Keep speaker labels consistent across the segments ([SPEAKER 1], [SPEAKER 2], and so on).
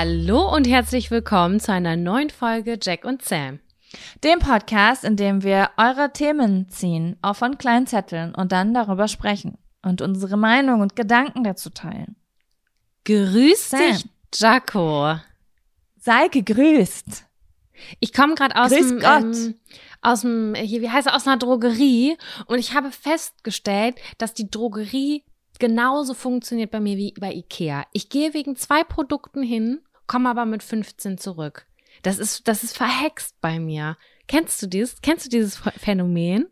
[SPEAKER 1] Hallo und herzlich willkommen zu einer neuen Folge Jack und Sam.
[SPEAKER 2] Dem Podcast, in dem wir eure Themen ziehen, auch von kleinen Zetteln und dann darüber sprechen und unsere Meinung und Gedanken dazu teilen.
[SPEAKER 1] Grüß
[SPEAKER 2] Sam.
[SPEAKER 1] dich, Jaco.
[SPEAKER 2] Sei gegrüßt.
[SPEAKER 1] Ich komme gerade aus
[SPEAKER 2] Grüß
[SPEAKER 1] dem,
[SPEAKER 2] Gott.
[SPEAKER 1] ähm, aus dem, hier, wie heißt es, aus einer Drogerie und ich habe festgestellt, dass die Drogerie genauso funktioniert bei mir wie bei Ikea. Ich gehe wegen zwei Produkten hin, komme aber mit 15 zurück. Das ist, das ist verhext bei mir. Kennst du dieses? Kennst du dieses Phänomen?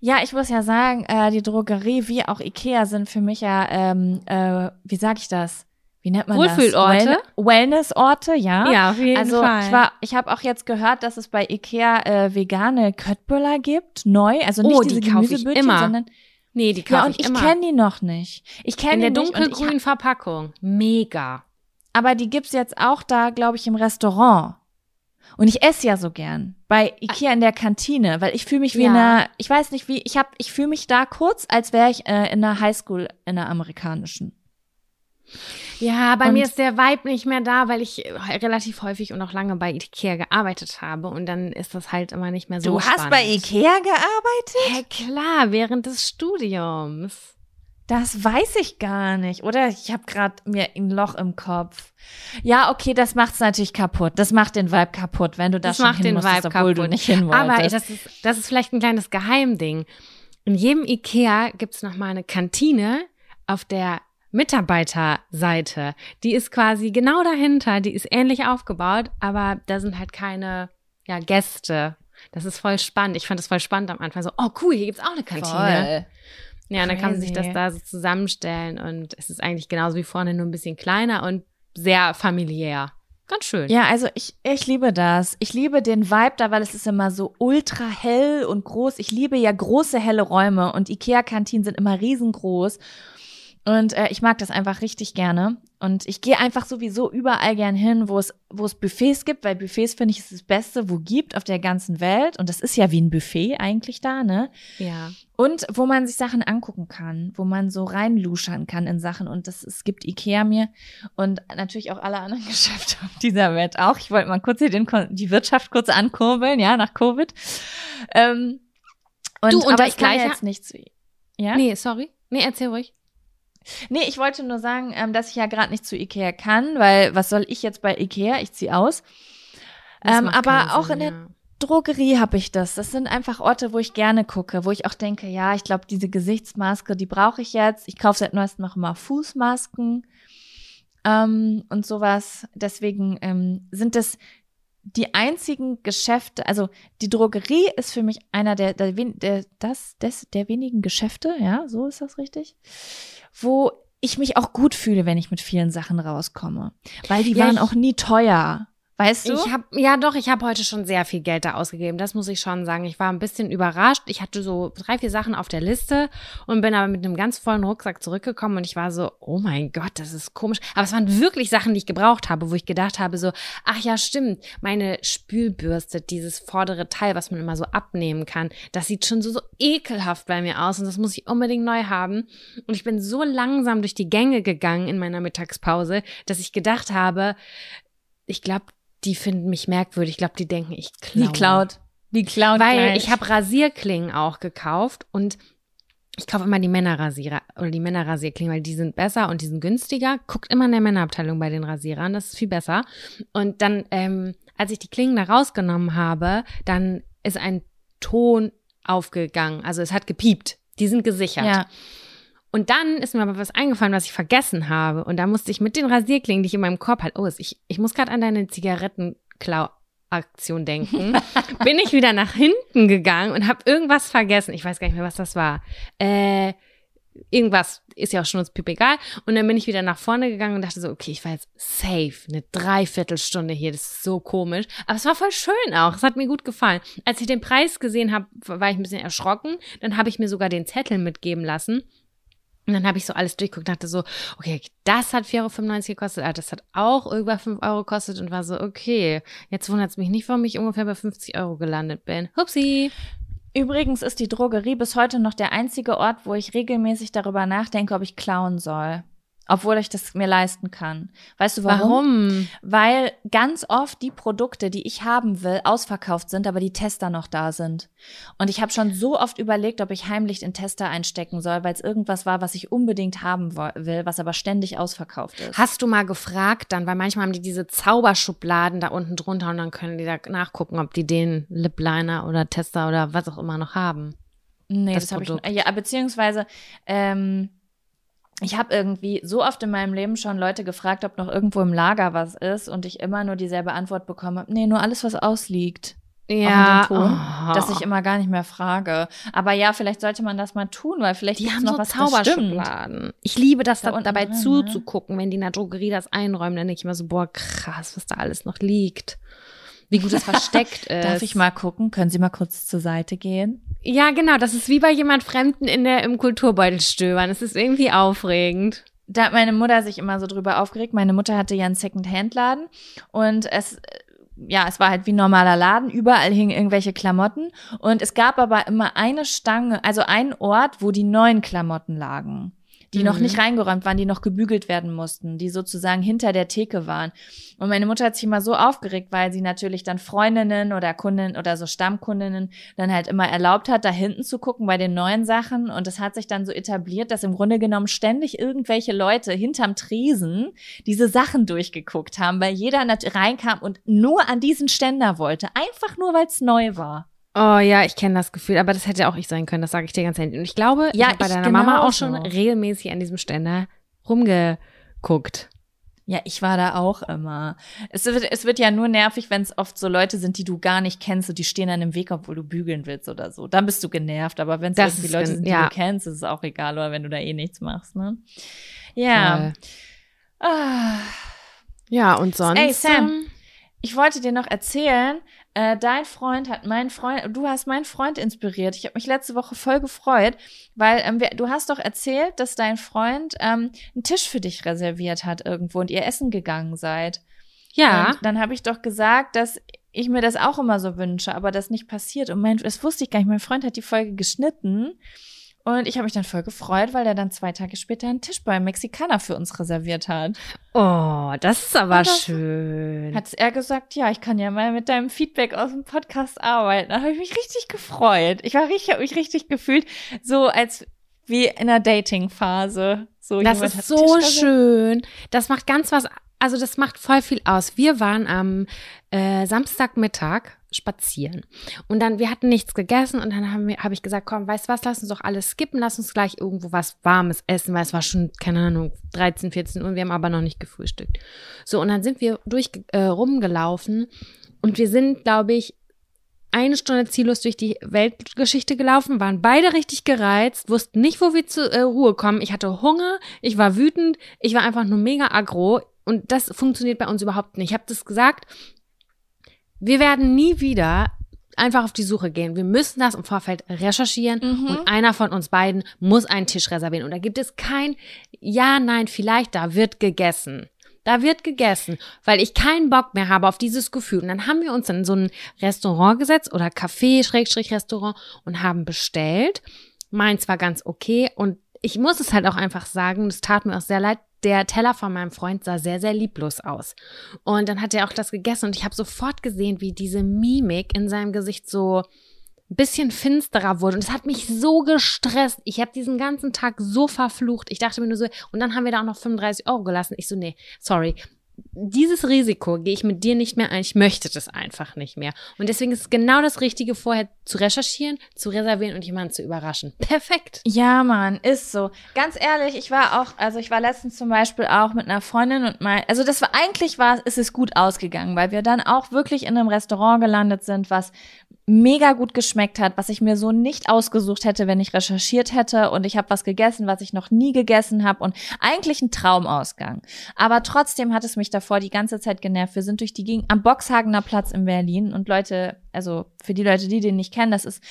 [SPEAKER 2] Ja, ich muss ja sagen, äh, die Drogerie wie auch Ikea sind für mich ja, ähm, äh, wie sag ich das? Wie nennt man
[SPEAKER 1] Wohlfühlorte?
[SPEAKER 2] das? Well Wellnessorte, ja.
[SPEAKER 1] Ja, auf jeden
[SPEAKER 2] also
[SPEAKER 1] Fall.
[SPEAKER 2] ich war, ich habe auch jetzt gehört, dass es bei Ikea äh, vegane Köttbullar gibt, neu, also nicht
[SPEAKER 1] Oh,
[SPEAKER 2] diese
[SPEAKER 1] die immer.
[SPEAKER 2] sondern
[SPEAKER 1] nee, die
[SPEAKER 2] ja
[SPEAKER 1] kaufe
[SPEAKER 2] und
[SPEAKER 1] ich
[SPEAKER 2] ich kenne die noch nicht. Ich kenne
[SPEAKER 1] In der
[SPEAKER 2] die und ich
[SPEAKER 1] dunkelgrünen Verpackung. Mega.
[SPEAKER 2] Aber die gibt's jetzt auch da, glaube ich, im Restaurant. Und ich esse ja so gern bei Ikea in der Kantine, weil ich fühle mich wie
[SPEAKER 1] Ja.
[SPEAKER 2] in einer, ich weiß nicht wie, ich hab, ich fühle mich da kurz, als wäre ich äh, in einer Highschool, in einer amerikanischen.
[SPEAKER 1] Ja, bei
[SPEAKER 2] Und-
[SPEAKER 1] mir ist der Vibe nicht mehr da, weil ich äh, relativ häufig und auch lange bei Ikea gearbeitet habe und dann ist das halt immer nicht mehr so
[SPEAKER 2] du
[SPEAKER 1] spannend.
[SPEAKER 2] hast bei Ikea gearbeitet?
[SPEAKER 1] Ja, klar, während des Studiums.
[SPEAKER 2] Das weiß ich gar nicht, oder? Ich habe gerade mir ein Loch im Kopf. Ja, okay, das macht's natürlich kaputt. Das macht den Vibe kaputt, wenn du da
[SPEAKER 1] Das
[SPEAKER 2] schon
[SPEAKER 1] macht
[SPEAKER 2] hin
[SPEAKER 1] den
[SPEAKER 2] musstest,
[SPEAKER 1] Vibe
[SPEAKER 2] obwohl
[SPEAKER 1] kaputt.
[SPEAKER 2] du nicht hin wolltest.
[SPEAKER 1] Aber das ist, das ist vielleicht ein kleines Geheimding. In jedem Ikea gibt's noch mal eine Kantine auf der Mitarbeiterseite. Die ist quasi genau dahinter, die ist ähnlich aufgebaut, aber da sind halt keine ja, Gäste. Das ist voll spannend. Ich fand das voll spannend am Anfang. So, oh cool, hier gibt's auch eine Kantine. Ja, und dann kann man sich das da so zusammenstellen und es ist eigentlich genauso wie vorne, nur ein bisschen kleiner und sehr familiär. Ganz schön.
[SPEAKER 2] Ja, also ich, ich liebe das. Ich liebe den Vibe da, weil es ist immer so ultra hell und groß. Ich liebe ja große, helle Räume und Ikea-Kantinen sind immer riesengroß. Und äh, ich mag das einfach richtig gerne. Und ich gehe einfach sowieso überall gern hin, wo es, wo es Buffets gibt, weil Buffets finde ich ist das Beste, wo gibt auf der ganzen Welt. Und das ist ja wie ein Buffet eigentlich da, ne?
[SPEAKER 1] Ja.
[SPEAKER 2] Und wo man sich Sachen angucken kann, wo man so reinluschern kann in Sachen. Und das es gibt Ikea mir und natürlich auch alle anderen Geschäfte auf dieser Welt auch. Ich wollte mal kurz hier den, die Wirtschaft kurz ankurbeln, ja, nach Covid. Ähm, und,
[SPEAKER 1] Du, und
[SPEAKER 2] aber ich kann
[SPEAKER 1] Gleiche-
[SPEAKER 2] jetzt nichts. Ja?
[SPEAKER 1] Nee, sorry. Nee, erzähl ruhig.
[SPEAKER 2] Nee, ich wollte nur sagen, ähm, dass ich ja gerade nicht zu Ikea kann, weil was soll ich jetzt bei Ikea? Ich zieh aus. Ähm, aber auch
[SPEAKER 1] Sinn,
[SPEAKER 2] in der
[SPEAKER 1] ja.
[SPEAKER 2] Drogerie habe ich das. Das sind einfach Orte, wo ich gerne gucke, wo ich auch denke, ja, ich glaube, diese Gesichtsmaske, die brauche ich jetzt. Ich kaufe seit neuestem noch immer Fußmasken. ähm, und sowas. Deswegen ähm, sind das die einzigen Geschäfte, also die Drogerie ist für mich einer der, der, der, das, des, der wenigen Geschäfte, ja, so ist das richtig, wo ich mich auch gut fühle, wenn ich mit vielen Sachen rauskomme. Weil die
[SPEAKER 1] Ja,
[SPEAKER 2] waren auch nie teuer. Weißt du?
[SPEAKER 1] Ich habe ja doch, ich habe heute schon sehr viel Geld da ausgegeben. Das muss ich schon sagen. Ich war ein bisschen überrascht. Ich hatte so drei, vier Sachen auf der Liste und bin aber mit einem ganz vollen Rucksack zurückgekommen und ich war so, oh mein Gott, das ist komisch. Aber es waren wirklich Sachen, die ich gebraucht habe, wo ich gedacht habe so, ach ja, stimmt, meine Spülbürste, dieses vordere Teil, was man immer so abnehmen kann, das sieht schon so, so ekelhaft bei mir aus und das muss ich unbedingt neu haben. Und ich bin so langsam durch die Gänge gegangen in meiner Mittagspause, dass ich gedacht habe, ich glaube, die finden mich merkwürdig. Ich glaube, die denken, ich klaue.
[SPEAKER 2] die Cloud. Die Cloud.
[SPEAKER 1] Weil
[SPEAKER 2] gleich.
[SPEAKER 1] ich habe Rasierklingen auch gekauft und ich kaufe immer die Männerrasierer oder die Männerrasierklingen, weil die sind besser und die sind günstiger. Guckt immer in der Männerabteilung bei den Rasierern, das ist viel besser. Und dann, ähm, als ich die Klingen da rausgenommen habe, dann ist ein Ton aufgegangen. Also es hat gepiept. Die sind gesichert.
[SPEAKER 2] Ja.
[SPEAKER 1] Und dann ist mir aber was eingefallen, was ich vergessen habe. Und da musste ich mit den Rasierklingen, die ich in meinem Korb hatte, oh, ich, ich muss gerade an deine Zigarettenklau-Aktion denken, bin ich wieder nach hinten gegangen und habe irgendwas vergessen. Ich weiß gar nicht mehr, was das war. Äh, irgendwas ist ja auch schon uns piep egal. Und dann bin ich wieder nach vorne gegangen und dachte so, okay, ich war jetzt safe, eine Dreiviertelstunde hier, das ist so komisch. Aber es war voll schön auch, es hat mir gut gefallen. Als ich den Preis gesehen habe, war ich ein bisschen erschrocken. Dann habe ich mir sogar den Zettel mitgeben lassen. Und dann habe ich so alles durchgeguckt und dachte so, okay, das hat 4,95 Euro gekostet, ah, das hat auch über 5 Euro gekostet und war so, okay, jetzt wundert es mich nicht, warum ich ungefähr bei 50 Euro gelandet bin. Hupsi.
[SPEAKER 2] Übrigens ist die Drogerie bis heute noch der einzige Ort, wo ich regelmäßig darüber nachdenke, ob ich klauen soll. Obwohl ich das mir leisten kann. Weißt du warum?
[SPEAKER 1] Warum?
[SPEAKER 2] Weil ganz oft die Produkte, die ich haben will, ausverkauft sind, aber die Tester noch da sind. Und ich habe schon so oft überlegt, ob ich heimlich den Tester einstecken soll, weil es irgendwas war, was ich unbedingt haben will, was aber ständig ausverkauft ist.
[SPEAKER 1] Hast du mal gefragt dann, weil manchmal haben die diese Zauberschubladen da unten drunter und dann können die da nachgucken, ob die den Lip Liner oder Tester oder was auch immer noch haben.
[SPEAKER 2] Nee,
[SPEAKER 1] das
[SPEAKER 2] das, habe ich ja, beziehungsweise ähm, ich habe irgendwie so oft in meinem Leben schon Leute gefragt, ob noch irgendwo im Lager was ist und ich immer nur dieselbe Antwort bekommen habe, nee, nur alles, was ausliegt.
[SPEAKER 1] Ja,
[SPEAKER 2] in dem Ton,
[SPEAKER 1] oh.
[SPEAKER 2] dass ich immer gar nicht mehr frage. Aber ja, vielleicht sollte man das mal tun, weil vielleicht
[SPEAKER 1] die haben
[SPEAKER 2] noch
[SPEAKER 1] so
[SPEAKER 2] was das.
[SPEAKER 1] Zauberschubladen. Ich liebe das,
[SPEAKER 2] Da
[SPEAKER 1] da dabei
[SPEAKER 2] drin, ne?
[SPEAKER 1] zuzugucken, wenn die in der Drogerie das einräumen. Dann denke ich immer so, boah, krass, was da alles noch liegt. Wie gut es versteckt ist.
[SPEAKER 2] Darf ich mal gucken? Können Sie mal kurz zur Seite gehen?
[SPEAKER 1] Ja, genau. Das ist wie bei jemand Fremden in der, im Kulturbeutel stöbern. Es ist irgendwie aufregend.
[SPEAKER 2] da hat meine Mutter sich immer so drüber aufgeregt. Meine Mutter hatte ja einen Second-Hand-Laden und es, äh, ja, es war halt wie ein normaler Laden. Überall hingen irgendwelche Klamotten und es gab aber immer eine Stange, also einen Ort, wo die neuen Klamotten lagen. Die noch
[SPEAKER 1] Mhm.
[SPEAKER 2] nicht reingeräumt waren, die noch gebügelt werden mussten, die sozusagen hinter der Theke waren. Und meine Mutter hat sich immer so aufgeregt, weil sie natürlich dann Freundinnen oder Kundinnen oder so Stammkundinnen dann halt immer erlaubt hat, da hinten zu gucken bei den neuen Sachen. Und es hat sich dann so etabliert, dass im Grunde genommen ständig irgendwelche Leute hinterm Tresen diese Sachen durchgeguckt haben, weil jeder reinkam und nur an diesen Ständer wollte. Einfach nur, weil es neu war.
[SPEAKER 1] Oh ja, ich kenne das Gefühl, aber das hätte auch ich sein können, das sage ich dir ganz ehrlich. Und ich glaube, ich
[SPEAKER 2] Ja,
[SPEAKER 1] habe bei
[SPEAKER 2] ich
[SPEAKER 1] deiner Mama auch schon regelmäßig an diesem Ständer rumgeguckt.
[SPEAKER 2] Ja, ich war da auch immer. Es wird, es wird ja nur nervig, wenn es oft so Leute sind, die du gar nicht kennst und die stehen dann im Weg, obwohl du bügeln willst oder so. Dann bist du genervt. Aber wenn es
[SPEAKER 1] ist
[SPEAKER 2] Leute sind, die
[SPEAKER 1] ja.
[SPEAKER 2] du kennst, ist es auch egal, oder wenn du da eh nichts machst, ne? Ja. Ah.
[SPEAKER 1] Ja, und sonst?
[SPEAKER 2] Ey, Sam.
[SPEAKER 1] ähm,
[SPEAKER 2] Ich wollte dir noch erzählen, äh, dein Freund hat meinen Freund, du hast meinen Freund inspiriert. Ich habe mich letzte Woche voll gefreut, weil ähm, wir, du hast doch erzählt, dass dein Freund ähm, einen Tisch für dich reserviert hat irgendwo und ihr essen gegangen seid.
[SPEAKER 1] Ja.
[SPEAKER 2] Und dann habe ich doch gesagt, dass ich mir das auch immer so wünsche, aber das nicht passiert. Und mein, das wusste ich gar nicht. Mein Freund hat die Folge geschnitten. Und ich habe mich dann voll gefreut, weil er dann zwei Tage später einen Tisch beim Mexikaner für uns reserviert hat.
[SPEAKER 1] Oh, das ist aber
[SPEAKER 2] das-
[SPEAKER 1] schön.
[SPEAKER 2] Hat er gesagt, ja, ich kann ja mal mit deinem Feedback aus dem Podcast arbeiten. Da habe ich mich richtig gefreut. Ich war richtig, habe mich richtig gefühlt, so als wie in einer Dating-Phase. So,
[SPEAKER 1] Das ist so schön. Das macht ganz was, also das macht voll viel aus. Wir waren am äh, Samstagmittag spazieren. Und dann, wir hatten nichts gegessen und dann habe hab ich gesagt, komm, weißt was, lass uns doch alles skippen, lass uns gleich irgendwo was Warmes essen, weil es war schon, keine Ahnung, 13, 14 Uhr, wir haben aber noch nicht gefrühstückt. So, und dann sind wir durch äh, rumgelaufen und wir sind, glaube ich, eine Stunde ziellos durch die Weltgeschichte gelaufen, waren beide richtig gereizt, wussten nicht, wo wir zur äh, Ruhe kommen. Ich hatte Hunger, ich war wütend, ich war einfach nur mega aggro und das funktioniert bei uns überhaupt nicht. Ich habe das gesagt, wir werden nie wieder einfach auf die Suche gehen. Wir müssen das im Vorfeld recherchieren mhm. und einer von uns beiden muss einen Tisch reservieren. Und da gibt es kein Ja, nein, vielleicht, da wird gegessen. Da wird gegessen, weil ich keinen Bock mehr habe auf dieses Gefühl. Und dann haben wir uns in so ein Restaurant gesetzt oder Café, Schrägstrich Restaurant und haben bestellt. Meins war ganz okay und ich muss es halt auch einfach sagen, es tat mir auch sehr leid, der Teller von meinem Freund sah sehr, sehr lieblos aus. Und dann hat er auch das gegessen und ich habe sofort gesehen, wie diese Mimik in seinem Gesicht so ein bisschen finsterer wurde. Und es hat mich so gestresst. Ich habe diesen ganzen Tag so verflucht. Ich dachte mir nur so, und dann haben wir da auch noch 35 Euro gelassen. Ich so, nee, sorry, dieses Risiko gehe ich mit dir nicht mehr ein. Ich möchte das einfach nicht mehr. Und deswegen ist es genau das Richtige, vorher zu recherchieren, zu reservieren und jemanden zu überraschen. Perfekt.
[SPEAKER 2] Ja, Mann, ist so. Ganz ehrlich, ich war auch, also ich war letztens zum Beispiel auch mit einer Freundin und mal, also das war eigentlich war, ist es gut ausgegangen, weil wir dann auch wirklich in einem Restaurant gelandet sind, was mega gut geschmeckt hat, was ich mir so nicht ausgesucht hätte, wenn ich recherchiert hätte und ich habe was gegessen, was ich noch nie gegessen habe und eigentlich ein Traumausgang. Aber trotzdem hat es mich davor die ganze Zeit genervt. Wir sind durch die Gegend am Boxhagener Platz in Berlin und Leute, also für die Leute, die den nicht kennen, das ist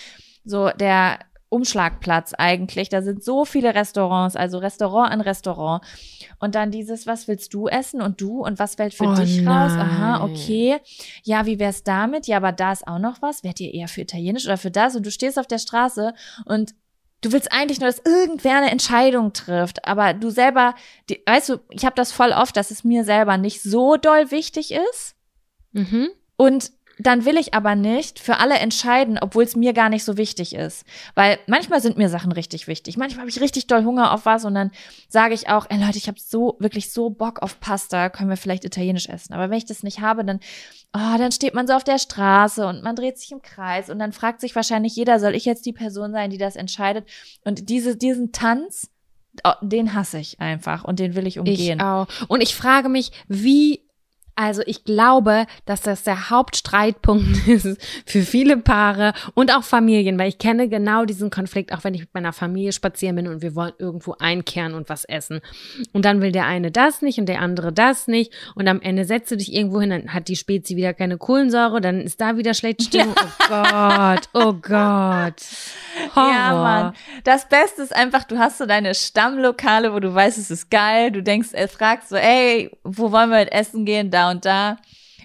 [SPEAKER 2] so der Umschlagplatz eigentlich. Da sind so viele Restaurants, also Restaurant an Restaurant. Und dann dieses, was willst du essen und du und was fällt für oh dich nein. raus? Aha, okay. Ja, wie wär's damit? Ja, aber da ist auch noch was. Wärt ihr eher für Italienisch oder für das? Und du stehst auf der Straße und du willst eigentlich nur, dass irgendwer eine Entscheidung trifft, aber du selber, die, weißt du, ich habe das voll oft, dass es mir selber nicht so doll wichtig ist. Mhm. Und dann will ich aber nicht für alle entscheiden, obwohl es mir gar nicht so wichtig ist. Weil manchmal sind mir Sachen richtig wichtig. Manchmal habe ich richtig doll Hunger auf was und dann sage ich auch, ey Leute, ich habe so wirklich so Bock auf Pasta, können wir vielleicht italienisch essen. Aber wenn ich das nicht habe, dann, oh, dann steht man so auf der Straße und man dreht sich im Kreis und dann fragt sich wahrscheinlich jeder, soll ich jetzt die Person sein, die das entscheidet? Und diese, diesen Tanz, oh, den hasse ich einfach und den will ich umgehen.
[SPEAKER 1] Ich auch. Und ich frage mich, wie also ich glaube, dass das der Hauptstreitpunkt ist für viele Paare und auch Familien, weil ich kenne genau diesen Konflikt, auch wenn ich mit meiner Familie spazieren bin und wir wollen irgendwo einkehren und was essen. Und dann will der eine das nicht und der andere das nicht und am Ende setzt du dich irgendwo hin, dann hat die Spezi wieder keine Kohlensäure, dann ist da wieder schlechte Stimmung. Oh Gott, oh Gott.
[SPEAKER 2] Horror. Ja, Mann. Das Beste ist einfach, du hast so deine Stammlokale, wo du weißt, es ist geil. Du denkst, er fragt so, ey, wo wollen wir essen gehen? Da und da.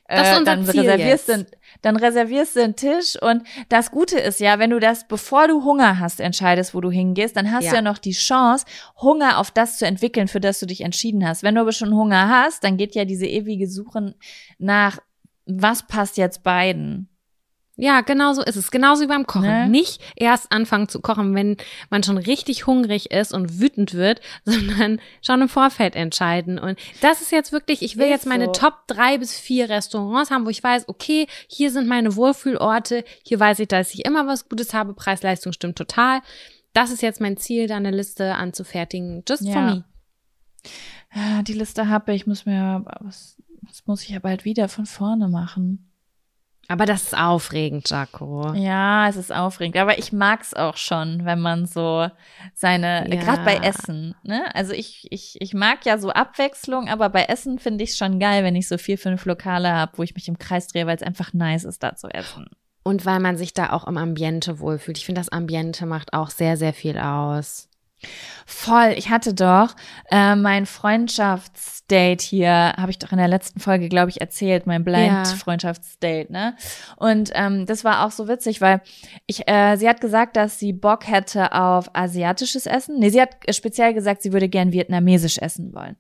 [SPEAKER 1] Das ist äh, dann Ziel reservierst
[SPEAKER 2] jetzt. du dann reservierst du einen Tisch und das Gute ist ja, wenn du das, bevor du Hunger hast, entscheidest, wo du hingehst, dann hast ja. du ja noch die Chance, Hunger auf das zu entwickeln, für das du dich entschieden hast. Wenn du aber schon Hunger hast, dann geht ja diese ewige Suche nach, was passt jetzt beiden?
[SPEAKER 1] Ja, genau so ist es. Genauso wie beim Kochen. Ne? Nicht erst anfangen zu kochen, wenn man schon richtig hungrig ist und wütend wird, sondern schon im Vorfeld entscheiden. Und das ist jetzt wirklich, ich will ist jetzt meine so. Top drei bis vier Restaurants haben, wo ich weiß, okay, hier sind meine Wohlfühlorte, hier weiß ich, dass ich immer was Gutes habe, Preis-Leistung stimmt total. Das ist jetzt mein Ziel, da eine Liste anzufertigen. Just ja. for me.
[SPEAKER 2] Ja, die Liste habe ich, muss mir, was, das muss ich ja bald wieder von vorne machen.
[SPEAKER 1] Aber das ist aufregend, Jaco.
[SPEAKER 2] Ja, es ist aufregend. Aber ich mag's auch schon, wenn man so seine, ja. gerade bei Essen, ne? Also ich, ich, ich mag ja so Abwechslung, aber bei Essen finde ich schon geil, wenn ich so vier, fünf Lokale habe, wo ich mich im Kreis drehe, weil es einfach nice ist, da zu essen.
[SPEAKER 1] Und weil man sich da auch im Ambiente wohlfühlt. Ich finde, das Ambiente macht auch sehr, sehr viel aus.
[SPEAKER 2] Voll. Ich hatte doch äh, mein Freundschaftsdate hier, habe ich doch in der letzten Folge, glaube ich, erzählt, mein Blind-Freundschaftsdate, ne? Und ähm, das war auch so witzig, weil ich, äh, sie hat gesagt, dass sie Bock hätte auf asiatisches Essen. Nee, sie hat speziell gesagt, sie würde gern vietnamesisch essen wollen.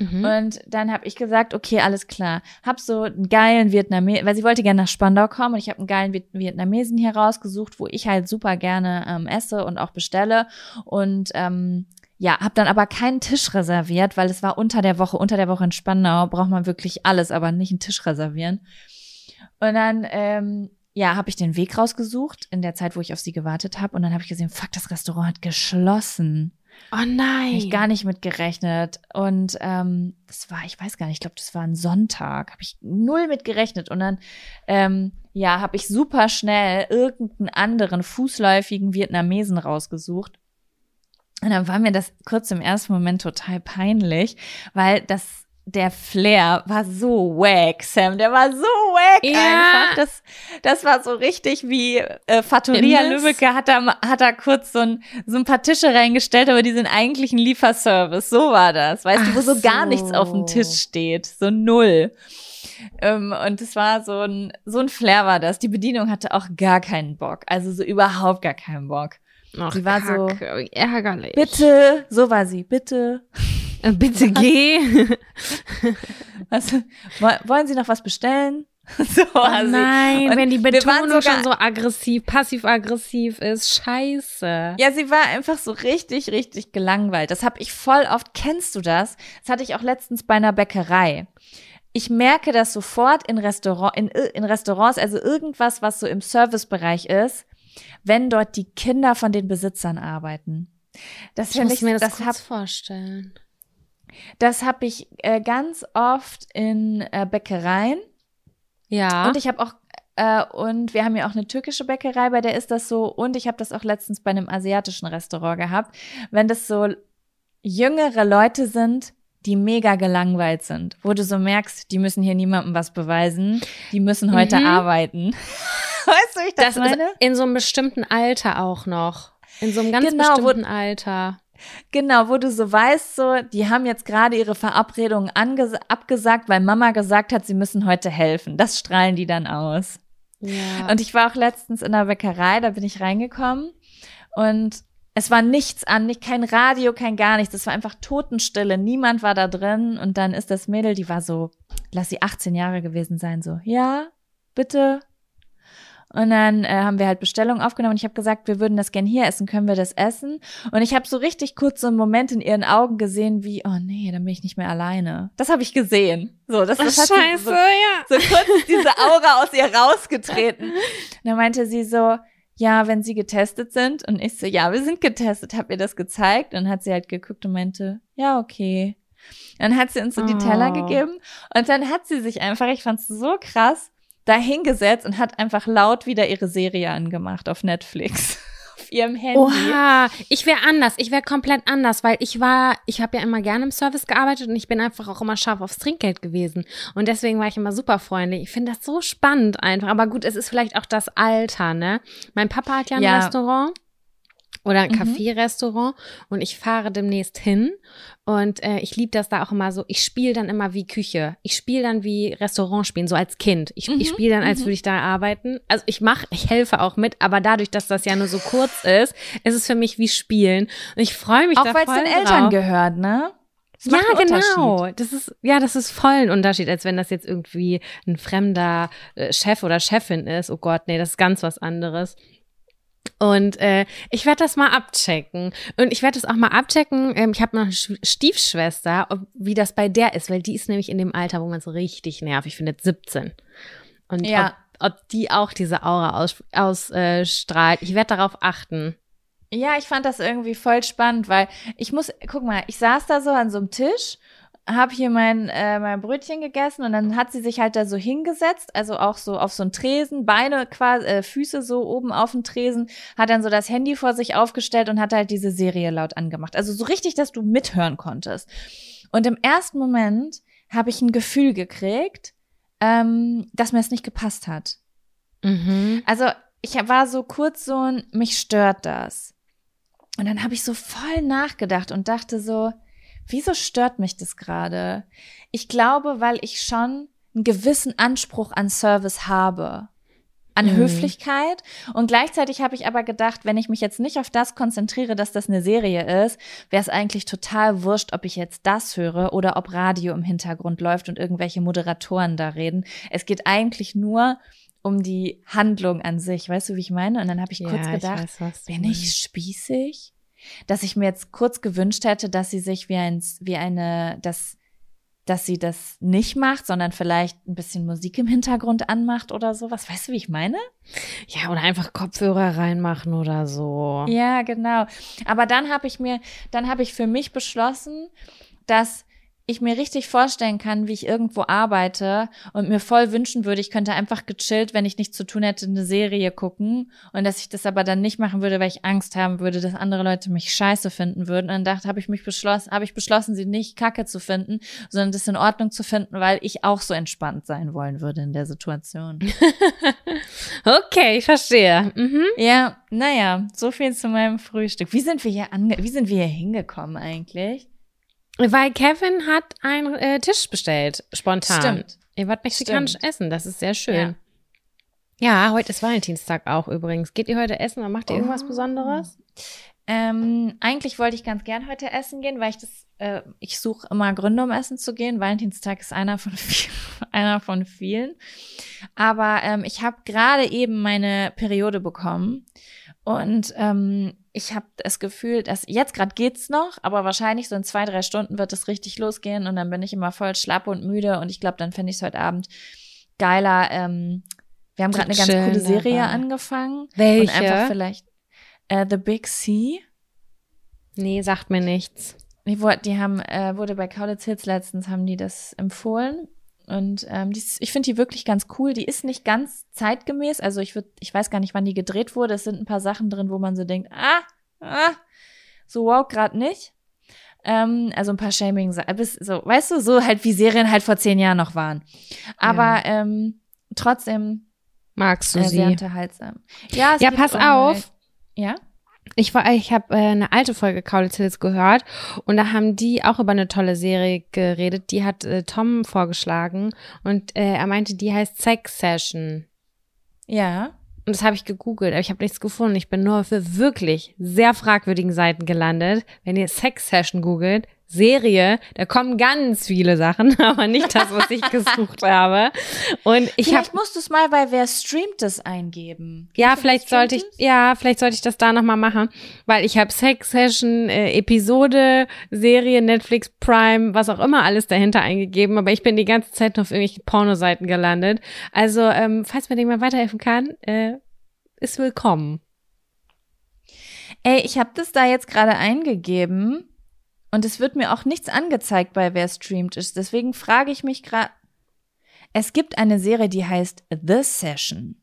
[SPEAKER 2] Mhm. Und dann habe ich gesagt, okay, alles klar. Hab so einen geilen Vietnamesen, weil sie wollte gerne nach Spandau kommen und ich habe einen geilen Vietnamesen hier rausgesucht, wo ich halt super gerne ähm, esse und auch bestelle. Und ähm, ja, habe dann aber keinen Tisch reserviert, weil es war unter der Woche, unter der Woche in Spandau braucht man wirklich alles, aber nicht einen Tisch reservieren. Und dann ähm, ja, habe ich den Weg rausgesucht in der Zeit, wo ich auf sie gewartet habe. Und dann habe ich gesehen, fuck, das Restaurant hat geschlossen.
[SPEAKER 1] Oh nein.
[SPEAKER 2] Hab ich gar nicht mit gerechnet. Und ähm, das war, ich weiß gar nicht, ich glaube, das war ein Sonntag. Habe ich null mit gerechnet. Und dann, ähm, ja, habe ich super schnell irgendeinen anderen fußläufigen Vietnamesen rausgesucht. Und dann war mir das kurz im ersten Moment total peinlich, weil das der Flair war so wack, Sam. Der war so wack
[SPEAKER 1] Ja.
[SPEAKER 2] einfach. Das, das war so richtig wie äh, Fattoria
[SPEAKER 1] Imbiss.
[SPEAKER 2] Lübbecke hat da, hat da kurz so ein, so ein paar Tische reingestellt, aber die sind eigentlich ein Lieferservice. So war das. Weißt du, wo
[SPEAKER 1] Ach
[SPEAKER 2] so gar
[SPEAKER 1] so.
[SPEAKER 2] nichts auf dem Tisch steht. So null. Ähm, und es war so ein, so ein Flair war das. Die Bedienung hatte auch gar keinen Bock. Also so überhaupt gar keinen Bock.
[SPEAKER 1] Ach,
[SPEAKER 2] Sie war so,
[SPEAKER 1] Kacke, wie ärgerlich.
[SPEAKER 2] Bitte, so war sie, bitte.
[SPEAKER 1] Äh, Bitte geh.
[SPEAKER 2] Was, woll- wollen Sie noch was bestellen? so
[SPEAKER 1] Oh
[SPEAKER 2] sie.
[SPEAKER 1] nein,
[SPEAKER 2] Und
[SPEAKER 1] wenn die Betonung schon so aggressiv, passiv-aggressiv ist. Scheiße.
[SPEAKER 2] Ja, sie war einfach so richtig, richtig gelangweilt. Das habe ich voll oft. Kennst du das? Das hatte ich auch letztens bei einer Bäckerei. Ich merke das sofort in, Restaurant, in, in Restaurants, also irgendwas, was so im Servicebereich ist, wenn dort die Kinder von den Besitzern arbeiten. Das
[SPEAKER 1] Ich muss
[SPEAKER 2] ich,
[SPEAKER 1] mir das,
[SPEAKER 2] das
[SPEAKER 1] kurz
[SPEAKER 2] hab,
[SPEAKER 1] vorstellen.
[SPEAKER 2] Das hab ich äh, ganz oft in äh, Bäckereien.
[SPEAKER 1] Ja.
[SPEAKER 2] Und ich habe auch äh, und wir haben ja auch eine türkische Bäckerei, bei der ist das so. Und ich habe das auch letztens bei einem asiatischen Restaurant gehabt, wenn das so jüngere Leute sind, die mega gelangweilt sind, wo du so merkst, die müssen hier niemandem was beweisen, die müssen heute
[SPEAKER 1] Mhm.
[SPEAKER 2] arbeiten. weißt du, wie ich das,
[SPEAKER 1] das
[SPEAKER 2] meine?
[SPEAKER 1] in so einem bestimmten Alter auch noch. In so einem ganz
[SPEAKER 2] Genau, wo-
[SPEAKER 1] bestimmten Alter.
[SPEAKER 2] Genau, wo du so weißt, so, die haben jetzt gerade ihre Verabredungen abgesagt, weil Mama gesagt hat, sie müssen heute helfen. Das strahlen die dann aus.
[SPEAKER 1] Ja.
[SPEAKER 2] Und ich war auch letztens in der Bäckerei, da bin ich reingekommen und es war nichts an, nicht kein Radio, kein gar nichts. Es war einfach Totenstille. Niemand war da drin. Und dann ist das Mädel, die war so, lass sie 18 Jahre gewesen sein, so, ja, bitte. Und dann äh, haben wir halt Bestellungen aufgenommen und ich habe gesagt, wir würden das gern hier essen, können wir das essen? Und ich habe so richtig kurz so einen Moment in ihren Augen gesehen, wie, oh nee, dann bin ich nicht mehr alleine. Das habe ich gesehen. So, das,
[SPEAKER 1] Ach,
[SPEAKER 2] das hat sie
[SPEAKER 1] scheiße,
[SPEAKER 2] so,
[SPEAKER 1] ja.
[SPEAKER 2] so kurz ist diese Aura aus ihr rausgetreten. Und dann meinte sie so, ja, wenn sie getestet sind. Und ich so, ja, wir sind getestet, hab ihr das gezeigt. Und dann hat sie halt geguckt und meinte, ja, okay. Dann hat sie uns so die Teller
[SPEAKER 1] Oh.
[SPEAKER 2] gegeben. Und dann hat sie sich einfach, ich fand's so krass, da hingesetzt und hat einfach laut wieder ihre Serie angemacht auf Netflix. auf ihrem Handy.
[SPEAKER 1] Oha, ich wäre anders. Ich wäre komplett anders, weil ich war, ich habe ja immer gerne im Service gearbeitet und ich bin einfach auch immer scharf aufs Trinkgeld gewesen. Und deswegen war ich immer super freundlich. Ich finde das so spannend einfach. Aber gut, es ist vielleicht auch das Alter, ne? Mein Papa hat ja ein
[SPEAKER 2] Ja.
[SPEAKER 1] Restaurant oder ein
[SPEAKER 2] Mhm.
[SPEAKER 1] Café-Restaurant und ich fahre demnächst hin und äh, ich liebe das da auch immer so. Ich spiele dann immer wie Küche. Ich spiele dann wie Restaurant spielen, so als Kind. Ich,
[SPEAKER 2] Mhm,
[SPEAKER 1] ich spiele dann, als
[SPEAKER 2] mhm.
[SPEAKER 1] würde ich da arbeiten. Also ich mache, ich helfe auch mit, aber dadurch, dass das ja nur so kurz ist, ist es für mich wie Spielen. Und ich freue mich
[SPEAKER 2] Auch
[SPEAKER 1] da
[SPEAKER 2] weil es
[SPEAKER 1] voll
[SPEAKER 2] den Eltern
[SPEAKER 1] drauf.
[SPEAKER 2] gehört, ne? Das
[SPEAKER 1] Ja, genau. Das ist, ja, das ist voll ein Unterschied, als wenn das jetzt irgendwie ein fremder äh, Chef oder Chefin ist. Oh Gott, nee, das ist ganz was anderes. Und äh, ich werde das mal abchecken. Und ich werde das auch mal abchecken. Ähm, ich habe noch eine Sch- Stiefschwester, ob, wie das bei der ist, weil die ist nämlich in dem Alter, wo man so richtig nervig findet, 17. Und
[SPEAKER 2] Ja.
[SPEAKER 1] ob, ob die auch diese Aura ausstrahlt. Aus, äh, strahlt. ich werde darauf achten.
[SPEAKER 2] Ja, ich fand das irgendwie voll spannend, weil ich muss, guck mal, ich saß da so an so einem Tisch, habe hier mein, äh, mein Brötchen gegessen und dann hat sie sich halt da so hingesetzt, also auch so auf so einen Tresen, Beine quasi, äh, Füße so oben auf den Tresen, hat dann so das Handy vor sich aufgestellt und hat halt diese Serie laut angemacht. Also so richtig, dass du mithören konntest. Und im ersten Moment habe ich ein Gefühl gekriegt, ähm, dass mir es nicht gepasst hat.
[SPEAKER 1] Mhm.
[SPEAKER 2] Also ich war so kurz so ein, mich stört das. Und dann habe ich so voll nachgedacht und dachte so, wieso stört mich das gerade? Ich glaube, weil ich schon einen gewissen Anspruch an Service habe. An
[SPEAKER 1] Mhm.
[SPEAKER 2] Höflichkeit. Und gleichzeitig habe ich aber gedacht, wenn ich mich jetzt nicht auf das konzentriere, dass das eine Serie ist, wäre es eigentlich total wurscht, ob ich jetzt das höre oder ob Radio im Hintergrund läuft und irgendwelche Moderatoren da reden. Es geht eigentlich nur um die Handlung an sich. Weißt du, wie ich meine? Und dann habe ich kurz
[SPEAKER 1] Ja,
[SPEAKER 2] gedacht,
[SPEAKER 1] weiß, was du
[SPEAKER 2] bin ich spießig? Dass ich mir jetzt kurz gewünscht hätte, dass sie sich wie ein, wie eine, dass dass sie das nicht macht, sondern vielleicht ein bisschen Musik im Hintergrund anmacht oder sowas. Weißt du, wie ich meine?
[SPEAKER 1] Ja, oder einfach Kopfhörer reinmachen oder so.
[SPEAKER 2] Ja, genau. Aber dann habe ich mir, dann habe ich für mich beschlossen, dass ich mir richtig vorstellen kann, wie ich irgendwo arbeite und mir voll wünschen würde, ich könnte einfach gechillt, wenn ich nichts zu tun hätte, eine Serie gucken und dass ich das aber dann nicht machen würde, weil ich Angst haben würde, dass andere Leute mich scheiße finden würden. Und dann dachte, habe ich mich beschlossen, habe ich beschlossen, sie nicht kacke zu finden, sondern das in Ordnung zu finden, weil ich auch so entspannt sein wollen würde in der Situation.
[SPEAKER 1] okay, ich verstehe. Mhm.
[SPEAKER 2] Ja, naja, so viel zu meinem Frühstück. Wie sind wir hier ange wie sind wir hier hingekommen eigentlich?
[SPEAKER 1] Weil Kevin hat einen äh, Tisch bestellt, spontan.
[SPEAKER 2] Stimmt.
[SPEAKER 1] Ihr wollt mexikanisch Stimmt. essen, das ist sehr schön. Ja. ja. heute ist Valentinstag auch übrigens. Geht ihr heute essen oder macht ihr irgendwas oh. Besonderes?
[SPEAKER 2] Ähm, eigentlich wollte ich ganz gern heute essen gehen, weil ich das, äh, ich suche immer Gründe, um essen zu gehen. Valentinstag ist einer von einer von vielen. Aber ähm, ich habe gerade eben meine Periode bekommen und ähm, ich habe das Gefühl, dass jetzt gerade geht's noch, aber wahrscheinlich so in zwei, drei Stunden wird es richtig losgehen und dann bin ich immer voll schlapp und müde und ich glaube, dann finde ich es heute Abend geiler. Ähm, wir haben gerade eine ganz coole Serie angefangen.
[SPEAKER 1] Welche?
[SPEAKER 2] Und einfach vielleicht äh, The Big Sea.
[SPEAKER 1] Nee, sagt mir nichts.
[SPEAKER 2] Die, die haben, äh, wurde bei Kaulitz Hits letztens, haben die das empfohlen. Und ähm, die, ich finde die wirklich ganz cool. Die ist nicht ganz zeitgemäß. Also ich würde, ich weiß gar nicht, wann die gedreht wurde. Es sind ein paar Sachen drin, wo man so denkt, ah, ah, so wow, gerade nicht. Ähm, also ein paar Shaming, bis so, weißt du, so halt wie Serien halt vor zehn Jahren noch waren. Aber ja. ähm, trotzdem
[SPEAKER 1] magst du
[SPEAKER 2] äh,
[SPEAKER 1] sie.
[SPEAKER 2] Sehr unterhaltsam. Ja,
[SPEAKER 1] ja pass auf. Halt,
[SPEAKER 2] ja.
[SPEAKER 1] Ich war, ich habe äh, eine alte Folge Kaulitz Hills gehört und da haben die auch über eine tolle Serie geredet. Die hat äh, Tom vorgeschlagen und äh, er meinte, die heißt Sex Session.
[SPEAKER 2] Ja.
[SPEAKER 1] Und das habe ich gegoogelt, aber ich habe nichts gefunden. Ich bin nur für wirklich sehr fragwürdigen Seiten gelandet. Wenn ihr Sex Session googelt, Serie, da kommen ganz viele Sachen, aber nicht das, was ich gesucht habe. Und ich
[SPEAKER 2] vielleicht
[SPEAKER 1] hab,
[SPEAKER 2] musst du es mal bei wer streamt das eingeben.
[SPEAKER 1] Ja, vielleicht sollte ich, ja, vielleicht sollte ich das da noch mal machen, weil ich habe Sex Session, äh, Episode, Serie, Netflix, Prime, was auch immer alles dahinter eingegeben, aber ich bin die ganze Zeit auf irgendwelchen Pornoseiten gelandet. Also, ähm, falls mir jemand weiterhelfen kann, äh, ist willkommen.
[SPEAKER 2] Ey, ich habe das da jetzt gerade eingegeben und es wird mir auch nichts angezeigt bei wer streamt ist. Deswegen frage ich mich gerade. Es gibt eine Serie, die heißt The Session.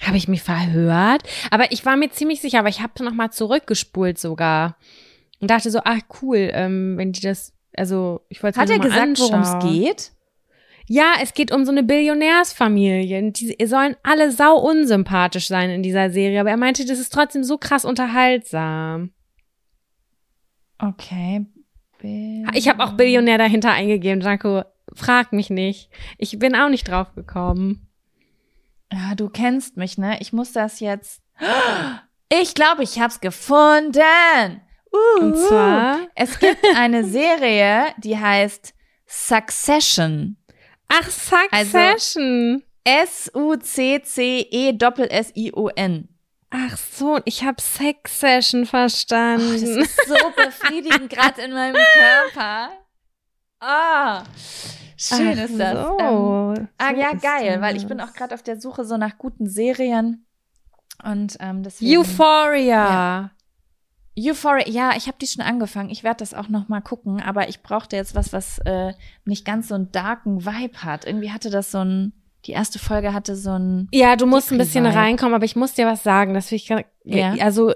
[SPEAKER 1] Habe ich mich verhört? Aber ich war mir ziemlich sicher, aber ich habe noch mal zurückgespult sogar und dachte so, ach cool, ähm, wenn die das, also ich wollte
[SPEAKER 2] Hat er gesagt, worum es geht?
[SPEAKER 1] Ja, es geht um so eine Billionärsfamilie. Die sollen alle sau unsympathisch sein in dieser Serie, aber er meinte, das ist trotzdem so krass unterhaltsam.
[SPEAKER 2] Okay.
[SPEAKER 1] Ich habe auch Billionär dahinter eingegeben, Janko. Frag mich nicht. Ich bin auch nicht drauf gekommen.
[SPEAKER 2] Ja, du kennst mich, ne? Ich muss das jetzt. Ich glaube, ich hab's gefunden.
[SPEAKER 1] Uh, Und zwar?
[SPEAKER 2] Es gibt eine Serie, die heißt Succession.
[SPEAKER 1] Ach, Succession.
[SPEAKER 2] Also S-U-C-C-E-S-S-I-O-N.
[SPEAKER 1] Ach so, ich habe Sex Session verstanden. Oh,
[SPEAKER 2] das ist so befriedigend gerade in meinem Körper. Ah, oh, schön Ach ist das. So, ähm, ah so ja, geil, weil ich bin auch gerade auf der Suche so nach guten Serien und ähm, deswegen.
[SPEAKER 1] Euphoria.
[SPEAKER 2] Ja. Euphoria, ja, ich habe die schon angefangen. Ich werde das auch noch mal gucken, aber ich brauchte jetzt was, was äh, nicht ganz so einen darken Vibe hat. Irgendwie hatte das so ein die erste Folge hatte so ein.
[SPEAKER 1] Ja, du musst ein bisschen reinkommen, aber ich muss dir was sagen. Das ich, ja. also,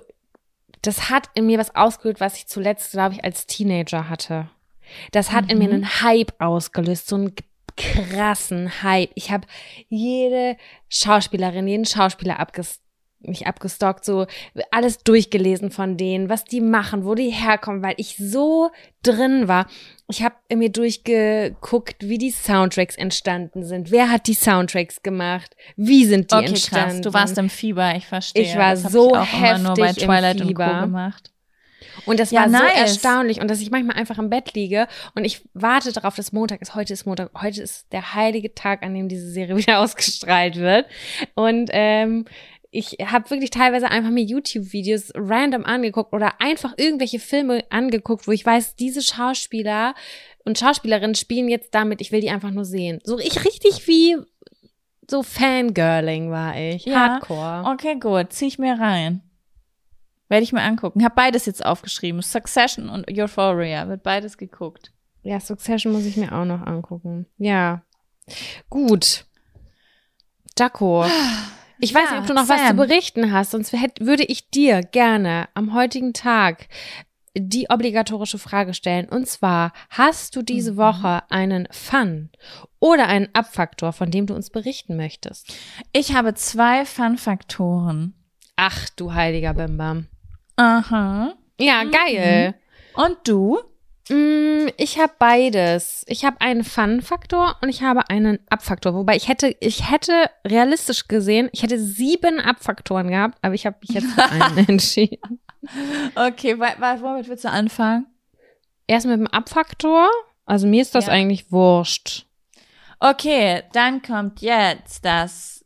[SPEAKER 1] das hat in mir was ausgelöst, was ich zuletzt, glaube ich, als Teenager hatte. Das hat mhm. in mir mhm. einen Hype ausgelöst, so einen krassen Hype. Ich habe jede Schauspielerin, jeden Schauspieler abges mich abgestockt, so alles durchgelesen von denen, was die machen, wo die herkommen, weil ich so drin war. Ich habe mir durchgeguckt, wie die Soundtracks entstanden sind. Wer hat die Soundtracks gemacht? Wie sind die okay, entstanden? Krass.
[SPEAKER 2] Du warst im Fieber, ich verstehe.
[SPEAKER 1] Ich war
[SPEAKER 2] das
[SPEAKER 1] so ich auch heftig nur
[SPEAKER 2] bei Twilight
[SPEAKER 1] im Fieber.
[SPEAKER 2] und Co gemacht.
[SPEAKER 1] Und das ja, war nice. so erstaunlich und dass ich manchmal einfach im Bett liege und ich warte darauf, dass Montag ist. Heute ist Montag. Heute ist der heilige Tag, an dem diese Serie wieder ausgestrahlt wird. Und ähm, ich habe wirklich teilweise einfach mir YouTube-Videos random angeguckt oder einfach irgendwelche Filme angeguckt, wo ich weiß, diese Schauspieler und Schauspielerinnen spielen jetzt damit, ich will die einfach nur sehen. So ich richtig wie so Fangirling war ich.
[SPEAKER 2] Ja.
[SPEAKER 1] Hardcore.
[SPEAKER 2] Okay, gut, zieh ich mir rein. Werde ich mir angucken. Hab beides jetzt aufgeschrieben. Succession und Euphoria. Wird beides geguckt.
[SPEAKER 1] Ja, Succession muss ich mir auch noch angucken. Ja. Gut. Jaco. Ich weiß
[SPEAKER 2] Ja,
[SPEAKER 1] nicht, ob du noch was zu
[SPEAKER 2] Sam.
[SPEAKER 1] berichten hast, sonst hätt, würde ich dir gerne am heutigen Tag die obligatorische Frage stellen. Und zwar, hast du diese
[SPEAKER 2] Mhm.
[SPEAKER 1] Woche einen Fun oder einen Abfaktor, von dem du uns berichten möchtest?
[SPEAKER 2] Ich habe zwei Fun-Faktoren.
[SPEAKER 1] Ach, du heiliger Bimbam.
[SPEAKER 2] Aha.
[SPEAKER 1] Ja, geil.
[SPEAKER 2] Und du?
[SPEAKER 1] Mm, Ich habe beides. Ich habe einen Fun-Faktor und ich habe einen Abfaktor. Wobei ich hätte, ich hätte realistisch gesehen, ich hätte sieben Abfaktoren gehabt, aber ich habe mich jetzt für einen entschieden.
[SPEAKER 2] Okay, womit willst du anfangen?
[SPEAKER 1] Erst mit dem Abfaktor. Also mir ist das
[SPEAKER 2] Ja.
[SPEAKER 1] eigentlich wurscht.
[SPEAKER 2] Okay, dann kommt jetzt das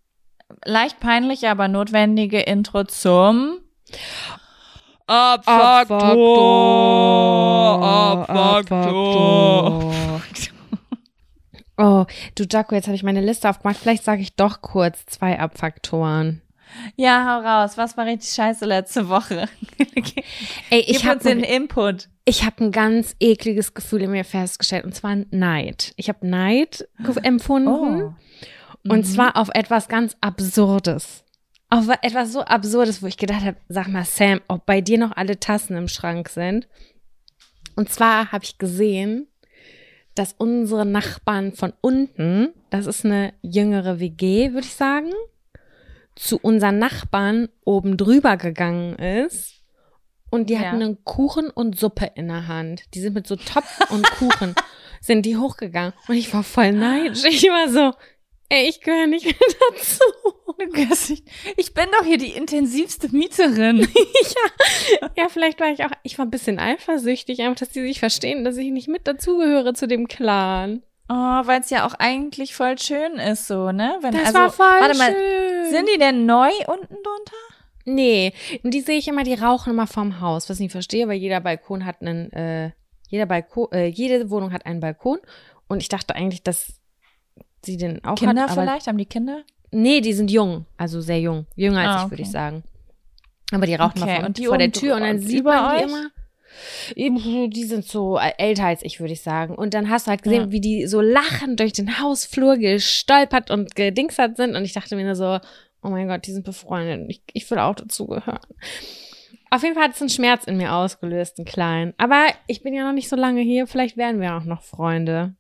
[SPEAKER 2] leicht peinliche, aber notwendige Intro zum
[SPEAKER 1] Oh, du Jaco, jetzt habe ich meine Liste aufgemacht. Vielleicht sage ich doch kurz zwei Abfaktoren.
[SPEAKER 2] Ja, hau raus. Was war richtig scheiße letzte Woche?
[SPEAKER 1] Ey, ich habe
[SPEAKER 2] den Input.
[SPEAKER 1] Ich habe ein ganz ekliges Gefühl in mir festgestellt, und zwar Neid. Ich habe Neid empfunden, und
[SPEAKER 2] Mhm.
[SPEAKER 1] zwar auf etwas ganz Absurdes. Auf etwas so Absurdes, wo ich gedacht habe, sag mal, Sam, ob bei dir noch alle Tassen im Schrank sind. Und zwar habe ich gesehen, dass unsere Nachbarn von unten, das ist eine jüngere WG, würde ich sagen, zu unseren Nachbarn oben drüber gegangen ist. Und die
[SPEAKER 2] Ja.
[SPEAKER 1] hatten einen Kuchen und Suppe in der Hand. Die sind mit so Topf und Kuchen, sind die hochgegangen. Und ich war voll neidisch. Ich war so, ey, ich gehöre nicht mehr dazu.
[SPEAKER 2] Gehörst nicht- Ich bin doch hier die intensivste Mieterin.
[SPEAKER 1] Ja, vielleicht war ich auch, ich war ein bisschen eifersüchtig, einfach, dass die sich verstehen, dass ich nicht mit dazugehöre zu dem Clan.
[SPEAKER 2] Oh, weil es ja auch eigentlich voll schön ist, so, ne? Wenn,
[SPEAKER 1] Das
[SPEAKER 2] also,
[SPEAKER 1] war voll
[SPEAKER 2] warte mal,
[SPEAKER 1] schön.
[SPEAKER 2] sind die denn neu unten drunter?
[SPEAKER 1] Nee, und die sehe ich immer, die rauchen immer vorm Haus, was ich nicht verstehe, weil jeder Balkon hat einen, äh, jeder Balkon, äh, jede Wohnung hat einen Balkon und ich dachte eigentlich, dass sie den auch
[SPEAKER 2] Kinder
[SPEAKER 1] hat,
[SPEAKER 2] vielleicht? Haben die Kinder?
[SPEAKER 1] Nee, die sind jung, also sehr jung, jünger als
[SPEAKER 2] Ah,
[SPEAKER 1] ich,
[SPEAKER 2] okay.
[SPEAKER 1] würde ich sagen. Aber die rauchen
[SPEAKER 2] Okay,
[SPEAKER 1] mal vor,
[SPEAKER 2] und die
[SPEAKER 1] vor der Tür und dann sieht man die
[SPEAKER 2] euch?
[SPEAKER 1] immer. Eben, Die sind so älter als ich, würde ich sagen. Und dann hast du halt gesehen,
[SPEAKER 2] Ja.
[SPEAKER 1] wie die so lachend durch den Hausflur gestolpert und gedingstert sind. Und ich dachte mir nur so, oh mein Gott, die sind befreundet. Ich, ich will auch dazugehören. Auf jeden Fall hat es einen Schmerz in mir ausgelöst, einen kleinen. Aber ich bin ja noch nicht so lange hier. Vielleicht werden wir auch noch Freunde.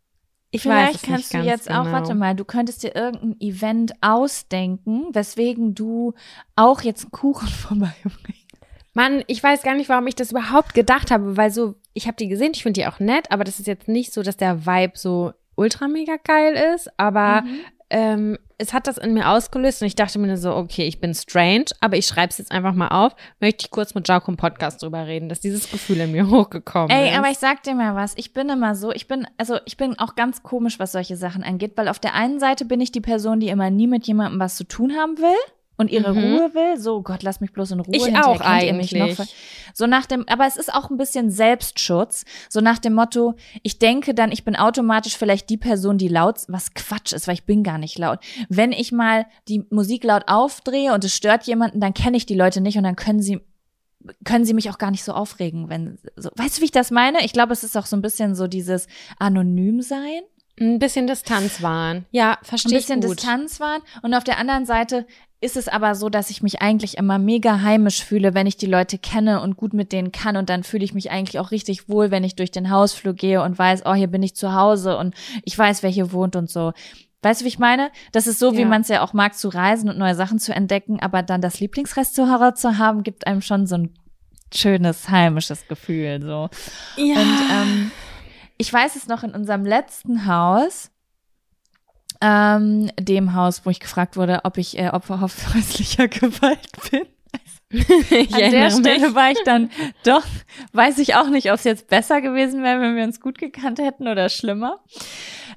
[SPEAKER 1] Ich weiß
[SPEAKER 2] Vielleicht
[SPEAKER 1] es
[SPEAKER 2] kannst
[SPEAKER 1] nicht
[SPEAKER 2] du jetzt
[SPEAKER 1] genau.
[SPEAKER 2] auch, warte mal, du könntest dir irgendein Event ausdenken, weswegen du auch jetzt einen Kuchen vorbeibringst.
[SPEAKER 1] Mann, ich weiß gar nicht, warum ich das überhaupt gedacht habe, weil so, ich habe die gesehen, ich finde die auch nett, aber das ist jetzt nicht so, dass der Vibe so ultra mega geil ist, aber
[SPEAKER 2] Mhm.
[SPEAKER 1] ähm, es hat das in mir ausgelöst und ich dachte mir so, okay, ich bin strange, aber ich schreibe es jetzt einfach mal auf, möchte ich kurz mit Jaco im Podcast drüber reden, dass dieses Gefühl in mir hochgekommen
[SPEAKER 2] Ey,
[SPEAKER 1] ist.
[SPEAKER 2] aber ich sag dir mal was. Ich bin immer so, ich bin, also ich bin auch ganz komisch, was solche Sachen angeht, weil auf der einen Seite bin ich die Person, die immer nie mit jemandem was zu tun haben will und ihre
[SPEAKER 1] Mhm.
[SPEAKER 2] Ruhe will. So, Gott, lass mich bloß in Ruhe.
[SPEAKER 1] Ich auch eigentlich.
[SPEAKER 2] So nach dem, aber es ist auch ein bisschen Selbstschutz. So nach dem Motto, ich denke dann, ich bin automatisch vielleicht die Person, die laut, was Quatsch ist, weil ich bin gar nicht laut. Wenn ich mal die Musik laut aufdrehe und es stört jemanden, dann kenne ich die Leute nicht und dann können sie können sie mich auch gar nicht so aufregen, wenn so. Weißt du, wie ich das meine? Ich glaube, es ist auch so ein bisschen so dieses anonym sein,
[SPEAKER 1] ein bisschen Distanz wahren. Ja,
[SPEAKER 2] ein
[SPEAKER 1] verstehe ich
[SPEAKER 2] bisschen
[SPEAKER 1] gut.
[SPEAKER 2] Distanz wahren und auf der anderen Seite ist es aber so, dass ich mich eigentlich immer mega heimisch fühle, wenn ich die Leute kenne und gut mit denen kann und dann fühle ich mich eigentlich auch richtig wohl, wenn ich durch den Hausflur gehe und weiß, oh, hier bin ich zu Hause und ich weiß, wer hier wohnt und so. Weißt du, wie ich meine? Das ist so, wie
[SPEAKER 1] Ja.
[SPEAKER 2] man es ja auch mag, zu reisen und neue Sachen zu entdecken, aber dann das Lieblingsrestaurant zu haben, gibt einem schon so ein schönes, heimisches Gefühl, so.
[SPEAKER 1] Ja.
[SPEAKER 2] Und ähm, ich weiß es noch in unserem letzten Haus, ähm, dem Haus, wo ich gefragt wurde, ob ich äh, Opfer häuslicher Gewalt bin.
[SPEAKER 1] ich
[SPEAKER 2] An der Stelle
[SPEAKER 1] mich.
[SPEAKER 2] war ich dann doch, weiß ich auch nicht, ob es jetzt besser gewesen wäre, wenn wir uns gut gekannt hätten oder schlimmer.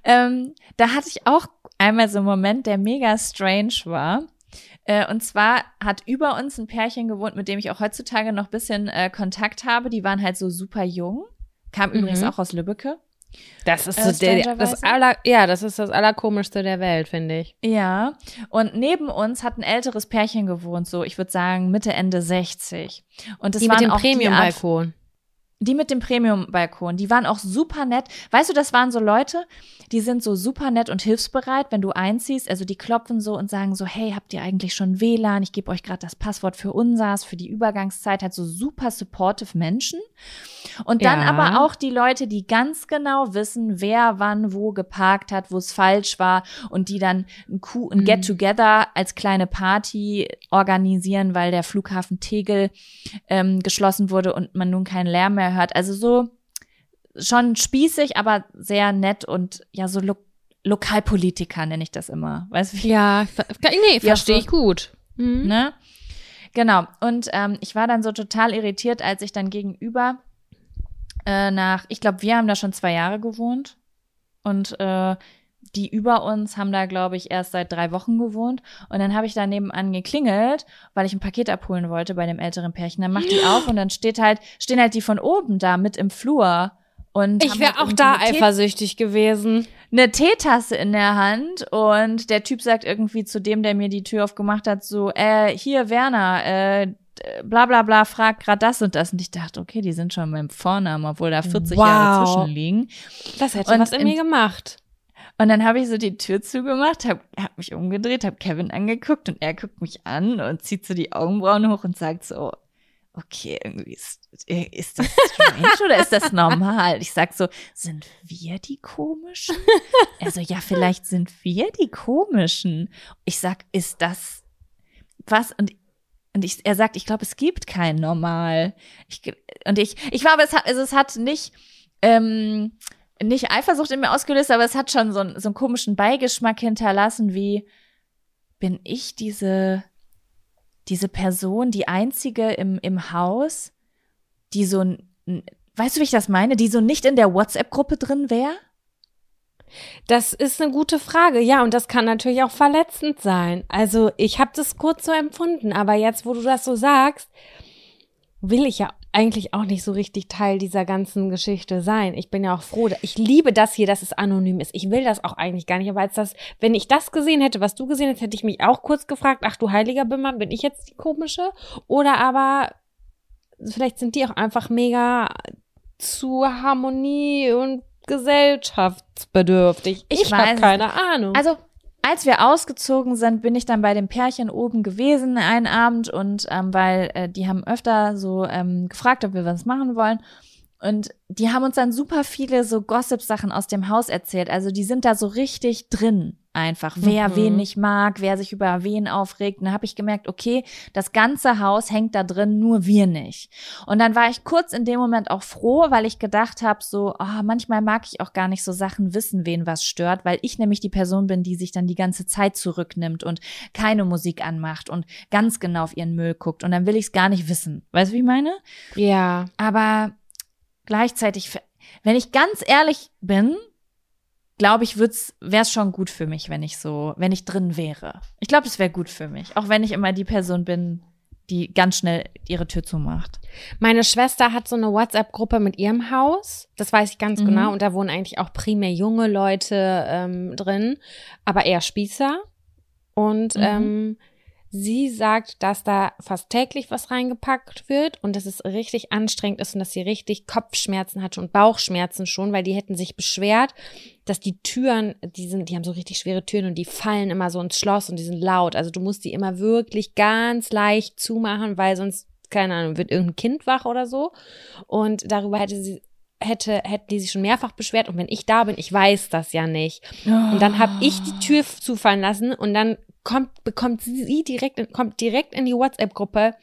[SPEAKER 2] Ähm, da hatte ich auch einmal so einen Moment, der mega strange war. Äh, und zwar hat über uns ein Pärchen gewohnt, mit dem ich auch heutzutage noch ein bisschen äh, Kontakt habe. Die waren halt so super jung. Kam
[SPEAKER 1] Mhm.
[SPEAKER 2] übrigens auch aus Lübbecke.
[SPEAKER 1] Das ist
[SPEAKER 2] Äh,
[SPEAKER 1] so der, das aller, ja, das ist das allerkomischste der Welt, finde ich.
[SPEAKER 2] Ja, und neben uns hat ein älteres Pärchen gewohnt, so ich würde sagen Mitte, Ende 60. Und das
[SPEAKER 1] Die mit
[SPEAKER 2] waren
[SPEAKER 1] dem
[SPEAKER 2] auch die Art-
[SPEAKER 1] Premium-Balkon.
[SPEAKER 2] Die mit dem Premium-Balkon, die waren auch super nett. Weißt du, das waren so Leute, die sind so super nett und hilfsbereit, wenn du einziehst. Also die klopfen so und sagen so, hey, habt ihr eigentlich schon WLAN? Ich gebe euch gerade das Passwort für unsers, für die Übergangszeit. Halt so super supportive Menschen. Und dann
[SPEAKER 1] Ja.
[SPEAKER 2] aber auch die Leute, die ganz genau wissen, wer wann wo geparkt hat, wo es falsch war und die dann ein, ein
[SPEAKER 1] Mhm.
[SPEAKER 2] Get-Together als kleine Party organisieren, weil der Flughafen Tegel ähm, geschlossen wurde und man nun keinen Lärm mehr hört. Also so schon spießig, aber sehr nett und ja, so Lo Lokalpolitiker nenne ich das immer. Weißt du, wie
[SPEAKER 1] Ja, ver- nee,
[SPEAKER 2] Ja,
[SPEAKER 1] verstehe
[SPEAKER 2] so-
[SPEAKER 1] ich gut. Mhm.
[SPEAKER 2] ne? Genau. Und ähm, ich war dann so total irritiert, als ich dann gegenüber äh, nach, ich glaube, wir haben da schon zwei Jahre gewohnt und äh, die über uns haben da, glaube ich, erst seit drei Wochen gewohnt. Und dann habe ich da nebenan geklingelt, weil ich ein Paket abholen wollte bei dem älteren Pärchen. Dann macht die auf und dann steht halt, stehen halt die von oben da mit im Flur. Und
[SPEAKER 1] Ich wäre
[SPEAKER 2] halt
[SPEAKER 1] auch da eifersüchtig gewesen.
[SPEAKER 2] eine Teetasse in der Hand und der Typ sagt irgendwie zu dem, der mir die Tür aufgemacht hat, so, äh, hier Werner, äh, bla bla bla, fragt grad das und das. Und ich dachte, okay, die sind schon beim Vornamen, obwohl da 40 Jahre
[SPEAKER 1] Wow.
[SPEAKER 2] zwischenliegen.
[SPEAKER 1] Das hätte
[SPEAKER 2] Und
[SPEAKER 1] was in- mir gemacht.
[SPEAKER 2] Und dann habe ich so die Tür zugemacht, habe hab mich umgedreht, habe Kevin angeguckt und er guckt mich an und zieht so die Augenbrauen hoch und sagt so, okay, irgendwie ist, ist das strange oder ist das normal? Ich sag so, sind wir die komischen? Er so, ja, vielleicht sind wir die komischen. Ich sag, ist das was? Und und ich, er sagt, ich glaube, es gibt kein Normal. Ich, und ich, ich war, aber es hat, also es hat nicht, ähm, nicht Eifersucht in mir ausgelöst, aber es hat schon so, einen- so einen komischen Beigeschmack hinterlassen, wie bin ich diese, diese Person, die einzige im, im Haus, die so, ein- weißt du, wie ich das meine, die so nicht in der WhatsApp-Gruppe drin wäre?
[SPEAKER 1] Das ist eine gute Frage. Ja, und das kann natürlich auch verletzend sein. Also ich habe das kurz so empfunden, aber jetzt, wo du das so sagst, will ich ja eigentlich auch nicht so richtig Teil dieser ganzen Geschichte sein. Ich bin ja auch froh. Ich liebe das hier, dass es anonym ist. Ich will das auch eigentlich gar nicht. Aber als das, wenn ich das gesehen hätte, was du gesehen hättest, hätte ich mich auch kurz gefragt, ach du heiliger Bimmer, bin ich jetzt die komische? Oder aber vielleicht sind die auch einfach mega zu Harmonie und gesellschaftsbedürftig.
[SPEAKER 2] Ich
[SPEAKER 1] Ich, habe keine Ahnung.
[SPEAKER 2] Also, als wir ausgezogen sind, bin ich dann bei dem Pärchen oben gewesen einen Abend und ähm, weil äh, die haben öfter so ähm, gefragt, ob wir was machen wollen. Und die haben uns dann super viele so Gossip-Sachen aus dem Haus erzählt. Also die sind da so richtig drin einfach. Wer
[SPEAKER 1] Mhm.
[SPEAKER 2] wen nicht mag, wer sich über wen aufregt. Und dann habe ich gemerkt, okay, das ganze Haus hängt da drin, nur wir nicht. Und dann war ich kurz in dem Moment auch froh, weil ich gedacht habe, so, ah, manchmal mag ich auch gar nicht so Sachen wissen, wen was stört, weil ich nämlich die Person bin, die sich dann die ganze Zeit zurücknimmt und keine Musik anmacht und ganz genau auf ihren Müll guckt. Und dann will ich es gar nicht wissen. Weißt du, wie ich meine?
[SPEAKER 1] ja.
[SPEAKER 2] Aber gleichzeitig, wenn ich ganz ehrlich bin, glaube ich, wäre es schon gut für mich, wenn ich so, wenn ich drin wäre. Ich glaube, es wäre gut für mich, auch wenn ich immer die Person bin, die ganz schnell ihre Tür zumacht.
[SPEAKER 1] Meine Schwester hat so eine WhatsApp-Gruppe mit ihrem Haus. Das weiß ich ganz
[SPEAKER 2] Mhm.
[SPEAKER 1] genau. Und da wohnen eigentlich auch primär junge Leute ähm, drin, aber eher Spießer. Und
[SPEAKER 2] Mhm.
[SPEAKER 1] ähm, sie sagt, dass da fast täglich was reingepackt wird und dass es richtig anstrengend ist und dass sie richtig Kopfschmerzen hatte und Bauchschmerzen schon, weil die hätten sich beschwert, dass die Türen, die sind, die haben so richtig schwere Türen und die fallen immer so ins Schloss und die sind laut. Also du musst die immer wirklich ganz leicht zumachen, weil sonst, keine Ahnung, wird irgendein Kind wach oder so. Und darüber hätte sie hätte, hätten die sich schon mehrfach beschwert und wenn ich da bin, ich weiß das ja nicht. Und dann habe ich die Tür zufallen lassen und dann kommt, bekommt sie direkt, in- kommt direkt in die WhatsApp-Gruppe.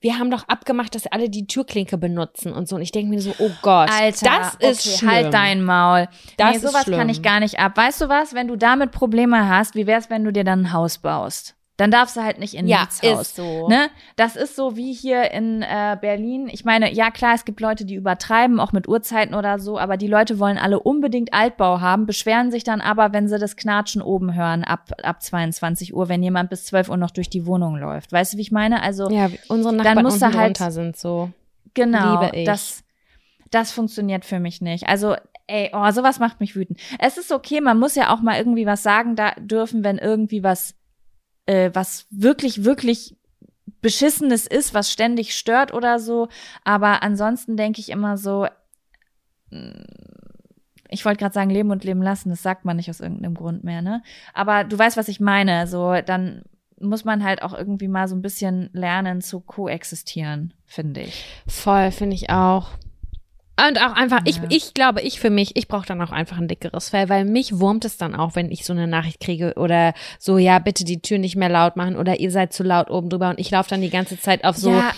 [SPEAKER 1] Wir haben doch abgemacht, dass alle die Türklinke benutzen und so. Und ich denke mir so, oh Gott,
[SPEAKER 2] Alter,
[SPEAKER 1] das ist
[SPEAKER 2] okay,
[SPEAKER 1] schlimm.
[SPEAKER 2] halt dein Maul.
[SPEAKER 1] Das
[SPEAKER 2] nee,
[SPEAKER 1] ist
[SPEAKER 2] sowas kann
[SPEAKER 1] schlimm.
[SPEAKER 2] ich gar nicht ab. Weißt du was, wenn du damit Probleme hast, wie wär's, wenn du dir dann ein Haus baust? Dann darfst du halt nicht in
[SPEAKER 1] Ja,
[SPEAKER 2] Mietshaus.
[SPEAKER 1] ist so.
[SPEAKER 2] Ne? Das ist so wie hier in äh, Berlin. Ich meine, ja klar, es gibt Leute, die übertreiben, auch mit Uhrzeiten oder so, aber die Leute wollen alle unbedingt Altbau haben, beschweren sich dann aber, wenn sie das Knatschen oben hören, ab, ab 22 Uhr, wenn jemand bis 12 Uhr noch durch die Wohnung läuft. Weißt du, wie ich meine? Also
[SPEAKER 1] Ja, unsere
[SPEAKER 2] Dann
[SPEAKER 1] Nachbarn
[SPEAKER 2] musst du
[SPEAKER 1] unten
[SPEAKER 2] halt-
[SPEAKER 1] sind so.
[SPEAKER 2] Genau,
[SPEAKER 1] Liebe ich.
[SPEAKER 2] das das funktioniert für mich nicht. Also Ey, oh, sowas macht mich wütend. Es ist okay, man muss ja auch mal irgendwie was sagen da dürfen, wenn irgendwie was, äh, was wirklich, wirklich beschissenes ist, was ständig stört oder so. Aber ansonsten denke ich immer so, mm, ich wollte gerade sagen, leben und leben lassen, das sagt man nicht aus irgendeinem Grund mehr, ne? Aber du weißt, was ich meine. So, dann muss man halt auch irgendwie mal so ein bisschen lernen zu koexistieren, finde ich.
[SPEAKER 1] Voll, finde ich auch. Und auch einfach, ja. ich, ich glaube, ich für mich, ich brauche dann auch einfach ein dickeres Fell, weil mich wurmt es dann auch, wenn ich so eine Nachricht kriege oder so, ja, bitte die Tür nicht mehr laut machen oder ihr seid zu laut oben drüber und ich laufe dann die ganze Zeit auf so ja.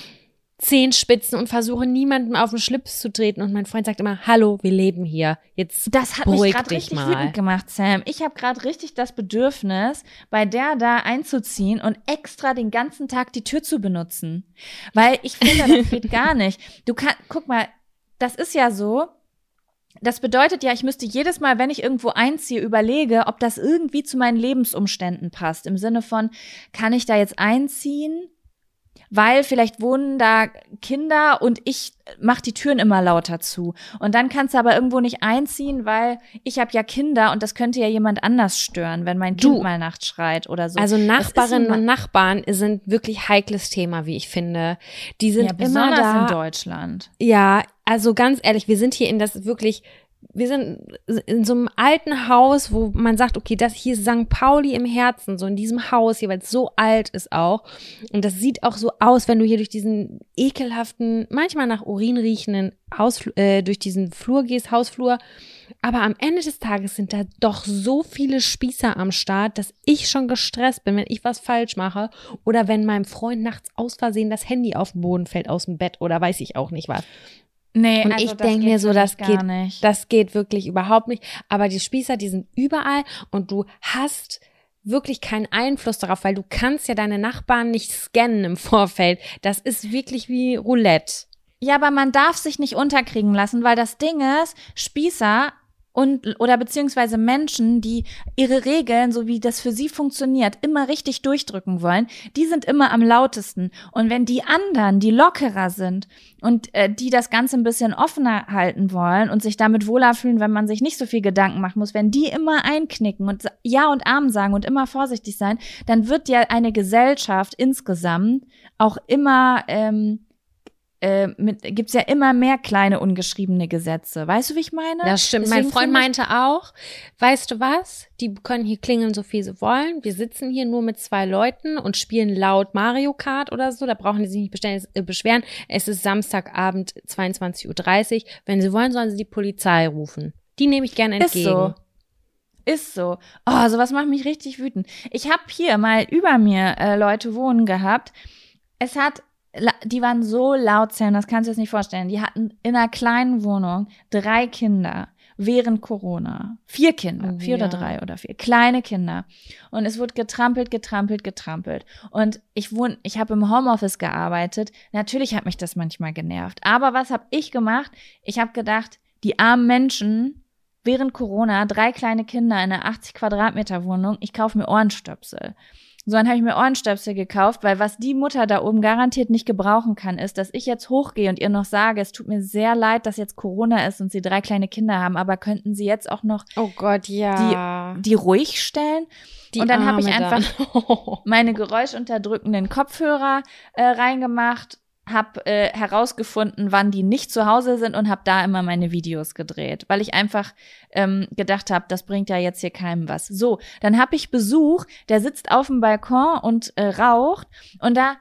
[SPEAKER 1] Zehenspitzen und versuche niemandem auf den Schlips zu treten und mein Freund sagt immer, hallo, wir leben hier. Jetzt
[SPEAKER 2] Das hat mich gerade richtig mal. wütend gemacht, Sam. Ich habe gerade richtig das Bedürfnis, bei der da einzuziehen und extra den ganzen Tag die Tür zu benutzen. Weil ich finde, das geht gar nicht. Du kannst, guck mal, das ist ja so, das bedeutet ja, ich müsste jedes Mal, wenn ich irgendwo einziehe, überlege, ob das irgendwie zu meinen Lebensumständen passt. Im Sinne von, kann ich da jetzt einziehen? Weil vielleicht wohnen da Kinder und ich mach die Türen immer lauter zu. Und dann kannst du aber irgendwo nicht einziehen, weil ich habe ja Kinder und das könnte ja jemand anders stören, wenn mein Kind du. mal nachts schreit oder so.
[SPEAKER 1] Also Nachbarinnen und Nachbarn sind wirklich heikles Thema, wie ich finde. Die sind ja, immer da
[SPEAKER 2] in Deutschland.
[SPEAKER 1] Ja, also ganz ehrlich, wir sind hier in das wirklich wir sind in so einem alten Haus, wo man sagt, okay, das hier ist St. Pauli im Herzen, so in diesem Haus, jeweils so alt ist auch. Und das sieht auch so aus, wenn du hier durch diesen ekelhaften, manchmal nach Urin riechenden Haus, äh, durch diesen Flur gehst, Hausflur. Aber am Ende des Tages sind da doch so viele Spießer am Start, dass ich schon gestresst bin, wenn ich was falsch mache oder wenn meinem Freund nachts aus Versehen das Handy auf den Boden fällt aus dem Bett oder weiß ich auch nicht was. Nee, und also ich denke mir so, das geht, nicht. das geht wirklich überhaupt nicht. Aber die Spießer, die sind überall und du hast wirklich keinen Einfluss darauf, weil du kannst ja deine Nachbarn nicht scannen im Vorfeld. Das ist wirklich wie Roulette.
[SPEAKER 2] Ja, aber man darf sich nicht unterkriegen lassen, weil das Ding ist, Spießer und oder beziehungsweise Menschen, die ihre Regeln, so wie das für sie funktioniert, immer richtig durchdrücken wollen, die sind immer am lautesten. Und wenn die anderen, die lockerer sind und äh, die das Ganze ein bisschen offener halten wollen und sich damit wohler fühlen, wenn man sich nicht so viel Gedanken machen muss, wenn die immer einknicken und Ja und Arm sagen und immer vorsichtig sein, dann wird ja eine Gesellschaft insgesamt auch immer ähm, äh, mit, gibt's ja immer mehr kleine ungeschriebene Gesetze. Weißt du, wie ich meine?
[SPEAKER 1] Das stimmt. Deswegen mein Freund meinte auch, weißt du was? Die können hier klingeln, so viel sie wollen. Wir sitzen hier nur mit zwei Leuten und spielen laut Mario Kart oder so. Da brauchen die sich nicht bestellen, äh, beschweren. Es ist Samstagabend 22.30 Uhr. Wenn sie wollen, sollen sie die Polizei rufen. Die nehme ich gerne entgegen.
[SPEAKER 2] Ist so. Ist so. Oh, sowas macht mich richtig wütend. Ich habe hier mal über mir äh, Leute wohnen gehabt. Es hat die waren so laut, Sam, das kannst du dir nicht vorstellen. Die hatten in einer kleinen Wohnung drei Kinder während Corona. Vier Kinder, oh, vier ja. oder drei oder vier. Kleine Kinder. Und es wurde getrampelt, getrampelt, getrampelt. Und ich wohne, ich habe im Homeoffice gearbeitet. Natürlich hat mich das manchmal genervt. Aber was habe ich gemacht? Ich habe gedacht, die armen Menschen während Corona, drei kleine Kinder in einer 80 Quadratmeter Wohnung, ich kaufe mir Ohrenstöpsel. So, dann habe ich mir Ohrenstöpsel gekauft, weil was die Mutter da oben garantiert nicht gebrauchen kann, ist, dass ich jetzt hochgehe und ihr noch sage, es tut mir sehr leid, dass jetzt Corona ist und sie drei kleine Kinder haben, aber könnten sie jetzt auch noch
[SPEAKER 1] oh Gott, ja.
[SPEAKER 2] die, die ruhig stellen? Die und dann habe ich einfach meine geräuschunterdrückenden Kopfhörer äh, reingemacht habe äh, herausgefunden, wann die nicht zu Hause sind und habe da immer meine Videos gedreht, weil ich einfach ähm, gedacht habe, das bringt ja jetzt hier keinem was. So, dann habe ich Besuch, der sitzt auf dem Balkon und äh, raucht und da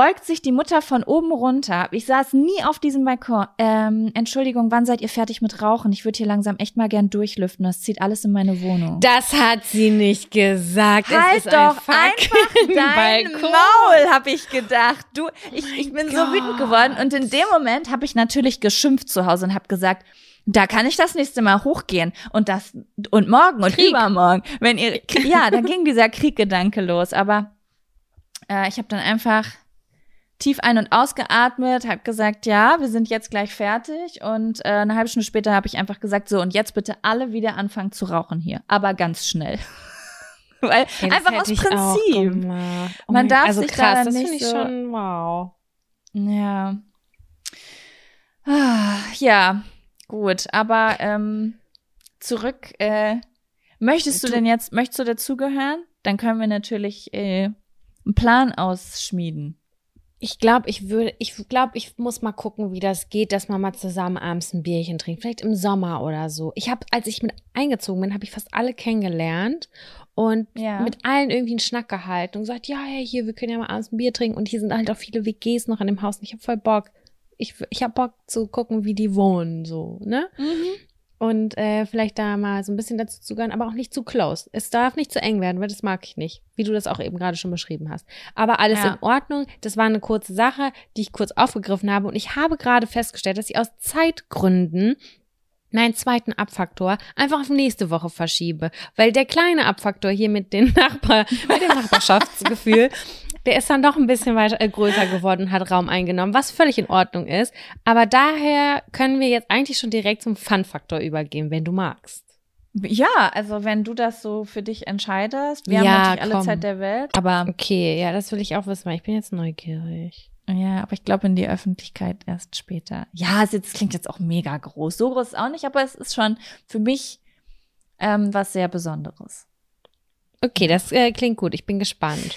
[SPEAKER 2] beugt sich die Mutter von oben runter. Ich saß nie auf diesem Balkon. Ähm, Entschuldigung, wann seid ihr fertig mit Rauchen? Ich würde hier langsam echt mal gern durchlüften. Das zieht alles in meine Wohnung.
[SPEAKER 1] Das hat sie nicht gesagt.
[SPEAKER 2] Halt doch ein einfach dein Balkon. Maul, habe ich gedacht. Du, ich, oh ich bin God. so wütend geworden. Und in dem Moment habe ich natürlich geschimpft zu Hause und habe gesagt, da kann ich das nächste Mal hochgehen und das und morgen und Krieg. übermorgen, wenn ihr ja, dann ging dieser Krieggedanke los, aber äh, ich habe dann einfach tief ein- und ausgeatmet, habe gesagt, ja, wir sind jetzt gleich fertig. Und äh, eine halbe Stunde später habe ich einfach gesagt, so, und jetzt bitte alle wieder anfangen zu rauchen hier. Aber ganz schnell. Weil ja, einfach aus Prinzip. Oh Man darf also sich krass, da das nicht ich so,
[SPEAKER 1] schon wow.
[SPEAKER 2] Ja. Ah, ja, gut, aber ähm, zurück. Äh, möchtest du, du denn jetzt, möchtest du dazugehören? Dann können wir natürlich äh, einen Plan ausschmieden.
[SPEAKER 1] Ich glaube, ich würde, ich glaube, ich muss mal gucken, wie das geht, dass man mal zusammen abends ein Bierchen trinkt. Vielleicht im Sommer oder so. Ich habe, als ich mit eingezogen bin, habe ich fast alle kennengelernt und ja. mit allen irgendwie einen Schnack gehalten und gesagt, ja, hey, hier, wir können ja mal abends ein Bier trinken. Und hier sind halt auch viele WGs noch in dem Haus. Und ich habe voll Bock. Ich, ich habe Bock zu gucken, wie die wohnen, so, ne? Mhm und äh, vielleicht da mal so ein bisschen dazu zu gehören, aber auch nicht zu close. Es darf nicht zu eng werden, weil das mag ich nicht, wie du das auch eben gerade schon beschrieben hast. Aber alles ja. in Ordnung. Das war eine kurze Sache, die ich kurz aufgegriffen habe und ich habe gerade festgestellt, dass ich aus Zeitgründen meinen zweiten Abfaktor einfach auf nächste Woche verschiebe, weil der kleine Abfaktor hier mit den Nachbar, mit dem Nachbarschaftsgefühl, der ist dann doch ein bisschen weiter äh, größer geworden und hat Raum eingenommen, was völlig in Ordnung ist. Aber daher können wir jetzt eigentlich schon direkt zum Fun-Faktor übergehen, wenn du magst.
[SPEAKER 2] Ja, also wenn du das so für dich entscheidest, wir ja, haben natürlich alle komm. Zeit der Welt.
[SPEAKER 1] Aber okay, ja, das will ich auch wissen, weil ich bin jetzt neugierig.
[SPEAKER 2] Ja, aber ich glaube in die Öffentlichkeit erst später. Ja, es jetzt, klingt jetzt auch mega groß. So groß ist auch nicht, aber es ist schon für mich ähm, was sehr Besonderes.
[SPEAKER 1] Okay, das äh, klingt gut. Ich bin gespannt.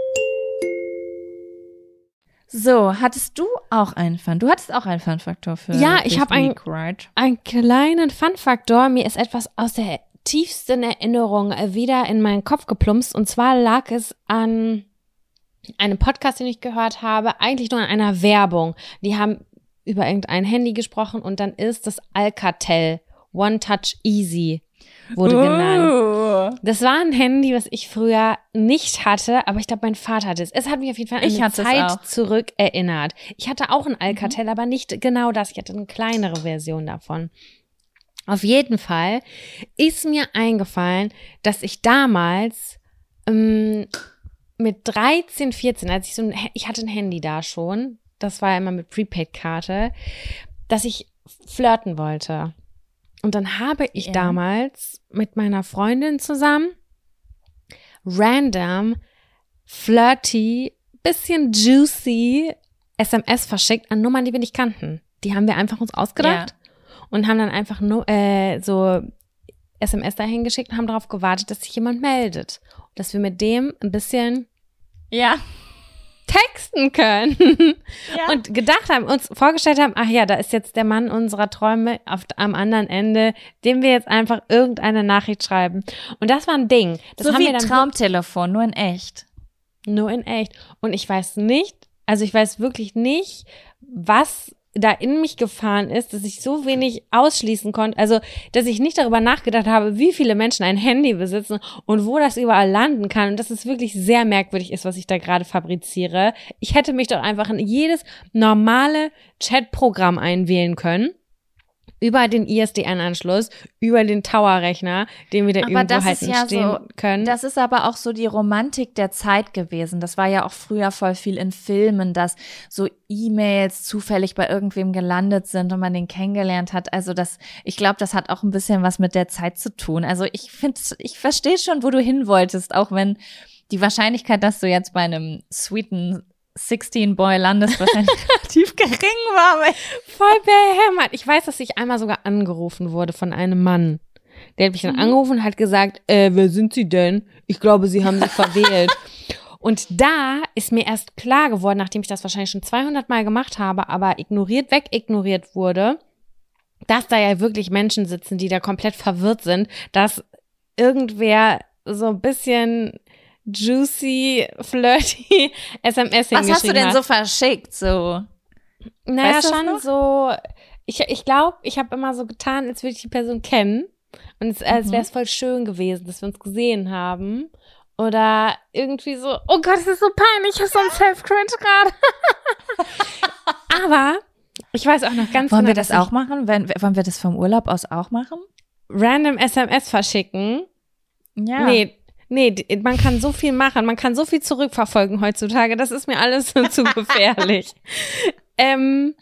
[SPEAKER 2] So, hattest du auch einen Fun? Du hattest auch einen Fun-Faktor für
[SPEAKER 1] Ja, ich habe einen, right? einen kleinen Fun-Faktor. Mir ist etwas aus der tiefsten Erinnerung wieder in meinen Kopf geplumpst. Und zwar lag es an einem Podcast, den ich gehört habe, eigentlich nur an einer Werbung. Die haben über irgendein Handy gesprochen und dann ist das Alcatel One Touch Easy wurde uh. genannt. Das war ein Handy, was ich früher nicht hatte, aber ich glaube, mein Vater hatte es. Es hat mich auf jeden Fall an
[SPEAKER 2] ich
[SPEAKER 1] eine Zeit zurück erinnert. Ich hatte auch ein Alcatel, mhm. aber nicht genau das. Ich hatte eine kleinere Version davon. Auf jeden Fall ist mir eingefallen, dass ich damals ähm, mit 13, 14, als ich so ein, ich hatte ein Handy da schon, das war immer mit Prepaid-Karte, dass ich flirten wollte. Und dann habe ich ja. damals mit meiner Freundin zusammen random, flirty, bisschen juicy SMS verschickt an Nummern, die wir nicht kannten. Die haben wir einfach uns ausgedacht ja. und haben dann einfach nur äh, so SMS dahin geschickt und haben darauf gewartet, dass sich jemand meldet. dass wir mit dem ein bisschen
[SPEAKER 2] ja
[SPEAKER 1] texten können. Ja. Und gedacht haben, uns vorgestellt haben, ach ja, da ist jetzt der Mann unserer Träume auf, am anderen Ende, dem wir jetzt einfach irgendeine Nachricht schreiben. Und das war ein Ding. Das
[SPEAKER 2] so haben wie wir Traumtelefon, nur in echt.
[SPEAKER 1] Nur in echt. Und ich weiß nicht, also ich weiß wirklich nicht, was da in mich gefahren ist, dass ich so wenig ausschließen konnte, also dass ich nicht darüber nachgedacht habe, wie viele Menschen ein Handy besitzen und wo das überall landen kann und dass es wirklich sehr merkwürdig ist, was ich da gerade fabriziere. Ich hätte mich doch einfach in jedes normale Chatprogramm einwählen können über den ISDN-Anschluss, über den Tower-Rechner, den wir da
[SPEAKER 2] Aber
[SPEAKER 1] irgendwo halt
[SPEAKER 2] ja
[SPEAKER 1] stehen
[SPEAKER 2] so-
[SPEAKER 1] können.
[SPEAKER 2] Das ist aber auch so die Romantik der Zeit gewesen. Das war ja auch früher voll viel in Filmen, dass so E-Mails zufällig bei irgendwem gelandet sind und man den kennengelernt hat. Also das, ich glaube, das hat auch ein bisschen was mit der Zeit zu tun. Also ich finde, ich verstehe schon, wo du hin wolltest, auch wenn die Wahrscheinlichkeit, dass du jetzt bei einem sweeten 16 Boy landest, wahrscheinlich relativ gering war. Aber
[SPEAKER 1] Voll behämmert. Ich weiß, dass ich einmal sogar angerufen wurde von einem Mann. Der hat mich dann angerufen und hat gesagt, äh, wer sind Sie denn? Ich glaube, Sie haben sich verwählt. Und da ist mir erst klar geworden, nachdem ich das wahrscheinlich schon 200 Mal gemacht habe, aber ignoriert, wegignoriert wurde, dass da ja wirklich Menschen sitzen, die da komplett verwirrt sind, dass irgendwer so ein bisschen juicy, flirty SMS
[SPEAKER 2] was hast du
[SPEAKER 1] hingeschrieben
[SPEAKER 2] denn
[SPEAKER 1] hat.
[SPEAKER 2] so verschickt? So
[SPEAKER 1] Naja,
[SPEAKER 2] Weißt
[SPEAKER 1] schon so. Ich, ich glaube, ich habe immer so getan, als würde ich die Person kennen. Und es, als
[SPEAKER 2] Mhm.
[SPEAKER 1] wäre es voll schön gewesen, dass wir uns gesehen haben. Oder irgendwie so, oh Gott, das ist so peinlich, ich habe so einen Self-Cringe gerade. Aber ich weiß auch noch ganz
[SPEAKER 2] wollen
[SPEAKER 1] genau,
[SPEAKER 2] wir das auch machen? Wenn, wollen wir das vom Urlaub aus auch machen?
[SPEAKER 1] random SMS verschicken.
[SPEAKER 2] Ja.
[SPEAKER 1] Nee, nee, man kann so viel machen, man kann so viel zurückverfolgen heutzutage, das ist mir alles zu gefährlich. ähm,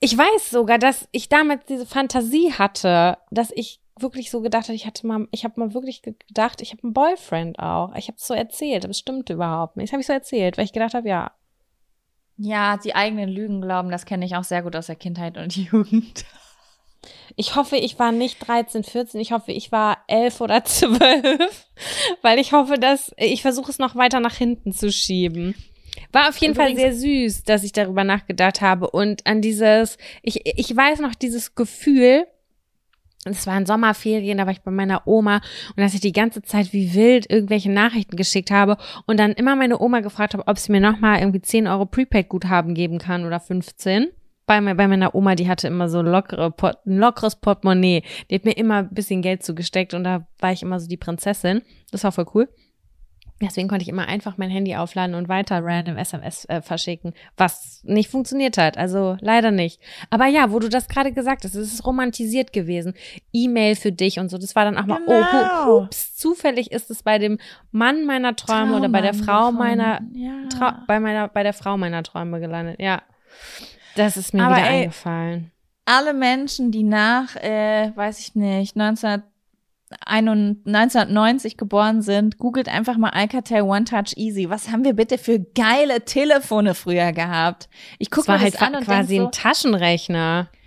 [SPEAKER 1] ich weiß sogar, dass ich damals diese Fantasie hatte, dass ich wirklich so gedacht habe, ich hatte mal, ich habe mal wirklich ge- gedacht, ich habe einen Boyfriend auch. Ich habe es so erzählt, aber es stimmte überhaupt nicht. Das habe ich so erzählt, weil ich gedacht habe, ja,
[SPEAKER 2] Ja, die eigenen Lügen glauben, das kenne ich auch sehr gut aus der Kindheit und Jugend.
[SPEAKER 1] Ich hoffe, ich war nicht 13, 14. Ich hoffe, ich war 11 oder 12. Weil ich hoffe, dass ich versuche es noch weiter nach hinten zu schieben. War auf jeden Fall sehr
[SPEAKER 2] Übrigens-
[SPEAKER 1] süß, dass ich darüber nachgedacht habe und an dieses, ich, ich weiß noch dieses Gefühl, es waren Sommerferien, da war ich bei meiner Oma und dass ich die ganze Zeit wie wild irgendwelche Nachrichten geschickt habe und dann immer meine Oma gefragt habe, ob sie mir nochmal irgendwie 10 Euro Prepaid-Guthaben geben kann oder 15. Bei, bei meiner Oma, die hatte immer so lockere, ein lockeres Portemonnaie. Die hat mir immer ein bisschen Geld zugesteckt und da war ich immer so die Prinzessin. Das war voll cool. Deswegen konnte ich immer einfach mein Handy aufladen und weiter random SMS äh, verschicken, was nicht funktioniert hat. Also leider nicht. Aber ja, wo du das gerade gesagt hast, es ist romantisiert gewesen. E-Mail für dich und so. Das war dann auch mal, oh,
[SPEAKER 2] Genau.
[SPEAKER 1] hups, zufällig ist es bei dem Mann meiner Träume oder bei der Frau meiner,
[SPEAKER 2] ja.
[SPEAKER 1] Bei meiner, bei der Frau meiner Träume gelandet. Ja. Das ist mir
[SPEAKER 2] Aber
[SPEAKER 1] wieder
[SPEAKER 2] ey,
[SPEAKER 1] eingefallen.
[SPEAKER 2] Alle Menschen, die nach, äh, weiß ich nicht, 1991 geboren sind, googelt einfach mal Alcatel One Touch Easy. Was haben wir bitte für geile Telefone früher gehabt? Ich gucke mir
[SPEAKER 1] halt
[SPEAKER 2] das an und
[SPEAKER 1] quasi
[SPEAKER 2] denk
[SPEAKER 1] ein Taschenrechner.
[SPEAKER 2] so,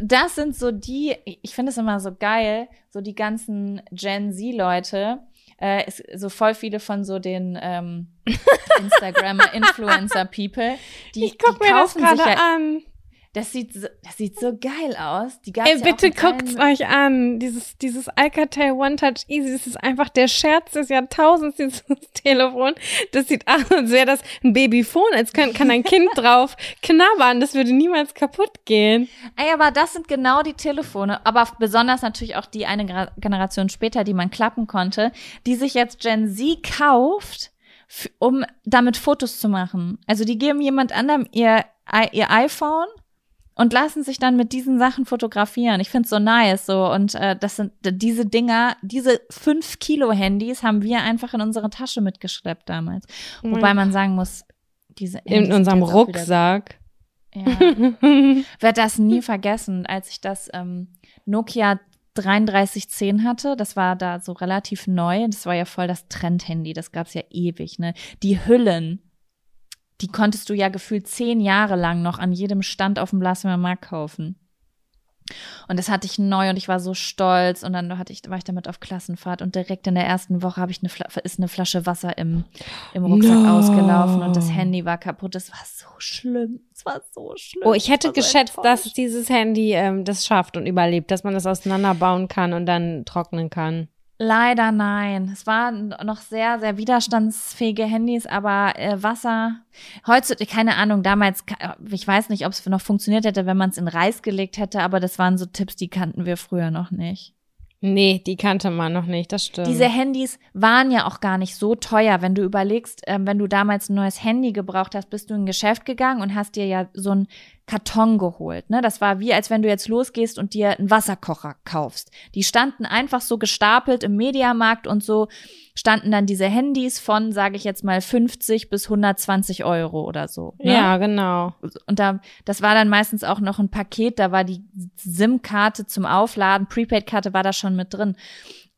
[SPEAKER 2] das sind so die, ich finde es immer so geil, so die ganzen Gen Z-Leute, äh, ist so voll viele von so den ähm, Instagrammer, Influencer-People, die,
[SPEAKER 1] Ich guck
[SPEAKER 2] die
[SPEAKER 1] mir das
[SPEAKER 2] kaufen sich
[SPEAKER 1] gerade
[SPEAKER 2] ja,
[SPEAKER 1] an.
[SPEAKER 2] Das sieht, so, das sieht so geil aus. Die gab's
[SPEAKER 1] Ey,
[SPEAKER 2] ja
[SPEAKER 1] bitte guckt's euch an. Dieses, dieses Alcatel One Touch Easy, das ist einfach der Scherz des Jahrtausends, dieses Telefon. Das sieht aus, als wäre das ein Babyphone, als kann, kann ein Kind drauf knabbern. Das würde niemals kaputt gehen.
[SPEAKER 2] Ey, aber das sind genau die Telefone, aber besonders natürlich auch die eine Gra- Generation später, die man klappen konnte, die sich jetzt Gen Z kauft, um damit Fotos zu machen. Also die geben jemand anderem ihr, ihr iPhone und lassen sich dann mit diesen Sachen fotografieren. Ich find's so nice so und äh, das sind diese Dinger, diese 5 Kilo Handys haben wir einfach in unsere Tasche mitgeschleppt damals. Wobei man sagen muss, diese Handys
[SPEAKER 1] in unserem Rucksack.
[SPEAKER 2] Ja. werde das nie vergessen, als ich das ähm, Nokia 3310 hatte. Das war da so relativ neu. Das war ja voll das Trendhandy. Das gab's ja ewig. Ne? Die Hüllen, die konntest du ja gefühlt zehn Jahre lang noch an jedem Stand auf dem Blasmer Markt kaufen. Und das hatte ich neu und ich war so stolz und dann hatte ich, war ich damit auf Klassenfahrt und direkt in der ersten Woche habe ich eine ist eine Flasche Wasser im, im Rucksack
[SPEAKER 1] No.
[SPEAKER 2] ausgelaufen und das Handy war kaputt. Das war so schlimm. Es war so schlimm.
[SPEAKER 1] Oh, ich hätte
[SPEAKER 2] so
[SPEAKER 1] geschätzt, dass dieses Handy ähm, das schafft und überlebt, dass man das auseinanderbauen kann und dann trocknen kann.
[SPEAKER 2] Leider nein. Es waren noch sehr, sehr widerstandsfähige Handys, aber äh, Wasser, heutzutage, keine Ahnung, damals, ich weiß nicht, ob es noch funktioniert hätte, wenn man es in Reis gelegt hätte, aber das waren so Tipps, die kannten wir früher noch nicht.
[SPEAKER 1] Nee, die kannte man noch nicht, das stimmt.
[SPEAKER 2] Diese Handys waren ja auch gar nicht so teuer. Wenn du überlegst, ähm, wenn du damals ein neues Handy gebraucht hast, bist du in ein Geschäft gegangen und hast dir ja so ein Karton geholt. Ne? Das war wie, als wenn du jetzt losgehst und dir einen Wasserkocher kaufst. Die standen einfach so gestapelt im Mediamarkt und so standen dann diese Handys von, sage ich jetzt mal, 50 bis 120 Euro oder so. Ne?
[SPEAKER 1] Ja, genau.
[SPEAKER 2] Und da, das war dann meistens auch noch ein Paket, da war die SIM-Karte zum Aufladen, Prepaid-Karte war da schon mit drin.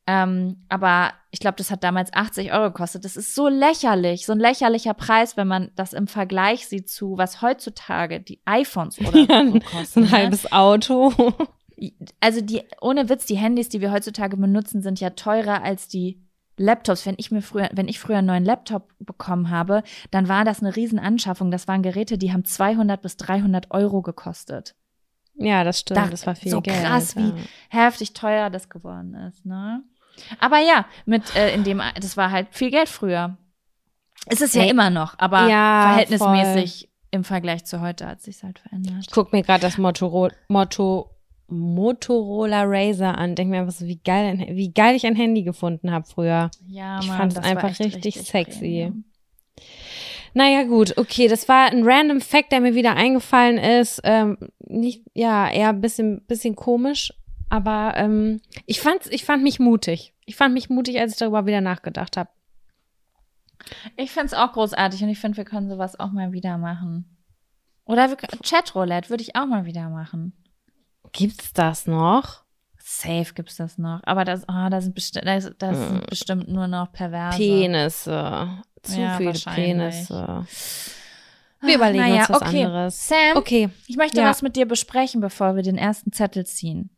[SPEAKER 2] Ähm, aber ich glaube, das hat damals 80 Euro gekostet. Das ist so lächerlich, so ein lächerlicher Preis, wenn man das im Vergleich sieht zu, was heutzutage die iPhones oder
[SPEAKER 1] Ja,
[SPEAKER 2] so kosten.
[SPEAKER 1] Ein
[SPEAKER 2] ne?
[SPEAKER 1] halbes Auto.
[SPEAKER 2] Also die, ohne Witz, die Handys, die wir heutzutage benutzen, sind ja teurer als die Laptops. Wenn ich mir früher, wenn ich früher einen neuen Laptop bekommen habe, dann war das eine Riesenanschaffung. Das waren Geräte, die haben 200 bis 300 Euro gekostet.
[SPEAKER 1] Ja, das stimmt.
[SPEAKER 2] Da-
[SPEAKER 1] das war viel
[SPEAKER 2] so
[SPEAKER 1] Geld.
[SPEAKER 2] krass,
[SPEAKER 1] ja.
[SPEAKER 2] wie heftig teuer das geworden ist, ne? Aber ja, mit äh, in dem, das war halt viel Geld früher. Es ist ja
[SPEAKER 1] Ey,
[SPEAKER 2] immer noch, aber
[SPEAKER 1] ja,
[SPEAKER 2] verhältnismäßig im Vergleich zu heute hat sich halt verändert.
[SPEAKER 1] Ich guck mir gerade das Motoro Motto Motorola Razer an. Denk mir einfach so, wie geil, wie geil ich ein Handy gefunden habe früher.
[SPEAKER 2] Ja,
[SPEAKER 1] Ich
[SPEAKER 2] Mann,
[SPEAKER 1] fand's
[SPEAKER 2] das war
[SPEAKER 1] einfach
[SPEAKER 2] echt
[SPEAKER 1] richtig sexy.
[SPEAKER 2] Premium.
[SPEAKER 1] Naja, gut, okay, das war ein random Fact, der mir wieder eingefallen ist. Ähm, nicht, ja, eher ein bisschen, bisschen komisch, aber ähm, ich fand's, ich fand mich mutig. Ich fand mich mutig, als ich darüber wieder nachgedacht habe.
[SPEAKER 2] Ich find's auch großartig und ich finde, wir können sowas auch mal wieder machen. Oder wir, Chatroulette würde ich auch mal wieder machen.
[SPEAKER 1] Gibt's das noch?
[SPEAKER 2] Safe gibt's das noch. Aber das, oh, da sind, besti das, das
[SPEAKER 1] Hm.
[SPEAKER 2] sind bestimmt nur noch Perverse.
[SPEAKER 1] Penisse. Zu
[SPEAKER 2] Ja,
[SPEAKER 1] viele. Penisse. Wir überlegen
[SPEAKER 2] naja,
[SPEAKER 1] uns was
[SPEAKER 2] okay.
[SPEAKER 1] anderes.
[SPEAKER 2] Sam,
[SPEAKER 1] Okay,
[SPEAKER 2] ich möchte
[SPEAKER 1] Ja.
[SPEAKER 2] was mit dir besprechen, bevor wir den ersten Zettel ziehen.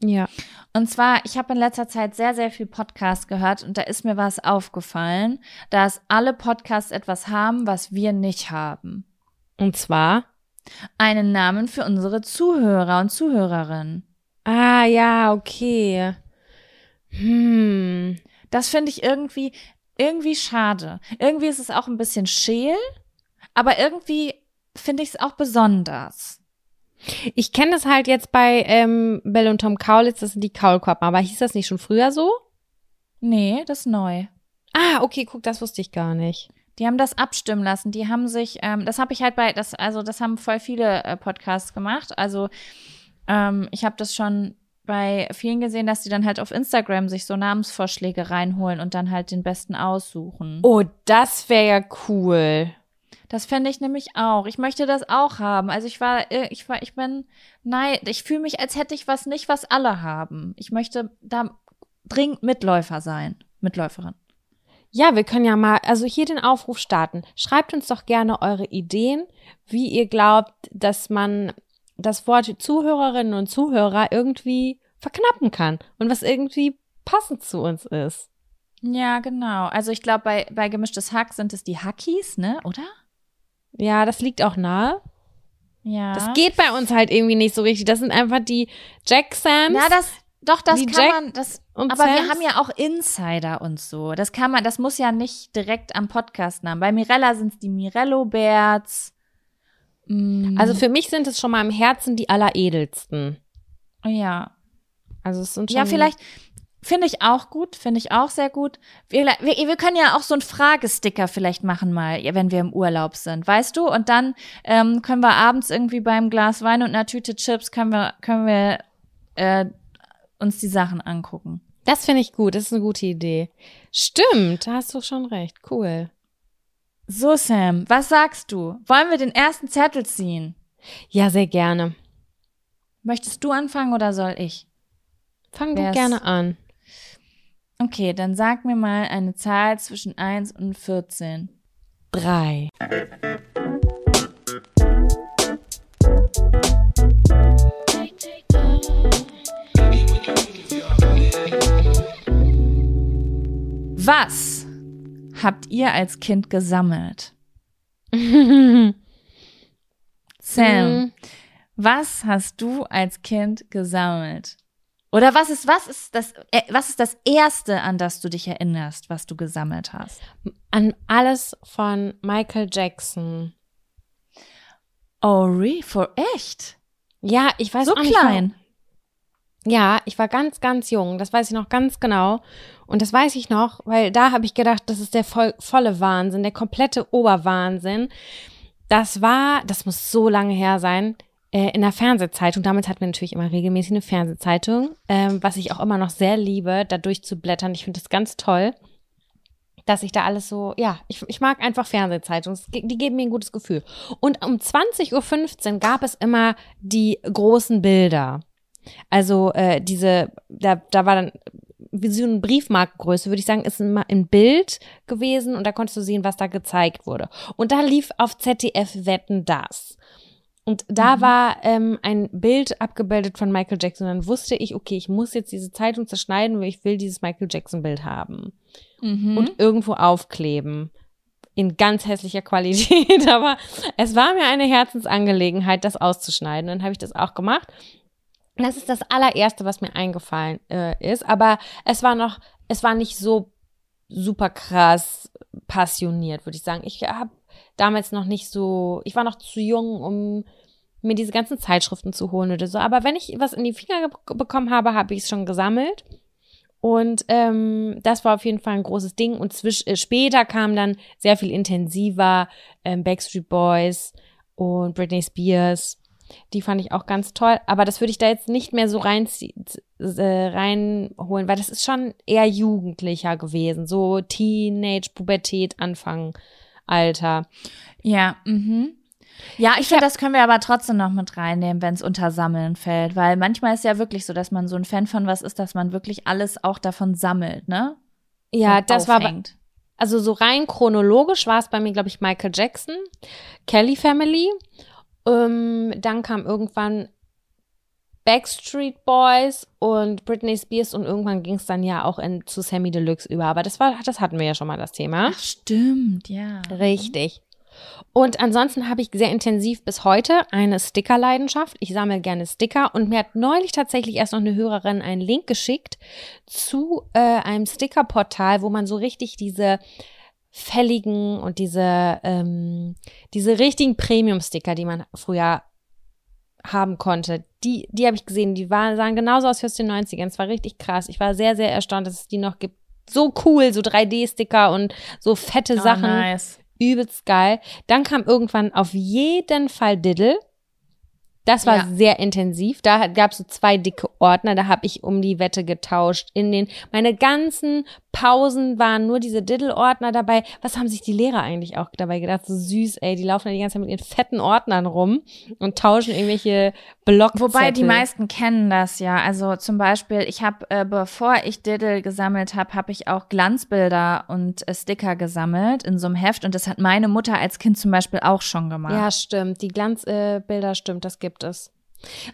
[SPEAKER 1] Ja.
[SPEAKER 2] Und zwar, ich habe in letzter Zeit sehr, sehr viel Podcast gehört und da ist mir was aufgefallen, dass alle Podcasts etwas haben, was wir nicht haben.
[SPEAKER 1] Und zwar?
[SPEAKER 2] Einen Namen für unsere Zuhörer und Zuhörerinnen.
[SPEAKER 1] Ah, ja, okay. Hm.
[SPEAKER 2] Das finde ich irgendwie, irgendwie schade. Irgendwie ist es auch ein bisschen scheel, aber irgendwie finde ich es auch besonders.
[SPEAKER 1] Ich kenne das halt jetzt bei ähm, Bell und Tom Kaulitz, das sind die Kaulquappen. Aber hieß das nicht schon früher so?
[SPEAKER 2] Nee, das ist neu.
[SPEAKER 1] Ah, okay, guck, das wusste ich gar nicht.
[SPEAKER 2] Die haben das abstimmen lassen. Die haben sich, ähm, das habe ich halt bei, das, also das haben voll viele äh, Podcasts gemacht. Also ähm, ich habe das schon bei vielen gesehen, dass die dann halt auf Instagram sich so Namensvorschläge reinholen und dann halt den besten aussuchen.
[SPEAKER 1] Oh, das wäre ja cool.
[SPEAKER 2] Das fände ich nämlich auch. Ich möchte das auch haben. Also ich war, äh, ich war, ich bin, nein, ich fühle mich, als hätte ich was nicht, was alle haben. Ich möchte da dringend Mitläufer sein. Mitläuferin.
[SPEAKER 1] Ja, wir können ja mal, also hier den Aufruf starten. Schreibt uns doch gerne eure Ideen, wie ihr glaubt, dass man das Wort Zuhörerinnen und Zuhörer irgendwie verknappen kann und was irgendwie passend zu uns ist.
[SPEAKER 2] Ja, genau. Also ich glaube, bei, bei gemischtes Hack sind es die Hackies, ne? Oder?
[SPEAKER 1] Ja, das liegt auch nahe.
[SPEAKER 2] Ja.
[SPEAKER 1] Das geht bei uns halt irgendwie nicht so richtig. Das sind einfach die Jacksams.
[SPEAKER 2] Ja, das, doch, das kann
[SPEAKER 1] Jack
[SPEAKER 2] man, das, aber wir
[SPEAKER 1] Sams?
[SPEAKER 2] haben ja auch Insider und so. Das kann man, das muss ja nicht direkt am Podcast namen. Bei Mirella sind es die Mirello-Bärts. Mm,
[SPEAKER 1] Also für mich sind es schon mal im Herzen die alleredelsten.
[SPEAKER 2] ja.
[SPEAKER 1] Also es sind schon
[SPEAKER 2] Ja, vielleicht finde ich auch gut, finde ich auch sehr gut. Wir, wir, wir können ja auch so einen Fragesticker vielleicht machen mal, wenn wir im Urlaub sind, weißt du? Und dann ähm, können wir abends irgendwie beim Glas Wein und einer Tüte Chips können wir können wir äh, uns die Sachen angucken.
[SPEAKER 1] Das finde ich gut. Das ist eine gute Idee. Stimmt, da hast du schon recht. Cool.
[SPEAKER 2] So Sam, was sagst du? Wollen wir den ersten Zettel ziehen?
[SPEAKER 1] Ja, sehr gerne.
[SPEAKER 2] Möchtest du anfangen oder soll ich?
[SPEAKER 1] Fang du
[SPEAKER 2] Wer's-
[SPEAKER 1] gerne an.
[SPEAKER 2] Okay, dann sag mir mal eine Zahl zwischen 1 und 14.
[SPEAKER 1] Drei.
[SPEAKER 2] Was habt ihr als Kind gesammelt? Sam,
[SPEAKER 1] Mhm.
[SPEAKER 2] was hast du als Kind gesammelt? Oder was ist, was ist das, äh, was ist das erste, an das du dich erinnerst, was du gesammelt hast?
[SPEAKER 1] An alles von Michael Jackson.
[SPEAKER 2] Oh, really? For echt?
[SPEAKER 1] Ja, ich weiß
[SPEAKER 2] So
[SPEAKER 1] auch nicht,
[SPEAKER 2] klein.
[SPEAKER 1] Ja, ich war ganz, ganz jung. Das weiß ich noch ganz genau. Und das weiß ich noch, weil da habe ich gedacht, das ist der voll, volle Wahnsinn, der komplette Oberwahnsinn. Das war, das muss so lange her sein, äh, in der Fernsehzeitung. Damals hatten wir natürlich immer regelmäßig eine Fernsehzeitung, ähm, was ich auch immer noch sehr liebe, da durchzublättern. Ich finde das ganz toll, dass ich da alles so, ja, ich, ich mag einfach Fernsehzeitungen. Die geben mir ein gutes Gefühl. Und um 20.15 Uhr gab es immer die großen Bilder. Also äh, diese, da, da war dann wie so eine Briefmarkengröße, würde ich sagen, ist ein, ein Bild gewesen und da konntest du sehen, was da gezeigt wurde. Und da lief auf ZDF Wetten das. Und da mhm. war ähm, ein Bild abgebildet von Michael Jackson. Dann wusste ich, okay, ich muss jetzt diese Zeitung zerschneiden, weil ich will dieses Michael Jackson-Bild haben. Mhm. Und irgendwo aufkleben. In ganz hässlicher Qualität. Aber es war mir eine Herzensangelegenheit, das auszuschneiden. Dann habe ich das auch gemacht. Das ist das allererste, was mir eingefallen äh, ist. Aber es war noch, es war nicht so super krass passioniert, würde ich sagen. Ich habe damals noch nicht so, ich war noch zu jung, um mir diese ganzen Zeitschriften zu holen oder so. Aber wenn ich was in die Finger bekommen habe, habe ich es schon gesammelt. Und ähm, das war auf jeden Fall ein großes Ding. Und zwisch, äh, später kam dann sehr viel intensiver ähm, Backstreet Boys und Britney Spears. Die fand ich auch ganz toll. Aber das würde ich da jetzt nicht mehr so rein, äh, reinholen, weil das ist schon eher jugendlicher gewesen. So Teenage, Pubertät, Anfang, Alter.
[SPEAKER 2] Ja, mhm. Ja, ich, ich finde, das können wir aber trotzdem noch mit reinnehmen, wenn es unter Sammeln fällt, weil manchmal ist ja wirklich so, dass man so ein Fan von was ist, dass man wirklich alles auch davon sammelt, ne?
[SPEAKER 1] Ja, Und das aufhängt. war also so rein chronologisch war es bei mir, glaube ich, Michael Jackson, Kelly Family. Ähm, dann kam irgendwann Backstreet Boys und Britney Spears und irgendwann ging es dann ja auch in, zu Sammy Deluxe über. Aber das war, das hatten wir ja schon mal das Thema.
[SPEAKER 2] Ach, stimmt, ja.
[SPEAKER 1] Richtig. Und ansonsten habe ich sehr intensiv bis heute eine Sticker-Leidenschaft. Ich sammle gerne Sticker und mir hat neulich tatsächlich erst noch eine Hörerin einen Link geschickt zu äh, einem Sticker-Portal, wo man so richtig diese fälligen und diese, ähm, diese richtigen Premium-Sticker, die man früher haben konnte, die, die habe ich gesehen, die waren, sahen genauso aus wie aus den 90ern. Es war richtig krass. Ich war sehr, sehr erstaunt, dass es die noch gibt. So cool, so 3D-Sticker und so fette oh, Sachen. Nice übelst geil. Dann kam irgendwann auf jeden Fall Diddle. Das war ja. sehr intensiv. Da gab es so zwei dicke Ordner, da habe ich um die Wette getauscht. In den meine ganzen Pausen waren nur diese Diddle-Ordner dabei. Was haben sich die Lehrer eigentlich auch dabei gedacht? So süß, ey, die laufen ja die ganze Zeit mit ihren fetten Ordnern rum und tauschen irgendwelche Blockzettel.
[SPEAKER 2] Wobei die meisten kennen das ja. Also zum Beispiel, ich habe, äh, bevor ich Diddle gesammelt habe, habe ich auch Glanzbilder und äh, Sticker gesammelt in so einem Heft und das hat meine Mutter als Kind zum Beispiel auch schon gemacht.
[SPEAKER 1] Ja, stimmt. Die Glanzbilder, äh, stimmt, das gibt es.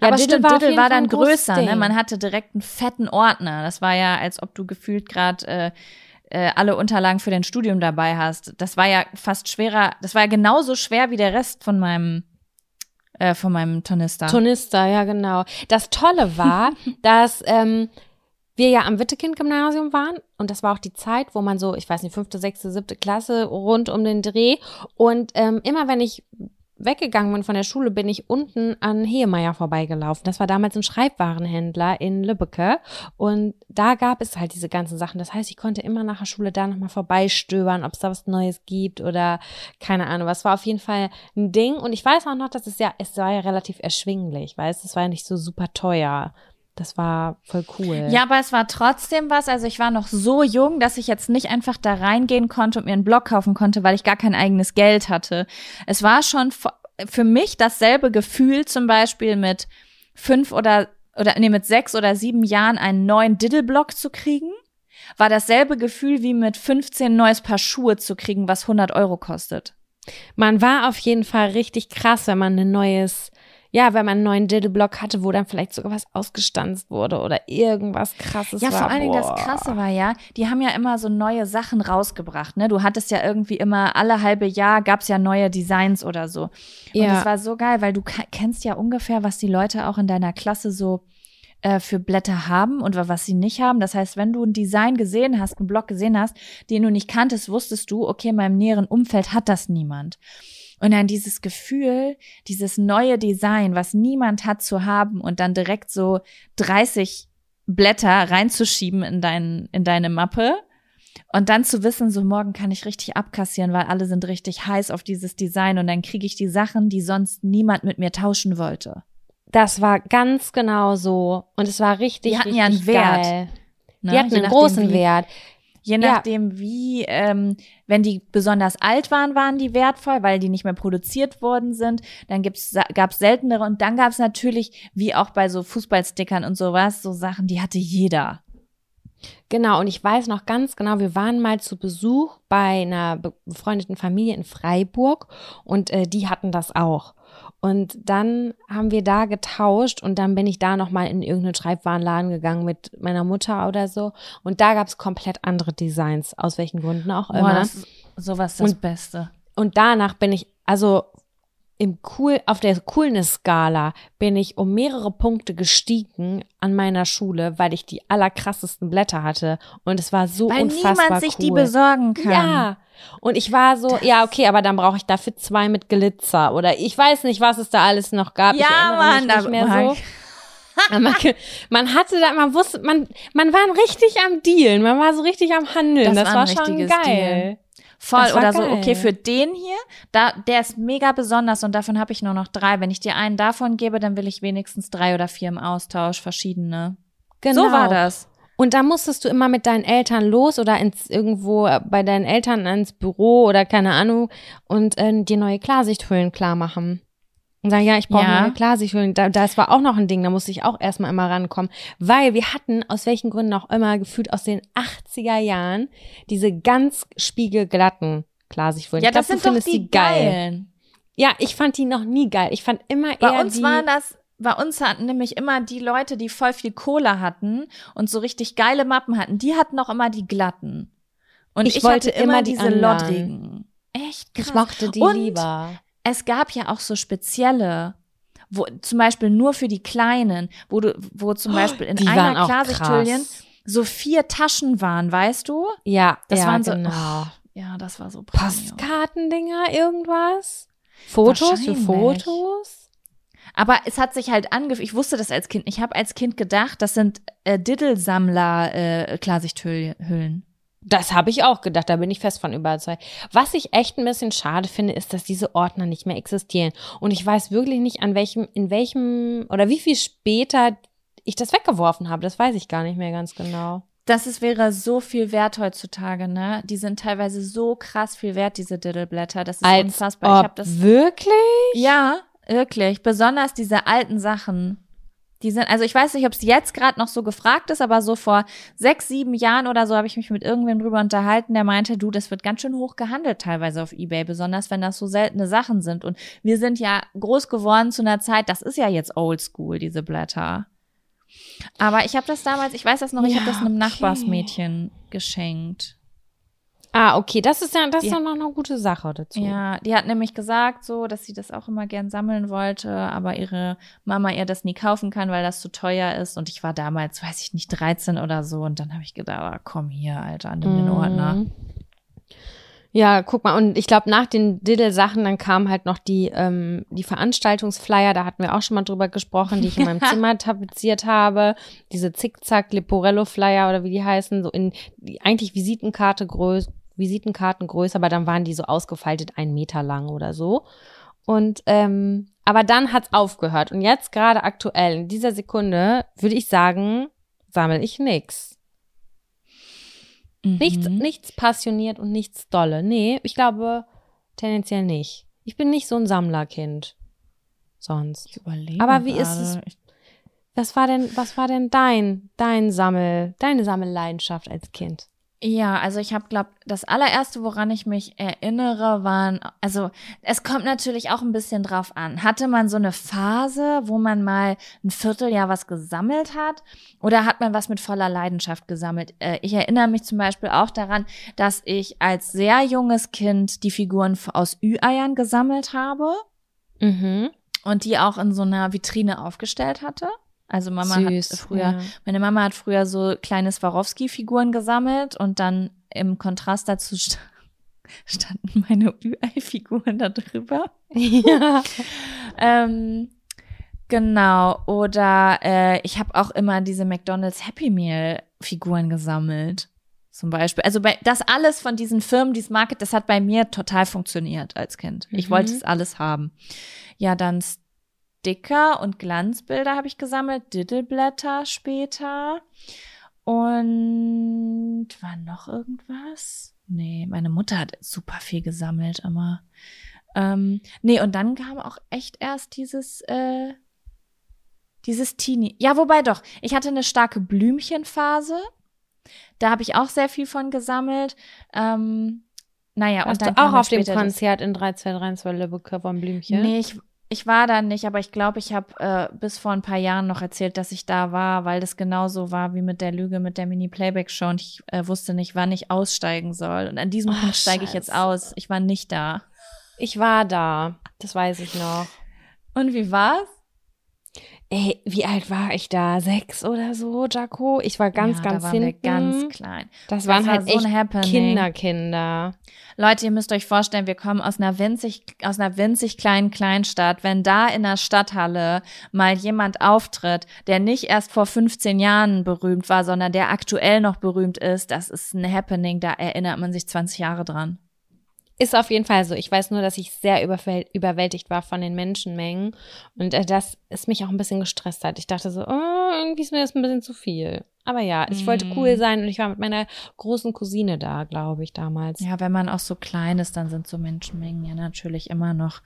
[SPEAKER 2] Ja, aber Diddle war, Diddle war dann größer, ne? Man hatte direkt einen fetten Ordner. Das war ja, als ob du gefühlt gerade äh, äh, alle Unterlagen für dein Studium dabei hast. Das war ja fast schwerer, das war ja genauso schwer wie der Rest von meinem äh, von meinem Tornister.
[SPEAKER 1] Tornister, ja genau. Das Tolle war, dass ähm, wir ja am Wittekind-Gymnasium waren und das war auch die Zeit, wo man so, ich weiß nicht, fünfte, sechste, siebte Klasse rund um den Dreh und ähm, immer wenn ich weggegangen bin von der Schule, bin ich unten an Hehemeyer vorbeigelaufen. Das war damals ein Schreibwarenhändler in Lübbecke. Und da gab es halt diese ganzen Sachen. Das heißt, ich konnte immer nach der Schule da nochmal vorbeistöbern, ob es da was Neues gibt oder keine Ahnung. Was war auf jeden Fall ein Ding. Und ich weiß auch noch, dass es ja, es war ja relativ erschwinglich, weißt es war ja nicht so super teuer. Das war voll cool.
[SPEAKER 2] Ja, aber es war trotzdem was. Also ich war noch so jung, dass ich jetzt nicht einfach da reingehen konnte und mir einen Blog kaufen konnte, weil ich gar kein eigenes Geld hatte. Es war schon für mich dasselbe Gefühl, zum Beispiel mit fünf oder oder nee, mit sechs oder sieben Jahren einen neuen Diddle-Blog zu kriegen. War dasselbe Gefühl wie mit 15 ein neues Paar Schuhe zu kriegen, was 100 Euro kostet.
[SPEAKER 1] Man war auf jeden Fall richtig krass, wenn man ein neues ja, wenn man einen neuen Diddle-Block hatte, wo dann vielleicht sogar was ausgestanzt wurde oder irgendwas krasses
[SPEAKER 2] ja,
[SPEAKER 1] war.
[SPEAKER 2] Ja, vor allen Dingen das Krasse war ja, die haben ja immer so neue Sachen rausgebracht, ne? Du hattest ja irgendwie immer alle halbe Jahr gab's ja neue Designs oder so. Und ja. das war so geil, weil du kennst ja ungefähr, was die Leute auch in deiner Klasse so äh, für Blätter haben und was sie nicht haben. Das heißt, wenn du ein Design gesehen hast, einen Block gesehen hast, den du nicht kanntest, wusstest du, okay, in meinem näheren Umfeld hat das niemand. Und dann dieses Gefühl, dieses neue Design, was niemand hat zu haben und dann direkt so 30 Blätter reinzuschieben in, dein, in deine Mappe Und dann zu wissen, so morgen kann ich richtig abkassieren, weil alle sind richtig heiß auf dieses Design und dann kriege ich die Sachen, die sonst niemand mit mir tauschen wollte.
[SPEAKER 1] Das war ganz genau so. Und es war richtig,
[SPEAKER 2] Die hatten
[SPEAKER 1] richtig
[SPEAKER 2] ja einen Wert,
[SPEAKER 1] Geil.
[SPEAKER 2] Ne?
[SPEAKER 1] Die hatten
[SPEAKER 2] Je
[SPEAKER 1] einen großen Wert.
[SPEAKER 2] Je
[SPEAKER 1] Ja.
[SPEAKER 2] nachdem, wie, ähm, wenn die besonders alt waren, waren die wertvoll, weil die nicht mehr produziert worden sind. Dann gibt's, gab's seltenere und dann gab's natürlich, wie auch bei so Fußballstickern und sowas, so Sachen, die hatte jeder.
[SPEAKER 1] Genau, und ich weiß noch ganz genau, wir waren mal zu Besuch bei einer be- befreundeten Familie in Freiburg und äh, die hatten das auch. Und dann haben wir da getauscht und dann bin ich da nochmal in irgendeinen Schreibwarenladen gegangen mit meiner Mutter oder so. Und da gab es komplett andere Designs, aus welchen Gründen auch
[SPEAKER 2] Boah,
[SPEAKER 1] immer.
[SPEAKER 2] das ist sowas ist das
[SPEAKER 1] Und-
[SPEAKER 2] Beste.
[SPEAKER 1] Und danach bin ich, also im cool, auf der Coolness-Skala bin ich um mehrere Punkte gestiegen an meiner Schule, weil ich die allerkrassesten Blätter hatte. Und es war so
[SPEAKER 2] Weil
[SPEAKER 1] unfassbar
[SPEAKER 2] niemand sich
[SPEAKER 1] cool.
[SPEAKER 2] die besorgen kann.
[SPEAKER 1] Ja. Und ich war so, ja, okay, aber dann brauche ich dafür zwei mit Glitzer. Oder ich weiß nicht, was es da alles noch gab. ich
[SPEAKER 2] Ja,
[SPEAKER 1] erinnere
[SPEAKER 2] Mann,
[SPEAKER 1] mich nicht mehr so.
[SPEAKER 2] ich-
[SPEAKER 1] man, man hatte da, man wusste, man, man war richtig am Dealen, man war so richtig am Handeln.
[SPEAKER 2] Das
[SPEAKER 1] Das,
[SPEAKER 2] war
[SPEAKER 1] war, schon geil.
[SPEAKER 2] Voll oder so,
[SPEAKER 1] geil.
[SPEAKER 2] okay, für den hier, da, der ist mega besonders und davon habe ich nur noch drei. Wenn ich dir einen davon gebe, dann will ich wenigstens drei oder vier im Austausch, verschiedene.
[SPEAKER 1] Genau.
[SPEAKER 2] So war das.
[SPEAKER 1] Und da musstest du immer mit deinen Eltern los oder ins irgendwo bei deinen Eltern ins Büro oder keine Ahnung und äh, dir neue Klarsichthüllen klar machen. Und sagen, ja, ich brauche
[SPEAKER 2] Ja.
[SPEAKER 1] neue Klarsichthüllen. Da, das war auch noch ein Ding, da musste ich auch erstmal immer rankommen. Weil wir hatten, aus welchen Gründen auch immer, gefühlt aus den 80er Jahren, diese ganz spiegelglatten Klarsichthüllen.
[SPEAKER 2] Ja,
[SPEAKER 1] ich glaub,
[SPEAKER 2] das sind doch
[SPEAKER 1] findest
[SPEAKER 2] die geilen.
[SPEAKER 1] Ja, ich fand die noch nie geil. Ich fand immer
[SPEAKER 2] Bei
[SPEAKER 1] eher
[SPEAKER 2] uns
[SPEAKER 1] die,
[SPEAKER 2] waren das, bei uns hatten nämlich immer die Leute, die voll viel Cola hatten und so richtig geile Mappen hatten, die hatten auch immer die glatten. Und ich,
[SPEAKER 1] Ich wollte
[SPEAKER 2] immer
[SPEAKER 1] immer die
[SPEAKER 2] diese
[SPEAKER 1] anderen.
[SPEAKER 2] loddrigen. Echt krass.
[SPEAKER 1] ich mochte die
[SPEAKER 2] Und
[SPEAKER 1] lieber.
[SPEAKER 2] Es gab ja auch so spezielle, wo zum Beispiel nur für die Kleinen, wo du, wo zum Beispiel in
[SPEAKER 1] Oh, die waren
[SPEAKER 2] einer
[SPEAKER 1] krass.
[SPEAKER 2] so vier Taschen waren, weißt du?
[SPEAKER 1] Ja,
[SPEAKER 2] Das
[SPEAKER 1] ja,
[SPEAKER 2] waren so,
[SPEAKER 1] genau.
[SPEAKER 2] oh, ja, das war so.
[SPEAKER 1] Postkartendinger, irgendwas? Fotos für. Fotos?
[SPEAKER 2] Aber es hat sich halt angefühlt, ich wusste das als Kind, ich habe als Kind gedacht, das sind äh, Diddle-Sammler äh, Klarsichthüllen.
[SPEAKER 1] Das habe ich auch gedacht, da bin ich fest von überzeugt. Was ich echt ein bisschen schade finde, ist, dass diese Ordner nicht mehr existieren. Und ich weiß wirklich nicht, an welchem, in welchem oder wie viel später ich das weggeworfen habe. Das weiß ich gar nicht mehr ganz genau.
[SPEAKER 2] Das ist, wäre so viel wert heutzutage, ne? Die sind teilweise so krass viel wert, diese Diddleblätter. Das ist
[SPEAKER 1] Als
[SPEAKER 2] unfassbar. Ich habe das
[SPEAKER 1] wirklich?
[SPEAKER 2] Ja, wirklich. Besonders diese alten Sachen. Die sind, also ich weiß nicht, ob es jetzt gerade noch so gefragt ist, aber so vor sechs, sieben Jahren oder so habe ich mich mit irgendwem drüber unterhalten, der meinte, du, das wird ganz schön hoch gehandelt teilweise auf Ebay, besonders wenn das so seltene Sachen sind. Und wir sind ja groß geworden zu einer Zeit, das ist ja jetzt oldschool, diese Blätter. Aber ich habe das damals, ich weiß das noch, ich
[SPEAKER 1] Ja,
[SPEAKER 2] habe das einem
[SPEAKER 1] okay.
[SPEAKER 2] Nachbarsmädchen geschenkt.
[SPEAKER 1] Ah, okay, das ist ja, das ist
[SPEAKER 2] Ja.
[SPEAKER 1] noch eine gute Sache dazu.
[SPEAKER 2] Ja, die hat nämlich gesagt, so, dass sie das auch immer gern sammeln wollte, aber ihre Mama ihr das nie kaufen kann, weil das zu teuer ist. Und ich war damals, weiß ich nicht, 13 oder so. Und dann habe ich gedacht, ah, komm hier, Alter, nimm den Ordner.
[SPEAKER 1] Mhm. Ja, guck mal, und ich glaube, nach den Diddle-Sachen, dann kamen halt noch die, ähm, die Veranstaltungsflyer, da hatten wir auch schon mal drüber gesprochen, die ich in meinem Zimmer tapeziert habe. Diese Zickzack, Leporello-Flyer oder wie die heißen, so in die, eigentlich Visitenkarte größ, Visitenkartengröße, aber dann waren die so ausgefaltet einen Meter lang oder so. Und ähm, aber dann hat's aufgehört. Und jetzt gerade aktuell, in dieser Sekunde, würde ich sagen, sammle ich nix. Nichts,
[SPEAKER 2] Mhm.
[SPEAKER 1] nichts passioniert und nichts dolle. Nee, ich glaube tendenziell nicht. Ich bin nicht so ein Sammlerkind. Sonst.
[SPEAKER 2] Ich überlege
[SPEAKER 1] Aber wie ist
[SPEAKER 2] gerade.
[SPEAKER 1] es-
[SPEAKER 2] Ich-
[SPEAKER 1] Was war denn, was war denn dein, dein Sammel, deine Sammelleidenschaft als Kind?
[SPEAKER 2] Ja, also ich habe, glaube das allererste, woran ich mich erinnere, waren, also es kommt natürlich auch ein bisschen drauf an. Hatte man so eine Phase, wo man mal ein Vierteljahr was gesammelt hat oder hat man was mit voller Leidenschaft gesammelt? Äh, ich erinnere mich zum Beispiel auch daran, dass ich als sehr junges Kind die Figuren aus Ü-Eiern gesammelt habe
[SPEAKER 1] Mhm.
[SPEAKER 2] und die auch in so einer Vitrine aufgestellt hatte. Also Mama
[SPEAKER 1] Süß,
[SPEAKER 2] hat früher
[SPEAKER 1] ja.
[SPEAKER 2] meine Mama hat früher so kleine Swarovski-Figuren gesammelt und dann im Kontrast dazu st standen meine Ü-Ei-Figuren da drüber.
[SPEAKER 1] ja.
[SPEAKER 2] Ähm, genau. Oder äh, ich habe auch immer diese McDonald's Happy Meal-Figuren gesammelt. zum Beispiel. Also bei, das alles von diesen Firmen, dieses Market, das hat bei mir total funktioniert als Kind. Ich
[SPEAKER 1] Mhm.
[SPEAKER 2] wollte es alles haben. Ja, dann Sticker und Glanzbilder habe ich gesammelt, Diddleblätter später. Und war noch irgendwas? Nee, meine Mutter hat super viel gesammelt immer. Ähm, nee, und dann kam auch echt erst dieses, äh, dieses Teenie. Ja, wobei doch, ich hatte eine starke Blümchenphase. Da habe ich auch sehr viel von gesammelt. Ähm, naja,
[SPEAKER 1] Warst
[SPEAKER 2] und dann
[SPEAKER 1] du auch auf dem Konzert in 3232 Lübbecke vom Blümchen?
[SPEAKER 2] Nee, ich, ich war da nicht, aber ich glaube, ich habe äh, bis vor ein paar Jahren noch erzählt, dass ich da war, weil das genauso war wie mit der Lüge mit der Mini-Playback-Show und ich äh, wusste nicht, wann ich aussteigen soll. Und an diesem
[SPEAKER 1] Ach,
[SPEAKER 2] Punkt steige ich jetzt aus. Ich war nicht da.
[SPEAKER 1] Ich war da. Das weiß ich noch.
[SPEAKER 2] Und wie war's?
[SPEAKER 1] Ey, wie alt war ich da? Sechs oder so, Jaco? Ich war ganz,
[SPEAKER 2] ja,
[SPEAKER 1] ganz
[SPEAKER 2] da waren
[SPEAKER 1] hinten.
[SPEAKER 2] wir ganz klein.
[SPEAKER 1] das waren
[SPEAKER 2] war
[SPEAKER 1] halt
[SPEAKER 2] so ein
[SPEAKER 1] echt
[SPEAKER 2] Happening.
[SPEAKER 1] Kinderkinder.
[SPEAKER 2] Leute, ihr müsst euch vorstellen, wir kommen aus einer winzig, aus einer winzig kleinen Kleinstadt. Wenn da in der Stadthalle mal jemand auftritt, der nicht erst vor 15 Jahren berühmt war, sondern der aktuell noch berühmt ist, das ist ein Happening, da erinnert man sich 20 Jahre dran.
[SPEAKER 1] Ist auf jeden Fall so. Ich weiß nur, dass ich sehr überwäl- überwältigt war von den Menschenmengen und äh, dass es mich auch ein bisschen gestresst hat. Ich dachte so, oh, irgendwie ist mir das ein bisschen zu viel. Aber ja, ich wollte
[SPEAKER 2] Mm.
[SPEAKER 1] cool sein und ich war mit meiner großen Cousine da, glaube ich, damals.
[SPEAKER 2] Ja, wenn man auch so klein ist, dann sind so Menschenmengen ja natürlich immer noch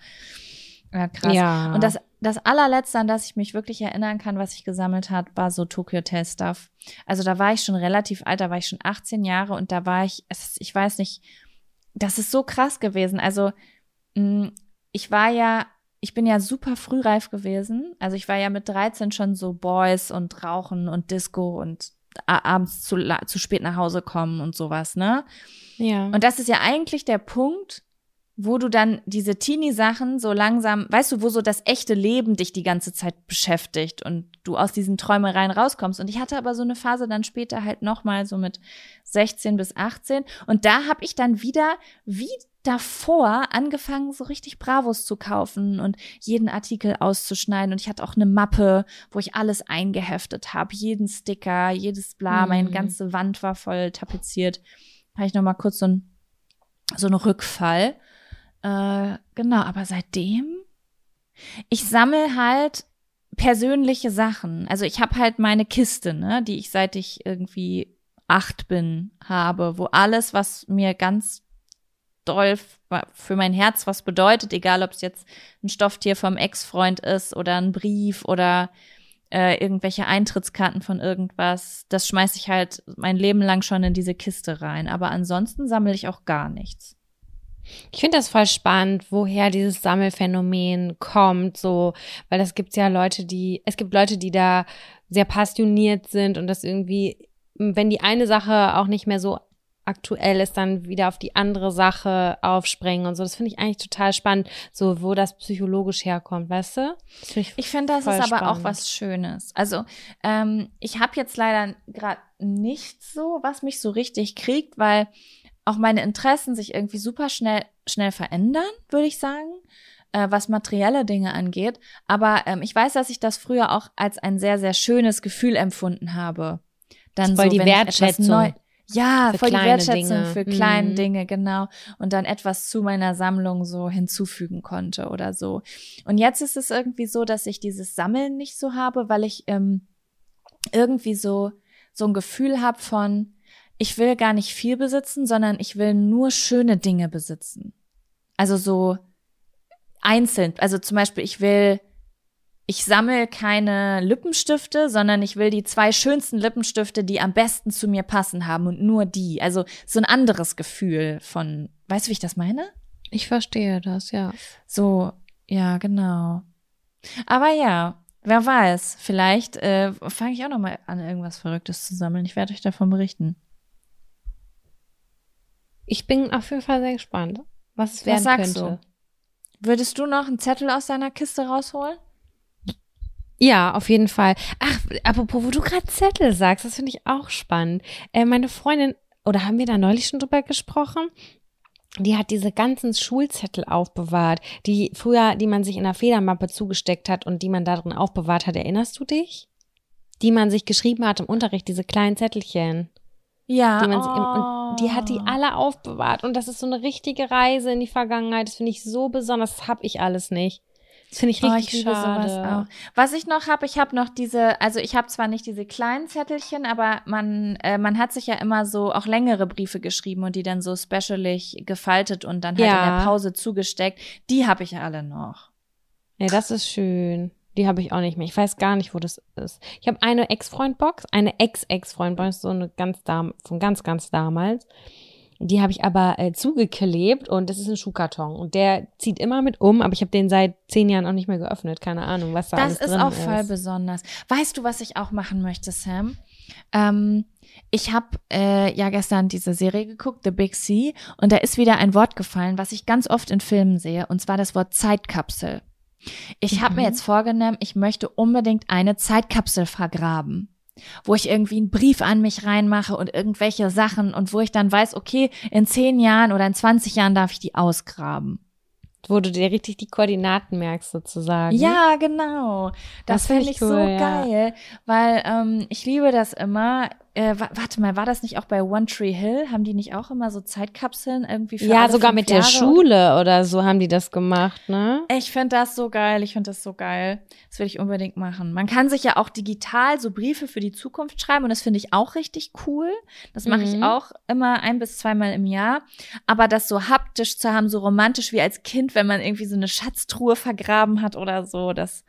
[SPEAKER 2] ja, krass.
[SPEAKER 1] Ja.
[SPEAKER 2] Und das, das allerletzte, an das ich mich wirklich erinnern kann, was ich gesammelt hat, war so Tokyo Hotel Stuff. Also da war ich schon relativ alt, da war ich schon 18 Jahre und da war ich, ich weiß nicht, das ist so krass gewesen. Also mh, ich war ja, ich bin ja super frühreif gewesen. Also ich war ja mit 13 schon so Boys und Rauchen und Disco und abends zu, zu spät nach Hause kommen und sowas, ne?
[SPEAKER 1] ja.
[SPEAKER 2] Und das ist ja eigentlich der Punkt, wo du dann diese Teenie-Sachen so langsam, weißt du, wo so das echte Leben dich die ganze Zeit beschäftigt und du aus diesen Träumereien rauskommst. Und ich hatte aber so eine Phase dann später halt nochmal so mit 16 bis 18. Und da habe ich dann wieder, wie davor, angefangen, so richtig Bravos zu kaufen und jeden Artikel auszuschneiden. Und ich hatte auch eine Mappe, wo ich alles eingeheftet habe, jeden Sticker, jedes Bla, meine
[SPEAKER 1] Mhm.
[SPEAKER 2] ganze Wand war voll tapeziert. Habe ich nochmal kurz so ein so ein Rückfall. Äh, genau, aber seitdem, ich sammel halt persönliche Sachen. Also ich habe halt meine Kiste, ne, die ich seit ich irgendwie acht bin habe, wo alles, was mir ganz doll für mein Herz was bedeutet, egal ob es jetzt ein Stofftier vom Ex-Freund ist oder ein Brief oder äh, irgendwelche Eintrittskarten von irgendwas, das schmeiß ich halt mein Leben lang schon in diese Kiste rein. Aber ansonsten sammle ich auch gar nichts.
[SPEAKER 1] Ich finde das voll spannend, woher dieses Sammelphänomen kommt, so, weil das gibt's ja Leute, die, es gibt Leute, die da sehr passioniert sind und das irgendwie, wenn die eine Sache auch nicht mehr so aktuell ist, dann wieder auf die andere Sache aufspringen und so. Das finde ich eigentlich total spannend, so wo das psychologisch herkommt, weißt du? Find
[SPEAKER 2] Ich finde, das ist aber auch was Schönes. Also ähm, ich habe jetzt leider gerade nichts so, was mich so richtig kriegt, weil auch meine Interessen sich irgendwie super schnell schnell verändern, würde ich sagen, äh, was materielle Dinge angeht. Aber ähm, ich weiß, dass ich das früher auch als ein sehr sehr schönes Gefühl empfunden habe. Dann
[SPEAKER 1] Voll
[SPEAKER 2] so,
[SPEAKER 1] die Wertschätzung
[SPEAKER 2] neu ja,
[SPEAKER 1] für
[SPEAKER 2] voll die
[SPEAKER 1] kleine
[SPEAKER 2] Wertschätzung
[SPEAKER 1] Dinge.
[SPEAKER 2] für kleine
[SPEAKER 1] Mhm.
[SPEAKER 2] Dinge, genau. Und dann etwas zu meiner Sammlung so hinzufügen konnte oder so. Und jetzt ist es irgendwie so, dass ich dieses Sammeln nicht so habe, weil ich ähm, irgendwie so, so ein Gefühl habe von, ich will gar nicht viel besitzen, sondern ich will nur schöne Dinge besitzen. Also so einzeln. Also zum Beispiel, ich will, ich sammle keine Lippenstifte, sondern ich will die zwei schönsten Lippenstifte, die am besten zu mir passen haben und nur die. Also so ein anderes Gefühl von, weißt du, wie ich das meine?
[SPEAKER 1] Ich verstehe das, ja.
[SPEAKER 2] So, ja, genau. Aber ja, wer weiß, vielleicht äh, fange ich auch noch mal an, irgendwas Verrücktes zu sammeln. Ich werde euch davon berichten.
[SPEAKER 1] Ich bin auf jeden Fall sehr gespannt, was es
[SPEAKER 2] Was
[SPEAKER 1] werden
[SPEAKER 2] sagst
[SPEAKER 1] könnte.
[SPEAKER 2] Würdest du noch einen Zettel aus deiner Kiste rausholen?
[SPEAKER 1] Ja, auf jeden Fall. Ach, apropos, wo du gerade Zettel sagst, das finde ich auch spannend. Äh, meine Freundin, oder haben wir da neulich schon drüber gesprochen? Die hat diese ganzen Schulzettel aufbewahrt, die früher, die man sich in der Federmappe zugesteckt hat und die man da drin aufbewahrt hat. Erinnerst du dich? Die man sich geschrieben hat im Unterricht, diese kleinen Zettelchen.
[SPEAKER 2] Ja,
[SPEAKER 1] Die,
[SPEAKER 2] oh.
[SPEAKER 1] und die hat die alle aufbewahrt. Und das ist so eine richtige Reise in die Vergangenheit. Das finde ich so besonders. Das habe ich alles nicht. Das finde ich
[SPEAKER 2] Oh,
[SPEAKER 1] richtig
[SPEAKER 2] ich liebe
[SPEAKER 1] schade.
[SPEAKER 2] sowas auch. Was ich noch habe, ich habe noch diese, also ich habe zwar nicht diese kleinen Zettelchen, aber man, äh, man hat sich ja immer so auch längere Briefe geschrieben und die dann so specialig gefaltet und dann halt
[SPEAKER 1] Ja.
[SPEAKER 2] in der Pause zugesteckt. Die habe ich alle noch.
[SPEAKER 1] Ja, das ist schön. Die habe ich auch nicht mehr. Ich weiß gar nicht, wo das ist. Ich habe eine Ex-Freund-Box, eine Ex-Ex-Freund-Box, so eine ganz dam von ganz, ganz damals. Die habe ich aber äh, zugeklebt und das ist ein Schuhkarton. Und der zieht immer mit um, aber ich habe den seit zehn Jahren auch nicht mehr geöffnet. Keine Ahnung, was da
[SPEAKER 2] Das
[SPEAKER 1] alles
[SPEAKER 2] ist
[SPEAKER 1] drin
[SPEAKER 2] auch
[SPEAKER 1] ist.
[SPEAKER 2] voll besonders. Weißt du, was ich auch machen möchte, Sam? Ähm, ich habe äh, ja gestern diese Serie geguckt, The Big Sea, und da ist wieder ein Wort gefallen, was ich ganz oft in Filmen sehe, und zwar das Wort Zeitkapsel. Ich habe mir
[SPEAKER 1] Mhm.
[SPEAKER 2] jetzt vorgenommen, ich möchte unbedingt eine Zeitkapsel vergraben, wo ich irgendwie einen Brief an mich reinmache und irgendwelche Sachen und wo ich dann weiß, okay, in zehn Jahren oder in 20 Jahren darf ich die ausgraben.
[SPEAKER 1] Wo du dir richtig die Koordinaten merkst, sozusagen.
[SPEAKER 2] Ja, genau. Das,
[SPEAKER 1] Das find
[SPEAKER 2] finde
[SPEAKER 1] ich
[SPEAKER 2] ich so
[SPEAKER 1] cool, ja.
[SPEAKER 2] geil, weil ähm, ich liebe das immer. Äh, wa- warte mal, war das nicht auch bei One Tree Hill? Haben die nicht auch immer so Zeitkapseln irgendwie für
[SPEAKER 1] Ja, sogar mit der
[SPEAKER 2] Jahre?
[SPEAKER 1] Schule oder so haben die das gemacht, ne?
[SPEAKER 2] Ich finde das so geil. Ich finde das so geil. Das will ich unbedingt machen. Man kann sich ja auch digital so Briefe für die Zukunft schreiben und das finde ich auch richtig cool. Das mache ich
[SPEAKER 1] Mhm.
[SPEAKER 2] auch immer ein bis zweimal im Jahr. Aber das so haptisch zu haben, so romantisch wie als Kind, wenn man irgendwie so eine Schatztruhe vergraben hat oder so, das,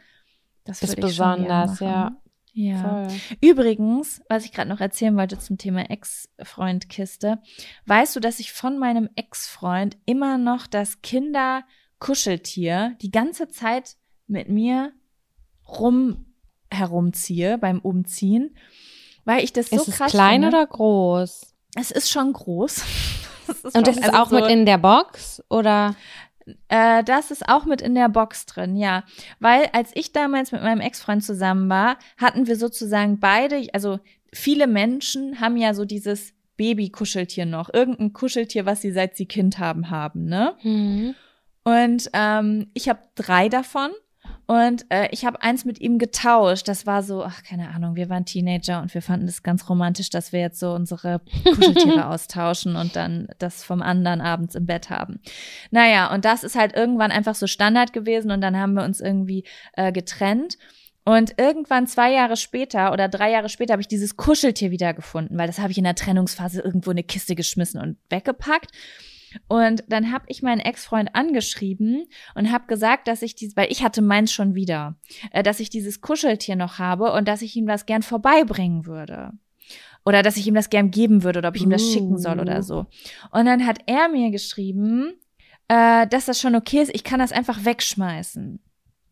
[SPEAKER 2] das,
[SPEAKER 1] Das ist
[SPEAKER 2] ich
[SPEAKER 1] besonders, ja.
[SPEAKER 2] Ja.
[SPEAKER 1] Voll.
[SPEAKER 2] Übrigens, was ich gerade noch erzählen wollte zum Thema Ex-Freund-Kiste, weißt du, dass ich von meinem Ex-Freund immer noch das Kinderkuscheltier die ganze Zeit mit mir rum herumziehe beim Umziehen, weil ich das so
[SPEAKER 1] ist es
[SPEAKER 2] krass
[SPEAKER 1] klein
[SPEAKER 2] finde.
[SPEAKER 1] oder groß?
[SPEAKER 2] Es ist schon groß. Es ist
[SPEAKER 1] Und das ist
[SPEAKER 2] also
[SPEAKER 1] auch
[SPEAKER 2] so-
[SPEAKER 1] mit in der Box oder?
[SPEAKER 2] Äh, das ist auch mit in der Box drin, ja. Weil als ich damals mit meinem Ex-Freund zusammen war, hatten wir sozusagen beide, also viele Menschen haben ja so dieses Baby-Kuscheltier noch. Irgendein Kuscheltier, was sie seit sie Kind haben, haben, ne?
[SPEAKER 1] Mhm.
[SPEAKER 2] Und ähm, ich habe drei davon. Und äh, ich habe eins mit ihm getauscht. Das war so, ach, keine Ahnung, wir waren Teenager und wir fanden es ganz romantisch, dass wir jetzt so unsere Kuscheltiere austauschen und dann das vom anderen abends im Bett haben. Naja, und das ist halt irgendwann einfach so Standard gewesen und dann haben wir uns irgendwie äh, getrennt. Und irgendwann zwei Jahre später oder drei Jahre später habe ich dieses Kuscheltier wiedergefunden, weil das habe ich in der Trennungsphase irgendwo in eine Kiste geschmissen und weggepackt. Und dann habe ich meinen Ex-Freund angeschrieben und habe gesagt, dass ich dieses, weil ich hatte meins schon wieder, äh, dass ich dieses Kuscheltier noch habe und dass ich ihm das gern vorbeibringen würde. Oder dass ich ihm das gern geben würde oder ob ich ihm das
[SPEAKER 1] Uh.
[SPEAKER 2] schicken soll oder so. Und dann hat er mir geschrieben, äh, dass das schon okay ist, ich kann das einfach wegschmeißen.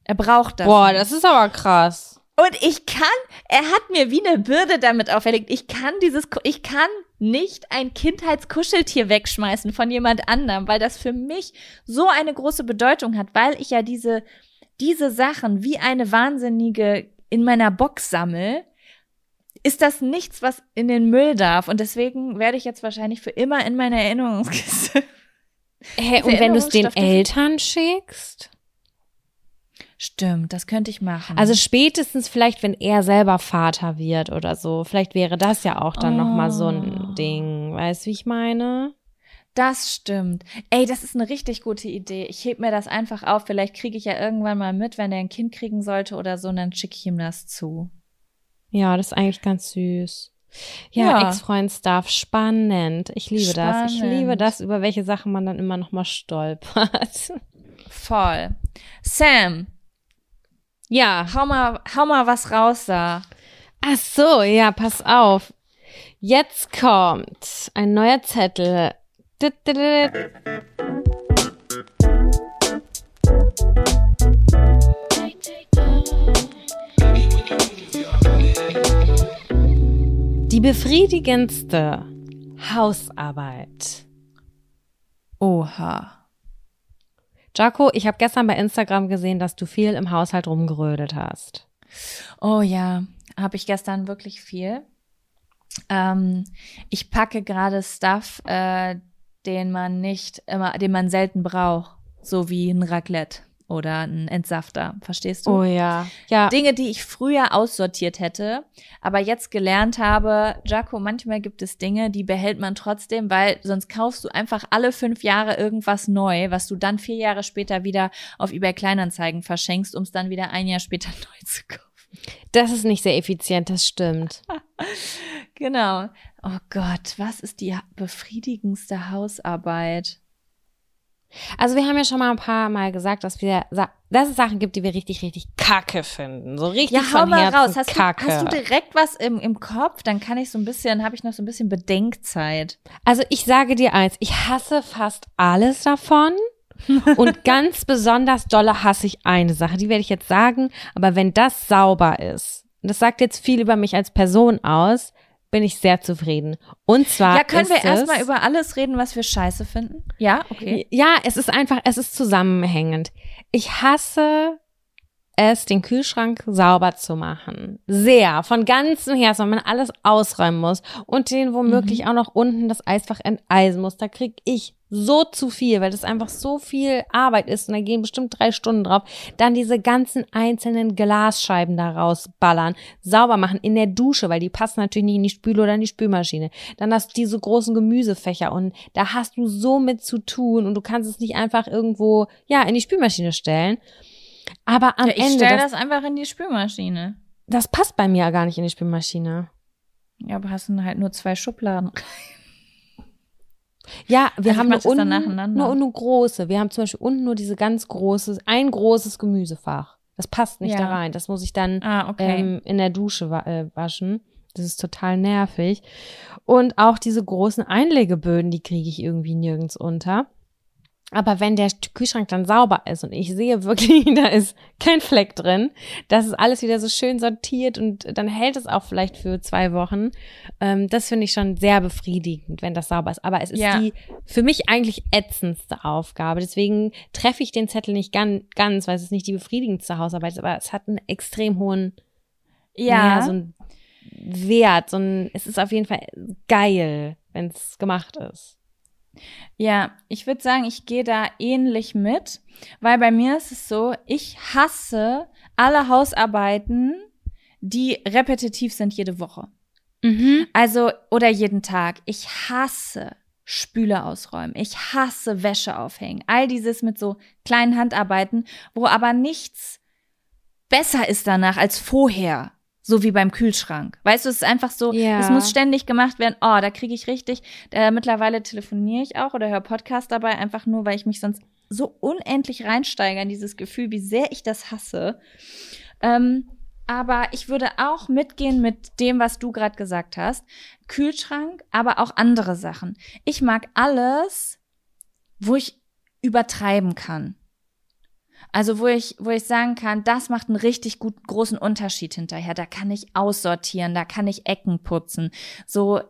[SPEAKER 2] Er braucht das.
[SPEAKER 1] Boah,
[SPEAKER 2] nicht.
[SPEAKER 1] das ist aber krass.
[SPEAKER 2] Und ich kann, er hat mir wie eine Bürde damit auferlegt. Ich kann dieses, ich kann nicht ein Kindheitskuscheltier wegschmeißen von jemand anderem, weil das für mich so eine große Bedeutung hat, weil ich ja diese, diese Sachen wie eine Wahnsinnige in meiner Box sammel. Ist das nichts, was in den Müll darf? Und deswegen werde ich jetzt wahrscheinlich für immer in meiner Erinnerungskiste.
[SPEAKER 1] Hä, und wenn du es den Eltern schickst?
[SPEAKER 2] Stimmt, das könnte ich machen.
[SPEAKER 1] Also spätestens vielleicht, wenn er selber Vater wird oder so. Vielleicht wäre das ja auch dann noch mal so
[SPEAKER 2] Oh.
[SPEAKER 1] ein Ding. Weißt du, wie ich meine?
[SPEAKER 2] Das stimmt. Ey, das ist eine richtig gute Idee. Ich heb mir das einfach auf. Vielleicht kriege ich ja irgendwann mal mit, wenn er ein Kind kriegen sollte oder so, und dann schicke ich ihm das zu.
[SPEAKER 1] Ja, das ist eigentlich ganz süß. Ja,
[SPEAKER 2] Ja.
[SPEAKER 1] Ex-Freund-Stuff, spannend. Ich liebe das. Ich
[SPEAKER 2] Spannend.
[SPEAKER 1] liebe das, über welche Sachen man dann immer noch mal stolpert.
[SPEAKER 2] Voll. Sam,
[SPEAKER 1] Ja.
[SPEAKER 2] hau mal, hau mal was raus da.
[SPEAKER 1] Ach so, ja, pass auf. Jetzt kommt ein neuer Zettel. Die befriedigendste Hausarbeit.
[SPEAKER 2] Oha.
[SPEAKER 1] Jaco, ich habe gestern bei Instagram gesehen, dass du viel im Haushalt rumgerödelt hast.
[SPEAKER 2] Oh ja, habe ich gestern wirklich viel. Ähm, ich packe gerade Stuff, äh, den man nicht immer, den man selten braucht, so wie ein Raclette oder ein Entsafter. Verstehst du?
[SPEAKER 1] Oh ja. Ja.
[SPEAKER 2] Dinge, die ich früher aussortiert hätte, aber jetzt gelernt habe, Jaco, manchmal gibt es Dinge, die behält man trotzdem, weil sonst kaufst du einfach alle fünf Jahre irgendwas neu, was du dann vier Jahre später wieder auf eBay Kleinanzeigen verschenkst, um es dann wieder ein Jahr später neu zu kaufen.
[SPEAKER 1] Das ist nicht sehr effizient, das stimmt.
[SPEAKER 2] Genau. Oh Gott, was ist die befriedigendste Hausarbeit?
[SPEAKER 1] Also wir haben ja schon mal ein paar Mal gesagt, dass wir, dass es Sachen gibt, die wir richtig, richtig kacke finden. So richtig
[SPEAKER 2] ja, hau
[SPEAKER 1] von
[SPEAKER 2] mal
[SPEAKER 1] Herzen
[SPEAKER 2] raus. Hast
[SPEAKER 1] kacke.
[SPEAKER 2] du, hast du direkt was im, im Kopf? Dann kann ich so ein bisschen, habe ich noch so ein bisschen Bedenkzeit.
[SPEAKER 1] Also ich sage dir eins, ich hasse fast alles davon. Und ganz besonders dolle hasse ich eine Sache, die werde ich jetzt sagen, aber wenn das sauber ist, und das sagt jetzt viel über mich als Person aus, bin ich sehr zufrieden. Und zwar.
[SPEAKER 2] Ja, können wir erstmal über alles reden, was wir scheiße finden? Ja, okay.
[SPEAKER 1] Ja, es ist einfach, es ist zusammenhängend. Ich hasse es, den Kühlschrank sauber zu machen. Sehr, von ganzem Herzen, wenn man alles ausräumen muss und den womöglich auch noch unten das Eisfach enteisen muss. Da krieg ich so zu viel, weil das einfach so viel Arbeit ist und da gehen bestimmt drei Stunden drauf. Dann diese ganzen einzelnen Glasscheiben da rausballern, sauber machen in der Dusche, weil die passen natürlich nicht in die Spüle oder in die Spülmaschine. Dann hast du diese großen Gemüsefächer und da hast du so mit zu tun und du kannst es nicht einfach irgendwo, ja, in die Spülmaschine stellen. Aber am
[SPEAKER 2] Ja, ich
[SPEAKER 1] Ende,
[SPEAKER 2] stelle
[SPEAKER 1] das,
[SPEAKER 2] das einfach in die Spülmaschine.
[SPEAKER 1] das passt bei mir gar nicht in die Spülmaschine.
[SPEAKER 2] Ja, aber hast du halt nur zwei Schubladen.
[SPEAKER 1] Ja, wir
[SPEAKER 2] Also
[SPEAKER 1] haben nur unten nur, nur große. Wir haben zum Beispiel unten nur diese ganz große, ein großes Gemüsefach. Das passt nicht
[SPEAKER 2] Ja.
[SPEAKER 1] da rein. Das muss ich dann
[SPEAKER 2] Ah, okay.
[SPEAKER 1] ähm, in der Dusche wa äh, waschen. Das ist total nervig. Und auch diese großen Einlegeböden, die kriege ich irgendwie nirgends unter. Aber wenn der Kühlschrank dann sauber ist und ich sehe wirklich, da ist kein Fleck drin, das ist alles wieder so schön sortiert und dann hält es auch vielleicht für zwei Wochen. Ähm, das finde ich schon sehr befriedigend, wenn das sauber ist. Aber es ist
[SPEAKER 2] Ja.
[SPEAKER 1] die für mich eigentlich ätzendste Aufgabe. Deswegen treffe ich den Zettel nicht ganz, ganz, weil es ist nicht die befriedigendste Hausarbeit ist, aber es hat einen extrem hohen
[SPEAKER 2] ja.
[SPEAKER 1] naja, so ein Wert, so ein, es ist auf jeden Fall geil, wenn es gemacht ist.
[SPEAKER 2] Ja, ich würde sagen, ich gehe da ähnlich mit, weil bei mir ist es so, ich hasse alle Hausarbeiten, die repetitiv sind jede Woche.
[SPEAKER 1] Mhm.
[SPEAKER 2] Also, oder jeden Tag. Ich hasse Spüle ausräumen. Ich hasse Wäsche aufhängen. All dieses mit so kleinen Handarbeiten, wo aber nichts besser ist danach als vorher. So wie beim Kühlschrank. Weißt du, es ist einfach so,
[SPEAKER 1] Ja.
[SPEAKER 2] es muss ständig gemacht werden. Oh, da kriege ich richtig. Äh, mittlerweile telefoniere ich auch oder höre Podcast dabei, einfach nur, weil ich mich sonst so unendlich reinsteige in dieses Gefühl, wie sehr ich das hasse. Ähm, aber ich würde auch mitgehen mit dem, was du gerade gesagt hast. Kühlschrank, aber auch andere Sachen. Ich mag alles, wo ich übertreiben kann. Also wo ich, wo ich sagen kann, das macht einen richtig gut großen Unterschied hinterher. Da kann ich aussortieren, da kann ich Ecken putzen. So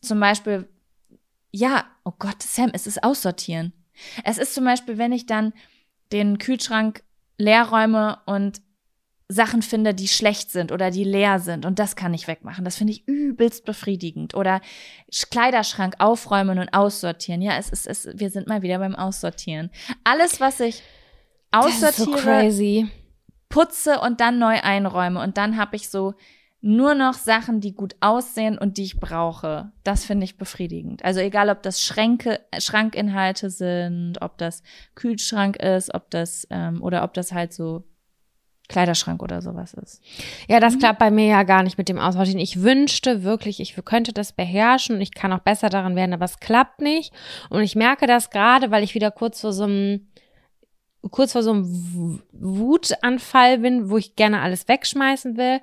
[SPEAKER 2] zum Beispiel, ja, oh Gott, Sam, es ist aussortieren. Es ist zum Beispiel, wenn ich dann den Kühlschrank leer räume und Sachen finde, die schlecht sind oder die leer sind und das kann ich wegmachen. Das finde ich übelst befriedigend. Oder Sch- Kleiderschrank aufräumen und aussortieren. Ja, es ist, es, wir sind mal wieder beim Aussortieren. Alles, was ich
[SPEAKER 1] Das ist so
[SPEAKER 2] aussortiere,
[SPEAKER 1] crazy.
[SPEAKER 2] putze und dann neu einräume und dann habe ich so nur noch Sachen, die gut aussehen und die ich brauche. Das finde ich befriedigend. Also egal, ob das Schränke, äh, Schrankinhalte sind, ob das Kühlschrank ist, ob das ähm, oder ob das halt so Kleiderschrank oder sowas ist.
[SPEAKER 1] Ja, das klappt bei mir ja gar nicht mit dem Aussortieren. Ich wünschte wirklich, ich könnte das beherrschen und ich kann auch besser daran werden, aber es klappt nicht. Und ich merke das gerade, weil ich wieder kurz vor so einem kurz vor so einem Wutanfall bin, wo ich gerne alles wegschmeißen will,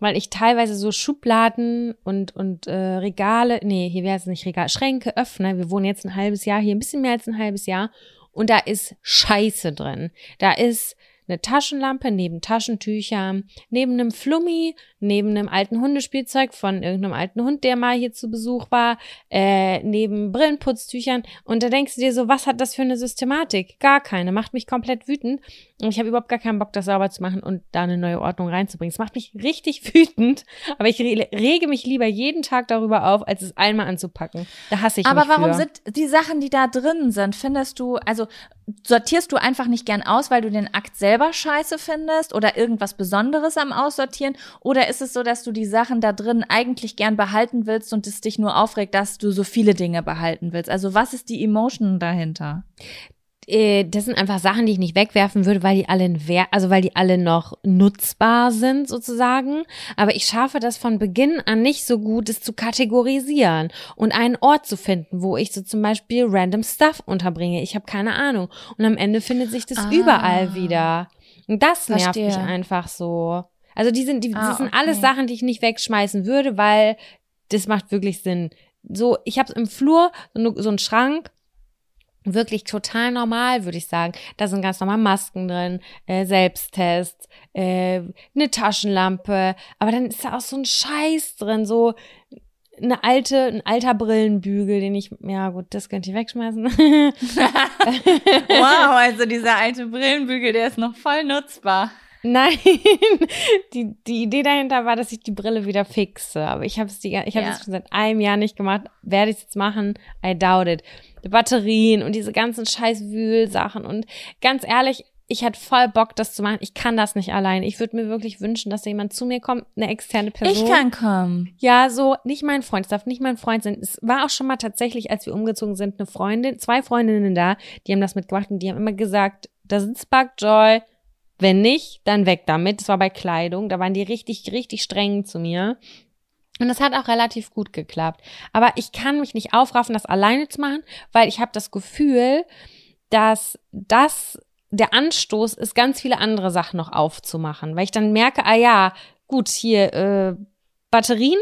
[SPEAKER 1] weil ich teilweise so Schubladen und und äh, Regale, nee, hier wäre es nicht Regal, Schränke öffne. Wir wohnen jetzt ein halbes Jahr hier, ein bisschen mehr als ein halbes Jahr und da ist Scheiße drin. Da ist eine Taschenlampe neben Taschentüchern, neben einem Flummi, neben einem alten Hundespielzeug von irgendeinem alten Hund, der mal hier zu Besuch war, äh, neben Brillenputztüchern. Und da denkst du dir so, was hat das für eine Systematik? Gar keine. Macht mich komplett wütend. Und ich habe überhaupt gar keinen Bock, das sauber zu machen und da eine neue Ordnung reinzubringen. Es macht mich richtig wütend, aber ich rege mich lieber jeden Tag darüber auf, als es einmal anzupacken. Da hasse ich
[SPEAKER 2] aber
[SPEAKER 1] mich
[SPEAKER 2] warum
[SPEAKER 1] für.
[SPEAKER 2] sind die Sachen, die da drin sind, findest du, also sortierst du einfach nicht gern aus, weil du den Akt selber scheiße findest oder irgendwas Besonderes am Aussortieren? Oder ist es so, dass du die Sachen da drin eigentlich gern behalten willst und es dich nur aufregt, dass du so viele Dinge behalten willst? Also was ist die Emotion dahinter?
[SPEAKER 1] Äh, das sind einfach Sachen, die ich nicht wegwerfen würde, weil die alle in Wert, also weil die alle noch nutzbar sind sozusagen. Aber ich schaffe das von Beginn an nicht so gut, es zu kategorisieren und einen Ort zu finden, wo ich so zum Beispiel random Stuff unterbringe. Ich habe keine Ahnung. Und am Ende findet sich das ah, überall wieder. Und das nervt verstehe. mich einfach so. Also die sind, die, ah, das sind okay. alles Sachen, die ich nicht wegschmeißen würde, weil das macht wirklich Sinn. So, ich habe im Flur so, so einen Schrank wirklich total normal, würde ich sagen. Da sind ganz normal Masken drin, äh, Selbsttests, äh, eine Taschenlampe, aber dann ist da auch so ein Scheiß drin, so eine alte, ein alter Brillenbügel, den ich, ja gut, das könnte ich wegschmeißen.
[SPEAKER 2] wow, also dieser alte Brillenbügel, der ist noch voll nutzbar.
[SPEAKER 1] Nein, die, die Idee dahinter war, dass ich die Brille wieder fixe. Aber ich habe es ich habe ja. schon seit einem Jahr nicht gemacht. Werde ich es jetzt machen? I doubt it. Batterien und diese ganzen scheiß Wühlsachen. Und ganz ehrlich, ich hätte voll Bock, das zu machen. Ich kann das nicht allein. Ich würde mir wirklich wünschen, dass da jemand zu mir kommt, eine externe Person.
[SPEAKER 2] Ich kann kommen.
[SPEAKER 1] Ja, so, nicht mein Freund, es darf nicht mein Freund sein. Es war auch schon mal tatsächlich, als wir umgezogen sind, eine Freundin, zwei Freundinnen da, die haben das mitgemacht und die haben immer gesagt, da sind Spark Joy, wenn nicht, dann weg damit. Das war bei Kleidung. Da waren die richtig, richtig streng zu mir. Und das hat auch relativ gut geklappt. Aber ich kann mich nicht aufraffen, das alleine zu machen, weil ich habe das Gefühl, dass das der Anstoß ist, ganz viele andere Sachen noch aufzumachen. Weil ich dann merke, ah ja, gut, hier äh, Batterien,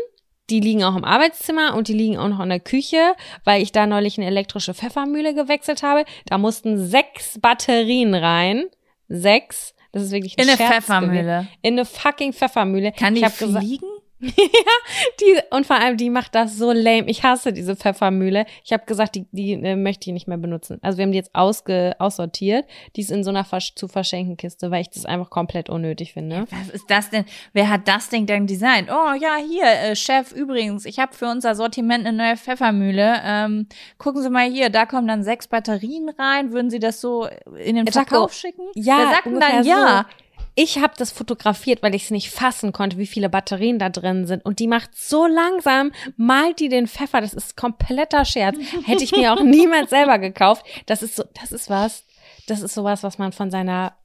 [SPEAKER 1] die liegen auch im Arbeitszimmer und die liegen auch noch in der Küche, weil ich da neulich eine elektrische Pfeffermühle gewechselt habe. Da mussten sechs Batterien rein. Sechs. Das ist wirklich
[SPEAKER 2] ein In eine Pfeffermühle.
[SPEAKER 1] In eine fucking Pfeffermühle.
[SPEAKER 2] Kann die fliegen?
[SPEAKER 1] Ja, die, und vor allem, die macht das so lame. Ich hasse diese Pfeffermühle. Ich habe gesagt, die, die äh, möchte ich nicht mehr benutzen. Also wir haben die jetzt ausge, aussortiert. Die ist in so einer Versch zu verschenken Kiste, weil ich das einfach komplett unnötig finde.
[SPEAKER 2] Was ist das denn? Wer hat das Ding denn designt? Oh ja, hier, äh, Chef, übrigens, ich habe für unser Sortiment eine neue Pfeffermühle. Ähm, gucken Sie mal hier, da kommen dann sechs Batterien rein. Würden Sie das so in den Verkauf schicken?
[SPEAKER 1] Ja, Wir sagten dann ja. Ich habe das fotografiert, weil ich es nicht fassen konnte, wie viele Batterien da drin sind. Und die macht so langsam, malt die den Pfeffer. Das ist kompletter Scherz. Hätte ich mir auch niemals selber gekauft. Das ist so, das ist was, das ist sowas, was man von seiner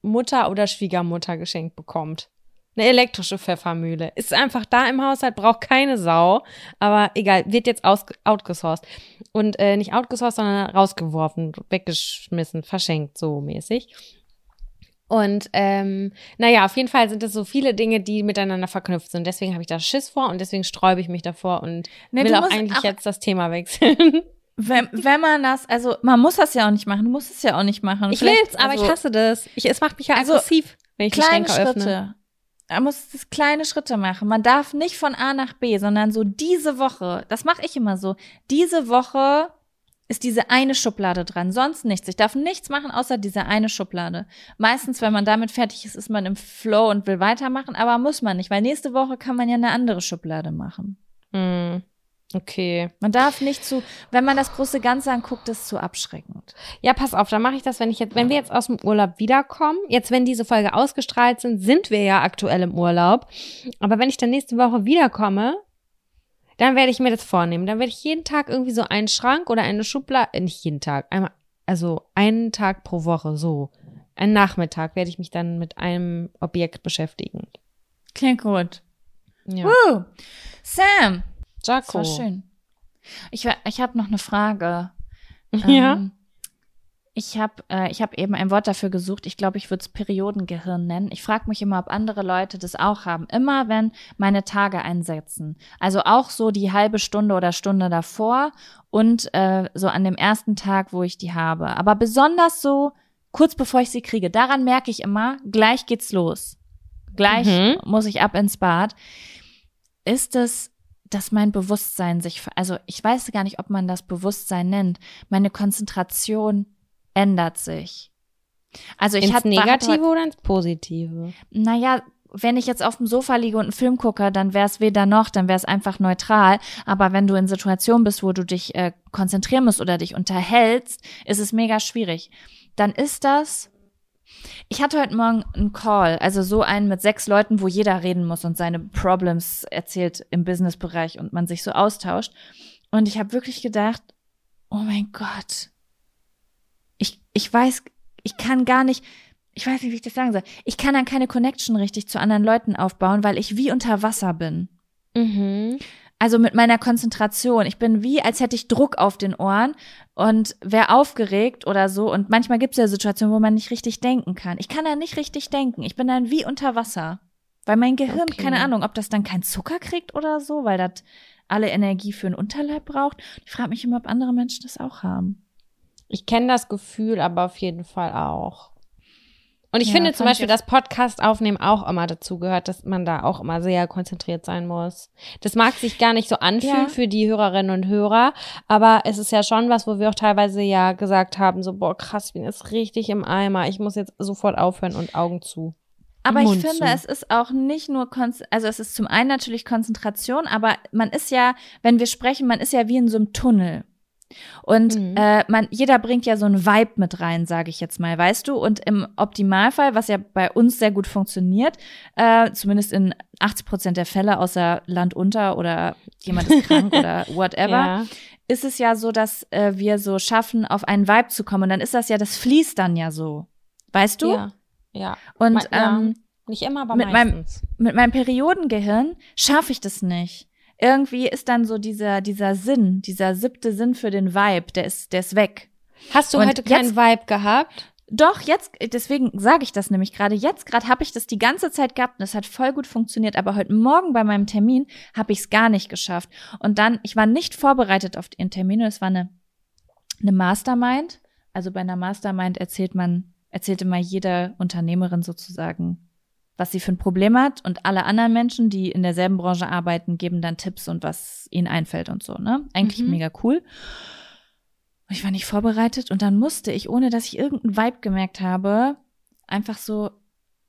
[SPEAKER 1] Mutter oder Schwiegermutter geschenkt bekommt. Eine elektrische Pfeffermühle. Ist einfach da im Haushalt, braucht keine Sau. Aber egal, wird jetzt aus, outgesourced. Und äh, nicht outgesourced, sondern rausgeworfen, weggeschmissen, verschenkt, so mäßig. Und ähm, naja, auf jeden Fall sind es so viele Dinge, die miteinander verknüpft sind. Deswegen habe ich da Schiss vor und deswegen sträube ich mich davor und nee, will auch eigentlich auch jetzt das Thema wechseln.
[SPEAKER 2] Wenn, wenn man das, also man muss das ja auch nicht machen, du musst es ja auch nicht machen.
[SPEAKER 1] Ich will's, aber also, ich hasse das. Ich, es macht mich ja also, aggressiv, wenn ich kleine die Schränke Schritte. öffne.
[SPEAKER 2] Man muss das kleine Schritte machen. Man darf nicht von A nach B, sondern so diese Woche, das mache ich immer so, diese Woche ist diese eine Schublade dran, sonst nichts. Ich darf nichts machen, außer diese eine Schublade. Meistens, wenn man damit fertig ist, ist man im Flow und will weitermachen, aber muss man nicht, weil nächste Woche kann man ja eine andere Schublade machen.
[SPEAKER 1] Mm, okay.
[SPEAKER 2] Man darf nicht zu, wenn man das große Ganze anguckt, ist zu abschreckend.
[SPEAKER 1] Ja, pass auf, dann mache ich das, wenn ich jetzt, wenn wir jetzt aus dem Urlaub wiederkommen, jetzt wenn diese Folge ausgestrahlt sind, sind wir ja aktuell im Urlaub. Aber wenn ich dann nächste Woche wiederkomme, dann werde ich mir das vornehmen. Dann werde ich jeden Tag irgendwie so einen Schrank oder eine Schublade, äh, nicht jeden Tag, einmal, also einen Tag pro Woche, so. Einen Nachmittag werde ich mich dann mit einem Objekt beschäftigen.
[SPEAKER 2] Klingt gut. Ja. Woo. Sam.
[SPEAKER 1] Jaco.
[SPEAKER 2] Das war schön. Ich, ich habe noch eine Frage.
[SPEAKER 1] Ja. Ähm,
[SPEAKER 2] ich habe äh, ich hab eben ein Wort dafür gesucht. Ich glaube, ich würde es Periodengehirn nennen. Ich frage mich immer, ob andere Leute das auch haben. Immer wenn meine Tage einsetzen. Also auch so die halbe Stunde oder Stunde davor und äh, so an dem ersten Tag, wo ich die habe. Aber besonders so kurz bevor ich sie kriege. Daran merke ich immer, gleich geht's los. Gleich
[SPEAKER 1] Mhm.
[SPEAKER 2] muss ich ab ins Bad. Ist es, dass mein Bewusstsein sich, also ich weiß gar nicht, ob man das Bewusstsein nennt. Meine Konzentration ändert sich. Also ich
[SPEAKER 1] ins
[SPEAKER 2] hatte, hatte
[SPEAKER 1] Negative oder ins Positive?
[SPEAKER 2] naja, wenn ich jetzt auf dem Sofa liege und einen Film gucke, dann wäre es weder noch, dann wäre es einfach neutral. Aber wenn du in Situationen bist, wo du dich äh, konzentrieren musst oder dich unterhältst, ist es mega schwierig. Dann ist das. Ich hatte heute Morgen einen Call, also so einen mit sechs Leuten, wo jeder reden muss und seine Problems erzählt im Businessbereich und man sich so austauscht. Und ich habe wirklich gedacht, oh mein Gott, ich, ich weiß, ich kann gar nicht, ich weiß nicht, wie ich das sagen soll. Ich kann dann keine Connection richtig zu anderen Leuten aufbauen, weil ich wie unter Wasser bin.
[SPEAKER 1] Mhm.
[SPEAKER 2] Also mit meiner Konzentration. Ich bin wie, als hätte ich Druck auf den Ohren und wäre aufgeregt oder so. Und manchmal gibt es ja Situationen, wo man nicht richtig denken kann. Ich kann dann nicht richtig denken. Ich bin dann wie unter Wasser. Weil mein Gehirn,
[SPEAKER 1] Okay.
[SPEAKER 2] keine Ahnung, ob das dann keinen Zucker kriegt oder so, weil das alle Energie für einen Unterleib braucht. Ich frage mich immer, ob andere Menschen das auch haben.
[SPEAKER 1] Ich kenne das Gefühl aber auf jeden Fall auch. Und ich
[SPEAKER 2] Ja,
[SPEAKER 1] finde zum Beispiel, dass Podcast aufnehmen auch immer dazu gehört, dass man da auch immer sehr konzentriert sein muss. Das mag sich gar nicht so anfühlen
[SPEAKER 2] Ja.
[SPEAKER 1] für die Hörerinnen und Hörer, aber es ist ja schon was, wo wir auch teilweise ja gesagt haben, so, boah, krass, ich bin jetzt richtig im Eimer, ich muss jetzt sofort aufhören und Augen zu.
[SPEAKER 2] Aber ich finde,
[SPEAKER 1] zu.
[SPEAKER 2] es ist auch nicht nur, Konz also es ist zum einen natürlich Konzentration, aber man ist ja, wenn wir sprechen, man ist ja wie in so einem Tunnel. Und
[SPEAKER 1] Mhm.
[SPEAKER 2] äh, man, jeder bringt ja so einen Vibe mit rein, sage ich jetzt mal, weißt du? Und im Optimalfall, was ja bei uns sehr gut funktioniert, äh, zumindest in 80 Prozent der Fälle, außer Land unter oder jemand ist krank oder whatever,
[SPEAKER 1] Ja.
[SPEAKER 2] ist es ja so, dass äh, wir so schaffen, auf einen Vibe zu kommen. Und dann ist das ja, das fließt dann ja so. Weißt du?
[SPEAKER 1] Ja. Ja.
[SPEAKER 2] Und
[SPEAKER 1] Ma- ja.
[SPEAKER 2] ähm,
[SPEAKER 1] Nicht immer, aber
[SPEAKER 2] Mit meinem-
[SPEAKER 1] meistens.
[SPEAKER 2] mit meinem Periodengehirn schaffe ich das nicht. Irgendwie ist dann so dieser, dieser Sinn, dieser siebte Sinn für den Vibe, der ist, der ist weg.
[SPEAKER 1] Hast du
[SPEAKER 2] Und
[SPEAKER 1] heute keinen
[SPEAKER 2] jetzt-
[SPEAKER 1] Vibe gehabt?
[SPEAKER 2] Doch, jetzt, deswegen sage ich das nämlich gerade. Jetzt gerade habe ich das die ganze Zeit gehabt und es hat voll gut funktioniert. Aber heute Morgen bei meinem Termin habe ich es gar nicht geschafft. Und dann, ich war nicht vorbereitet auf den Termin und es war eine, eine Mastermind. Also bei einer Mastermind erzählt man, erzählt immer jede Unternehmerin sozusagen, was sie für ein Problem hat. Und alle anderen Menschen, die in derselben Branche arbeiten, geben dann Tipps und was ihnen einfällt und so, ne? Eigentlich
[SPEAKER 1] Mhm.
[SPEAKER 2] mega cool. Ich war nicht vorbereitet und dann musste ich, ohne dass ich irgendeinen Vibe gemerkt habe, einfach so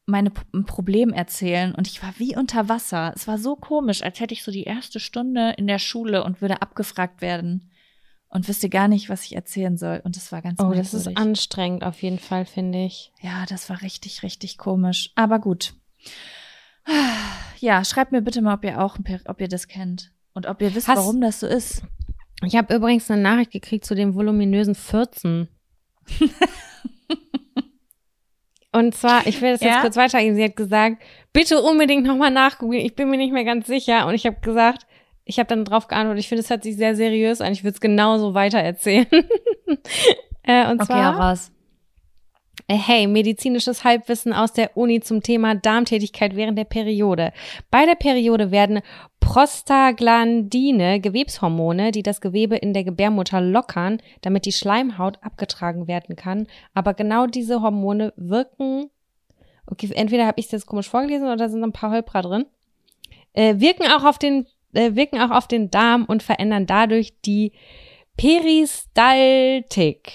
[SPEAKER 2] meine ein Problem erzählen und ich war wie unter Wasser. Es war so komisch, als hätte ich so die erste Stunde in der Schule und würde abgefragt werden und wüsste gar nicht, was ich erzählen soll. Und das war ganz
[SPEAKER 1] Oh, das ist
[SPEAKER 2] merkwürdig.
[SPEAKER 1] anstrengend auf jeden Fall, finde ich.
[SPEAKER 2] Ja, das war richtig, richtig komisch. Aber gut. Ja, schreibt mir bitte mal, ob ihr auch, ob ihr das kennt und ob ihr wisst,
[SPEAKER 1] Hast-
[SPEAKER 2] warum das so ist.
[SPEAKER 1] Ich habe übrigens eine Nachricht gekriegt zu dem voluminösen 14. Und zwar, ich will das jetzt
[SPEAKER 2] Ja?
[SPEAKER 1] kurz weitergeben. Sie hat gesagt, bitte unbedingt nochmal nachgucken. Ich bin mir nicht mehr ganz sicher. Und ich habe gesagt, ich habe dann drauf geantwortet, ich finde, es hört sich sehr seriös an. Ich würde es genauso weitererzählen. äh, und
[SPEAKER 2] Okay,
[SPEAKER 1] zwar,
[SPEAKER 2] raus.
[SPEAKER 1] äh, Hey, medizinisches Halbwissen aus der Uni zum Thema Darmtätigkeit während der Periode. Bei der Periode werden Prostaglandine, Gewebshormone, die das Gewebe in der Gebärmutter lockern, damit die Schleimhaut abgetragen werden kann. Aber genau diese Hormone wirken, okay, entweder habe ich jetzt komisch vorgelesen oder da sind ein paar Holprer drin, äh, wirken auch auf den, äh, wirken auch auf den Darm und verändern dadurch die Peristaltik.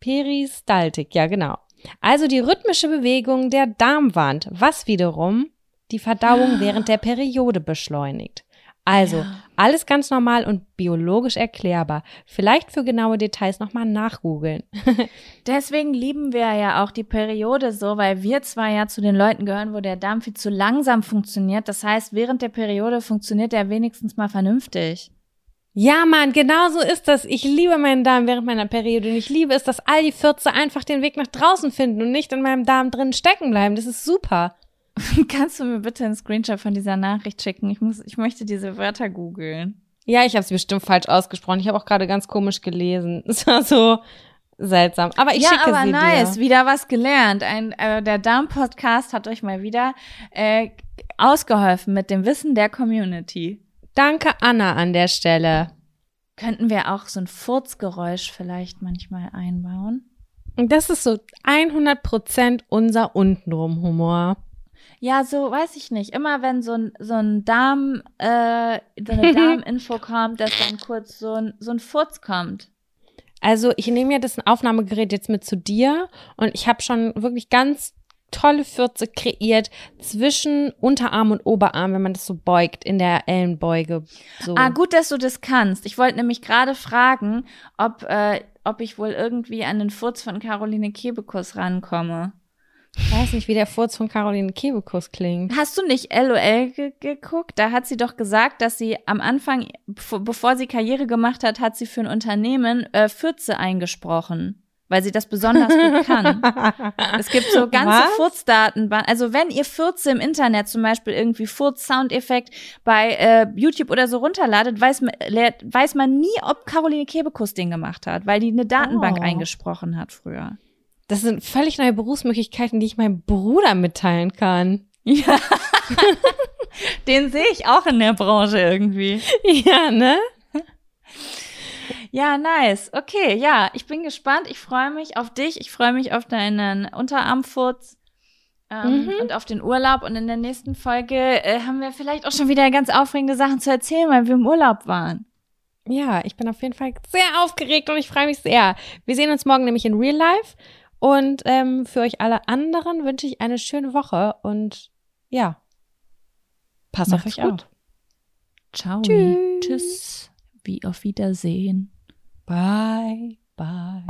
[SPEAKER 1] Peristaltik, ja genau. Also die rhythmische Bewegung der Darmwand, was wiederum die Verdauung während der Periode beschleunigt. Also
[SPEAKER 2] Ja.
[SPEAKER 1] alles ganz normal und biologisch erklärbar. Vielleicht für genaue Details nochmal nachgoogeln.
[SPEAKER 2] Deswegen lieben wir ja auch die Periode so, weil wir zwar ja zu den Leuten gehören, wo der Darm viel zu langsam funktioniert. Das heißt, während der Periode funktioniert er wenigstens mal vernünftig.
[SPEAKER 1] Ja, Mann, genau so ist das. Ich liebe meinen Darm während meiner Periode und ich liebe es, dass all die Fürze einfach den Weg nach draußen finden und nicht in meinem Darm drin stecken bleiben. Das ist super.
[SPEAKER 2] Kannst du mir bitte einen Screenshot von dieser Nachricht schicken? Ich muss, ich möchte diese Wörter googeln.
[SPEAKER 1] Ja, ich habe es bestimmt falsch ausgesprochen. Ich habe auch gerade ganz komisch gelesen. Es war so seltsam. Aber ich
[SPEAKER 2] ja,
[SPEAKER 1] schicke
[SPEAKER 2] aber
[SPEAKER 1] sie
[SPEAKER 2] nice,
[SPEAKER 1] dir.
[SPEAKER 2] wieder was gelernt. Ein, äh, der Darm-Podcast hat euch mal wieder äh, ausgeholfen mit dem Wissen der Community.
[SPEAKER 1] Danke, Anna, an der Stelle.
[SPEAKER 2] Könnten wir auch so ein Furzgeräusch vielleicht manchmal einbauen?
[SPEAKER 1] Das ist so 100% unser Untenrum-Humor.
[SPEAKER 2] Ja, so weiß ich nicht. Immer wenn so ein, so ein Darm, äh, so eine Darminfo kommt, dass dann kurz so ein, so ein Furz kommt.
[SPEAKER 1] Also ich nehme ja das Aufnahmegerät jetzt mit zu dir und ich habe schon wirklich ganz tolle Fürze kreiert zwischen Unterarm und Oberarm, wenn man das so beugt in der Ellenbeuge. So.
[SPEAKER 2] Ah, gut, dass du das kannst. Ich wollte nämlich gerade fragen, ob, äh, ob ich wohl irgendwie an den Furz von Caroline Kebekus rankomme.
[SPEAKER 1] Ich weiß nicht, wie der Furz von Caroline Kebekus klingt.
[SPEAKER 2] Hast du nicht LOL ge geguckt? Da hat sie doch gesagt, dass sie am Anfang, bevor sie Karriere gemacht hat, hat sie für ein Unternehmen äh, Fürze eingesprochen weil sie das besonders gut kann. es gibt so ganze Furzdatenbanken. Also wenn ihr Furze im Internet zum Beispiel irgendwie Furz-Soundeffekt bei äh, YouTube oder so runterladet, weiß man, weiß man nie, ob Caroline Kebekus den gemacht hat, weil die eine Datenbank oh. eingesprochen hat früher.
[SPEAKER 1] Das sind völlig neue Berufsmöglichkeiten, die ich meinem Bruder mitteilen kann.
[SPEAKER 2] Ja. den sehe ich auch in der Branche irgendwie.
[SPEAKER 1] Ja, ne?
[SPEAKER 2] Ja, nice. Okay, ja, ich bin gespannt. Ich freue mich auf dich. Ich freue mich auf deinen Unterarmfurz ähm, mhm. und auf den Urlaub. Und in der nächsten Folge äh, haben wir vielleicht auch schon wieder ganz aufregende Sachen zu erzählen, weil wir im Urlaub waren.
[SPEAKER 1] Ja, ich bin auf jeden Fall sehr aufgeregt und ich freue mich sehr. Wir sehen uns morgen nämlich in Real Life. Und ähm, für euch alle anderen wünsche ich eine schöne Woche und ja,
[SPEAKER 2] passt auf euch gut. auf. Ciao. Tschüss. Tschüss. Wie auf Wiedersehen.
[SPEAKER 1] Bye, bye.